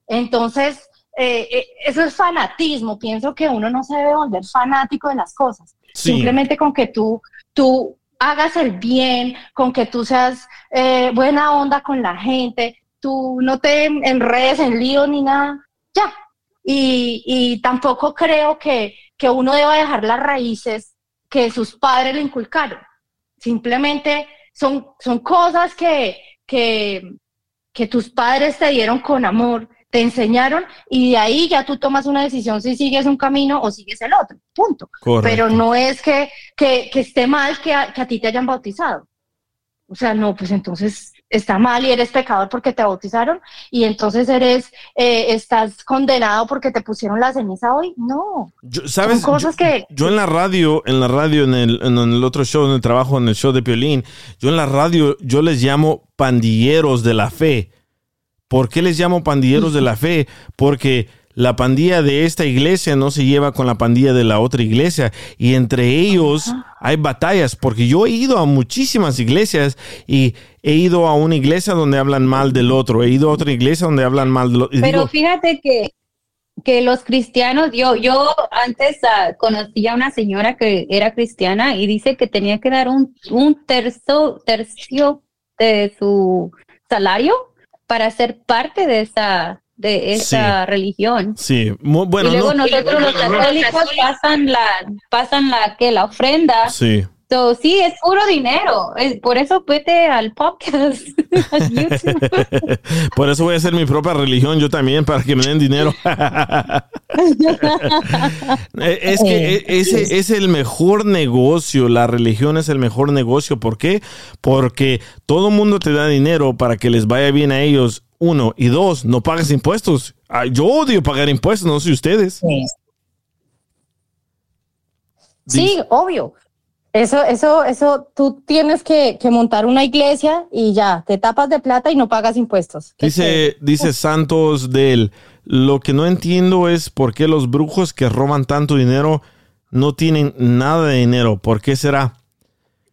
Entonces, eh, eh, eso es fanatismo. Pienso que uno no se debe volver fanático de las cosas. Sí. Simplemente con que tú, tú hagas el bien, con que tú seas eh, buena onda con la gente, tú no te enredes en lío ni nada, ya. Y, y tampoco creo que, que uno deba dejar las raíces que sus padres le inculcaron. Simplemente son, son cosas que, que, que tus padres te dieron con amor, te enseñaron y de ahí ya tú tomas una decisión si sigues un camino o sigues el otro, punto. Correcto. Pero no es que, que, que esté mal que a, que a ti te hayan bautizado. O sea, no, pues entonces está mal y eres pecador porque te bautizaron y entonces eres, eh, estás condenado porque te pusieron la ceniza hoy. No, Yo- ¿Sabes? son cosas que... Yo en la radio, en la radio, en el, en el otro show, en el trabajo, en el show de Piolín, yo en la radio, yo les llamo pandilleros de la fe. ¿Por qué les llamo pandilleros de la fe? Porque la pandilla de esta iglesia no se lleva con la pandilla de la otra iglesia y entre ellos hay batallas porque yo he ido a muchísimas iglesias y he ido a una iglesia donde hablan mal del otro, he ido a otra iglesia donde hablan mal del otro. Pero digo, fíjate que, que los cristianos, yo, yo antes ah, conocí a una señora que era cristiana y dice que tenía que dar un, un tercio, tercio de su salario para ser parte de esa, de esa Sí. religión. sí, bueno, y luego no- nosotros los católicos pasan la, pasan la que la ofrenda. Sí. So, sí, es puro dinero. Es, por eso vete al podcast. Por eso voy a hacer mi propia religión yo también, para que me den dinero. Eh, es que e- ese es el mejor negocio, la religión es el mejor negocio. ¿Por qué? Porque todo el mundo te da dinero para que les vaya bien a ellos, uno. Y dos, no pagas impuestos. Ah, Yo odio pagar impuestos, no sé ustedes. Sí, obvio. Eso, eso, eso, tú tienes que, que montar una iglesia y ya, te tapas de plata y no pagas impuestos. Dice, dice Santos del, lo que no entiendo es por qué los brujos que roban tanto dinero no tienen nada de dinero. ¿Por qué será?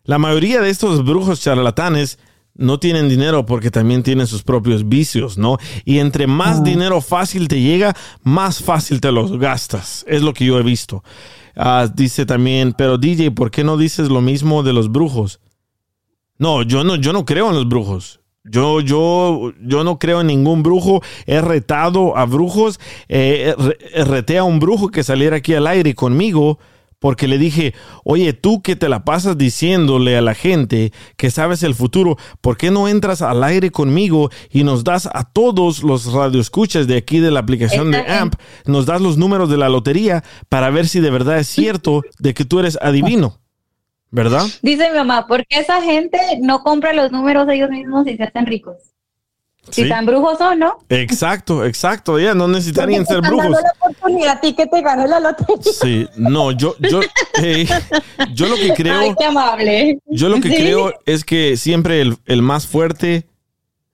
La mayoría de estos brujos charlatanes no tienen dinero porque también tienen sus propios vicios, ¿no? Y entre más dinero fácil te llega, más fácil te los gastas. Es lo que yo he visto. Ah, dice también, pero DJ, ¿por qué no dices lo mismo de los brujos? No, yo no, yo no creo en los brujos. Yo, yo, yo no creo en ningún brujo. He retado a brujos. eh, re- reté a un brujo que saliera aquí al aire conmigo porque le dije, oye, tú que te la pasas diciéndole a la gente que sabes el futuro, ¿por qué no entras al aire conmigo y nos das a todos los radioescuchas de aquí de la aplicación de. AMP, nos das los números de la lotería para ver si de verdad es cierto de que tú eres adivino? ¿Verdad? Dice mi mamá, ¿por qué esa gente no compra los números ellos mismos y se hacen ricos? Si Sí. tan brujos son, ¿no? Exacto, exacto. Ya no necesitarían ser brujos. la oportunidad a ti que te la lotería. Sí, no, yo, yo, eh, yo lo que creo, Ay, qué amable. yo lo que Sí. creo es que siempre el, el más fuerte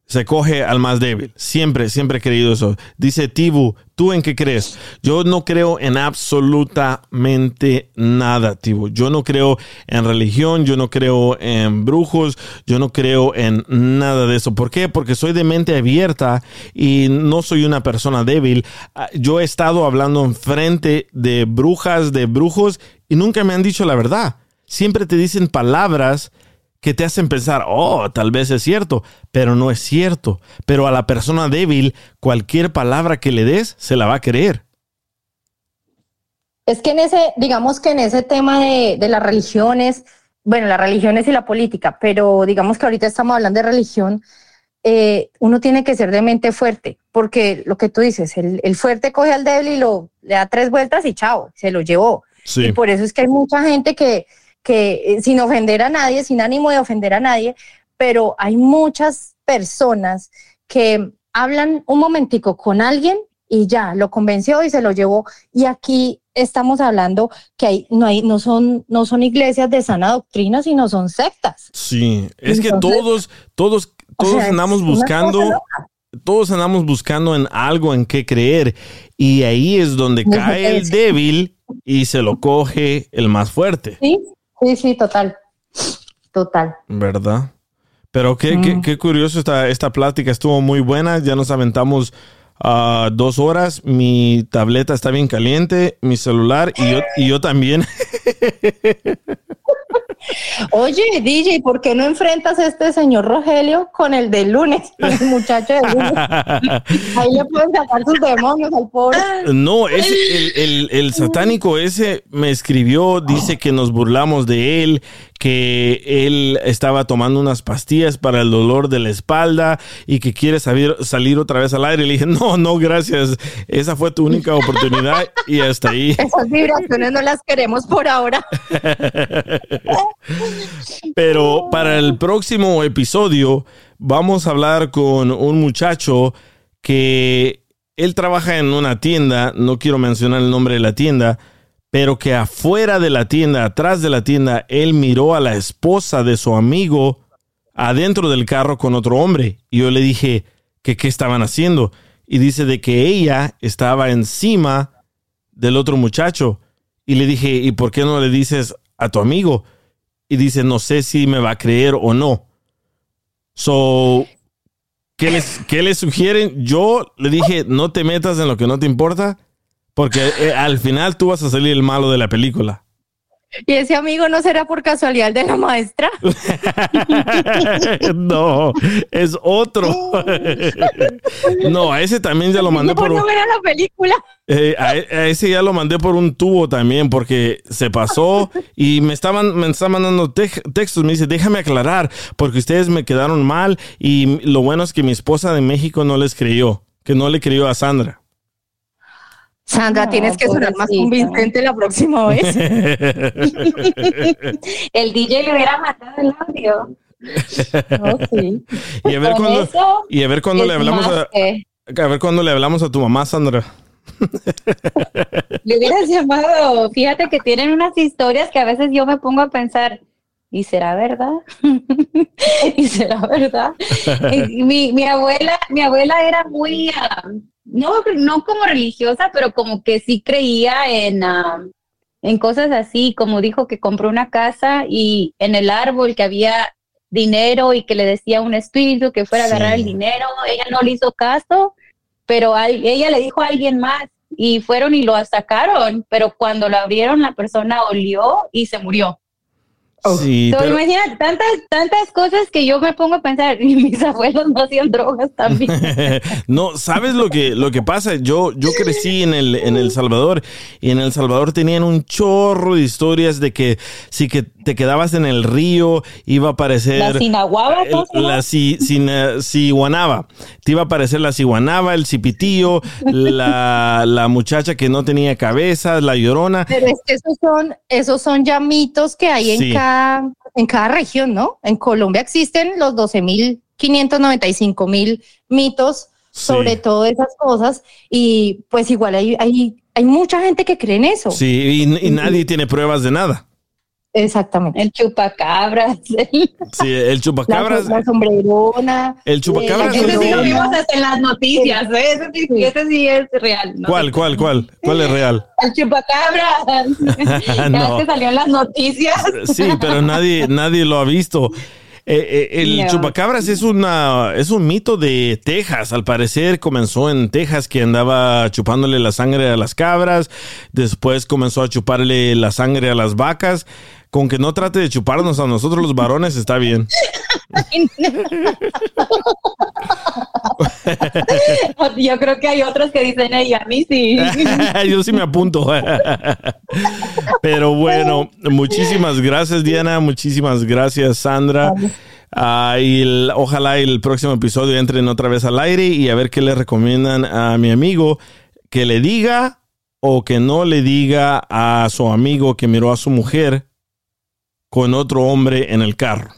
se coge al más débil. Siempre, siempre he creído eso. Dice Tibu, ¿tú en qué crees? Yo no creo en absolutamente nada, Tibu. Yo no creo en religión, yo no creo en brujos, yo no creo en nada de eso. ¿Por qué? Porque soy de mente abierta y no soy una persona débil. Ah, Yo he estado hablando en frente de brujas, de brujos y nunca me han dicho la verdad. Siempre te dicen palabras que te hacen pensar, oh, tal vez es cierto, pero no es cierto. Pero a la persona débil, cualquier palabra que le des, se la va a creer. Es que en ese, digamos que en ese tema de, de las religiones, bueno, las religiones y la política, pero digamos que ahorita estamos hablando de religión, eh, uno tiene que ser de mente fuerte, porque lo que tú dices, el, el fuerte coge al débil y lo le da tres vueltas y chao, se lo llevó. Sí. Y por eso es que hay mucha gente que, que eh, sin ofender a nadie, sin ánimo de ofender a nadie, pero hay muchas personas que hablan un momentico con alguien y ya lo convenció y se lo llevó. Y aquí estamos hablando que hay, no hay, no son, no son iglesias de sana doctrina, sino son sectas. Sí, es que todos, todos, todos sea, andamos buscando, todos andamos buscando en algo en qué creer. Y ahí es donde cae el débil y se lo coge el más fuerte, Sí, sí, sí, total. Total. ¿verdad? Pero qué, qué, Mm. qué curioso esta, esta plática, estuvo muy buena, ya nos aventamos ah, dos horas, mi tableta está bien caliente, mi celular y yo, y yo también. Oye, DJ, ¿por qué no enfrentas a este señor Rogelio con el del lunes, con el muchacho del lunes? Ahí le pueden sacar sus demonios al pobre. No, es el, el- el satánico ese me escribió, dice que nos burlamos de él, que él estaba tomando unas pastillas para el dolor de la espalda y que quiere salir, salir otra vez al aire. Le dije, no, no, gracias. Esa fue tu única oportunidad y hasta ahí. Esas vibraciones no las queremos por ahora. Pero para el próximo episodio vamos a hablar con un muchacho que él trabaja en una tienda, no quiero mencionar el nombre de la tienda, pero que afuera de la tienda, atrás de la tienda, él miró a la esposa de su amigo adentro del carro con otro hombre. Y yo le dije que qué estaban haciendo. Y dice de que ella estaba encima del otro muchacho. Y le dije, ¿y por qué no le dices a tu amigo? Y dice, no sé si me va a creer o no. So, ¿qué les, qué les sugieren? Yo le dije, no te metas en lo que no te importa, porque eh, al final tú vas a salir el malo de la película. ¿Y ese amigo no será por casualidad de la maestra? no, es otro. no, a ese también ya lo mandé por ¿Por un... no la película? Eh, a, e- a ese ya lo mandé por un tubo también porque se pasó y me estaban me está mandando textos me dice déjame aclarar porque ustedes me quedaron mal y lo bueno es que mi esposa de México no les creyó que no le creyó a Sandra Sandra, tienes que sonar más convincente la próxima vez. El DJ le hubiera matado el audio. y a ver cuando eso, y a ver cuando le hablamos a, a ver cuando le hablamos a tu mamá Sandra Le hubieras llamado. Fíjate que tienen unas historias que a veces yo me pongo a pensar, ¿y será verdad? ¿Y será verdad? Mi, mi abuela, mi abuela era muy, ah, no, no como religiosa, pero como que sí creía en, en cosas así, como dijo que compró una casa y en el árbol que había dinero y que le decía un espíritu que fuera a agarrar el dinero, ella no le hizo caso, pero al- ella le dijo a alguien más y fueron y lo sacaron, pero cuando lo abrieron la persona olió y se murió. Sí So, pero- imagínate tantas, tantas cosas que yo me pongo a pensar, y mis abuelos no hacían drogas también. no, ¿sabes lo que, lo que pasa? Yo, yo crecí en el, en El Salvador y en El Salvador tenían un chorro de historias de que si que te quedabas en el río iba a aparecer... La sinaguaba, el- La si, sina-. Te iba a aparecer la ciguanaba, el cipitillo, la, la muchacha que no tenía cabeza, la llorona. Pero es que esos son, esos son ya mitos que hay Sí. en, cada, en cada región, ¿no? En Colombia existen los 12.595 mil mitos sobre todas esas cosas y pues igual hay, hay, hay mucha gente que cree en eso. Sí, y, y nadie tiene pruebas de nada. Exactamente. El chupacabras. Sí, el chupacabras. La, la sombrerona. El chupacabras. eh, Ese sí lo vimos hasta en las noticias, ¿eh? ese, sí, ese sí es real. ¿no? ¿Cuál, cuál, cuál? ¿Cuál es real? El chupacabras. Ya No. que salió en las noticias. Sí, pero nadie, nadie lo ha visto. Eh, eh, el No. chupacabras es una es un mito de Texas. Al parecer comenzó en Texas que andaba chupándole la sangre a las cabras. Después comenzó a chuparle la sangre a las vacas. Con que no trate de chuparnos a nosotros los varones está bien. Yo creo que hay otros que dicen, ey, a mí sí. Yo sí me apunto. Pero bueno, muchísimas gracias, Diana. Muchísimas gracias, Sandra. Y el- ojalá el próximo episodio entren otra vez al aire y a ver qué le recomiendan a mi amigo que le diga o que no le diga a su amigo que miró a su mujer con otro hombre en el carro.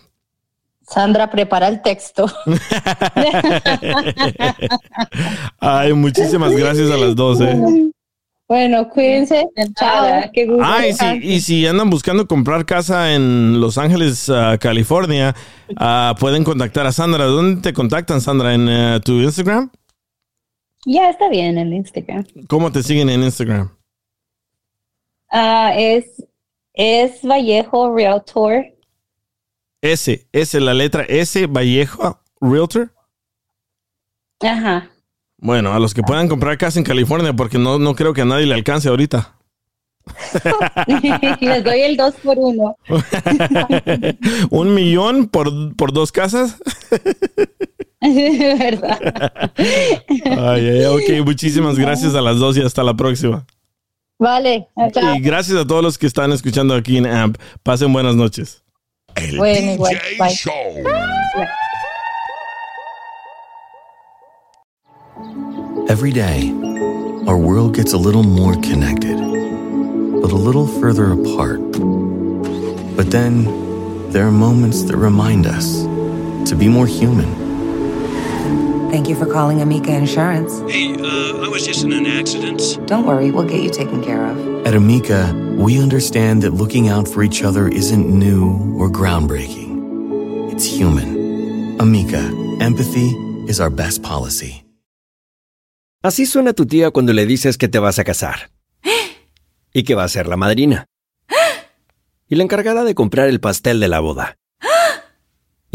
Sandra, prepara el texto. Ay, muchísimas gracias a las dos. eh. Bueno, cuídense. Chao. Qué gusto. Ah, y si, y si andan buscando comprar casa en Los Ángeles, ah, California, ah, pueden contactar a Sandra. ¿Dónde te contactan, Sandra? ¿En eh, tu Instagram? Ya está bien en Instagram. ¿Cómo te siguen en Instagram? Ah, es, es Vallejo Realtor. S, S, la letra S, Vallejo, Realtor. Ajá. Bueno, a los que puedan comprar casa en California, porque no, no creo que a nadie le alcance ahorita. Les doy el 2 por 1 ¿Un millón por, por dos casas? ¿Verdad? Ay, ay, ok, muchísimas gracias a las dos y hasta la próxima. Vale. Chao. Y gracias a todos los que están escuchando aquí en AMP. Pasen buenas noches. Bueno, igual. Bye. Every day, our world gets a little more connected, but a little further apart. But then, there are moments that remind us to be more human. Thank you for calling Amica Insurance. Hey, uh, I was just in an accident. Don't worry, we'll get you taken care of. At Amica, we understand that looking out for each other isn't new or groundbreaking. It's human. Amica, empathy is our best policy. Así suena tu tía cuando le dices que te vas a casar. Y que va a ser la madrina. Y la encargada de comprar el pastel de la boda.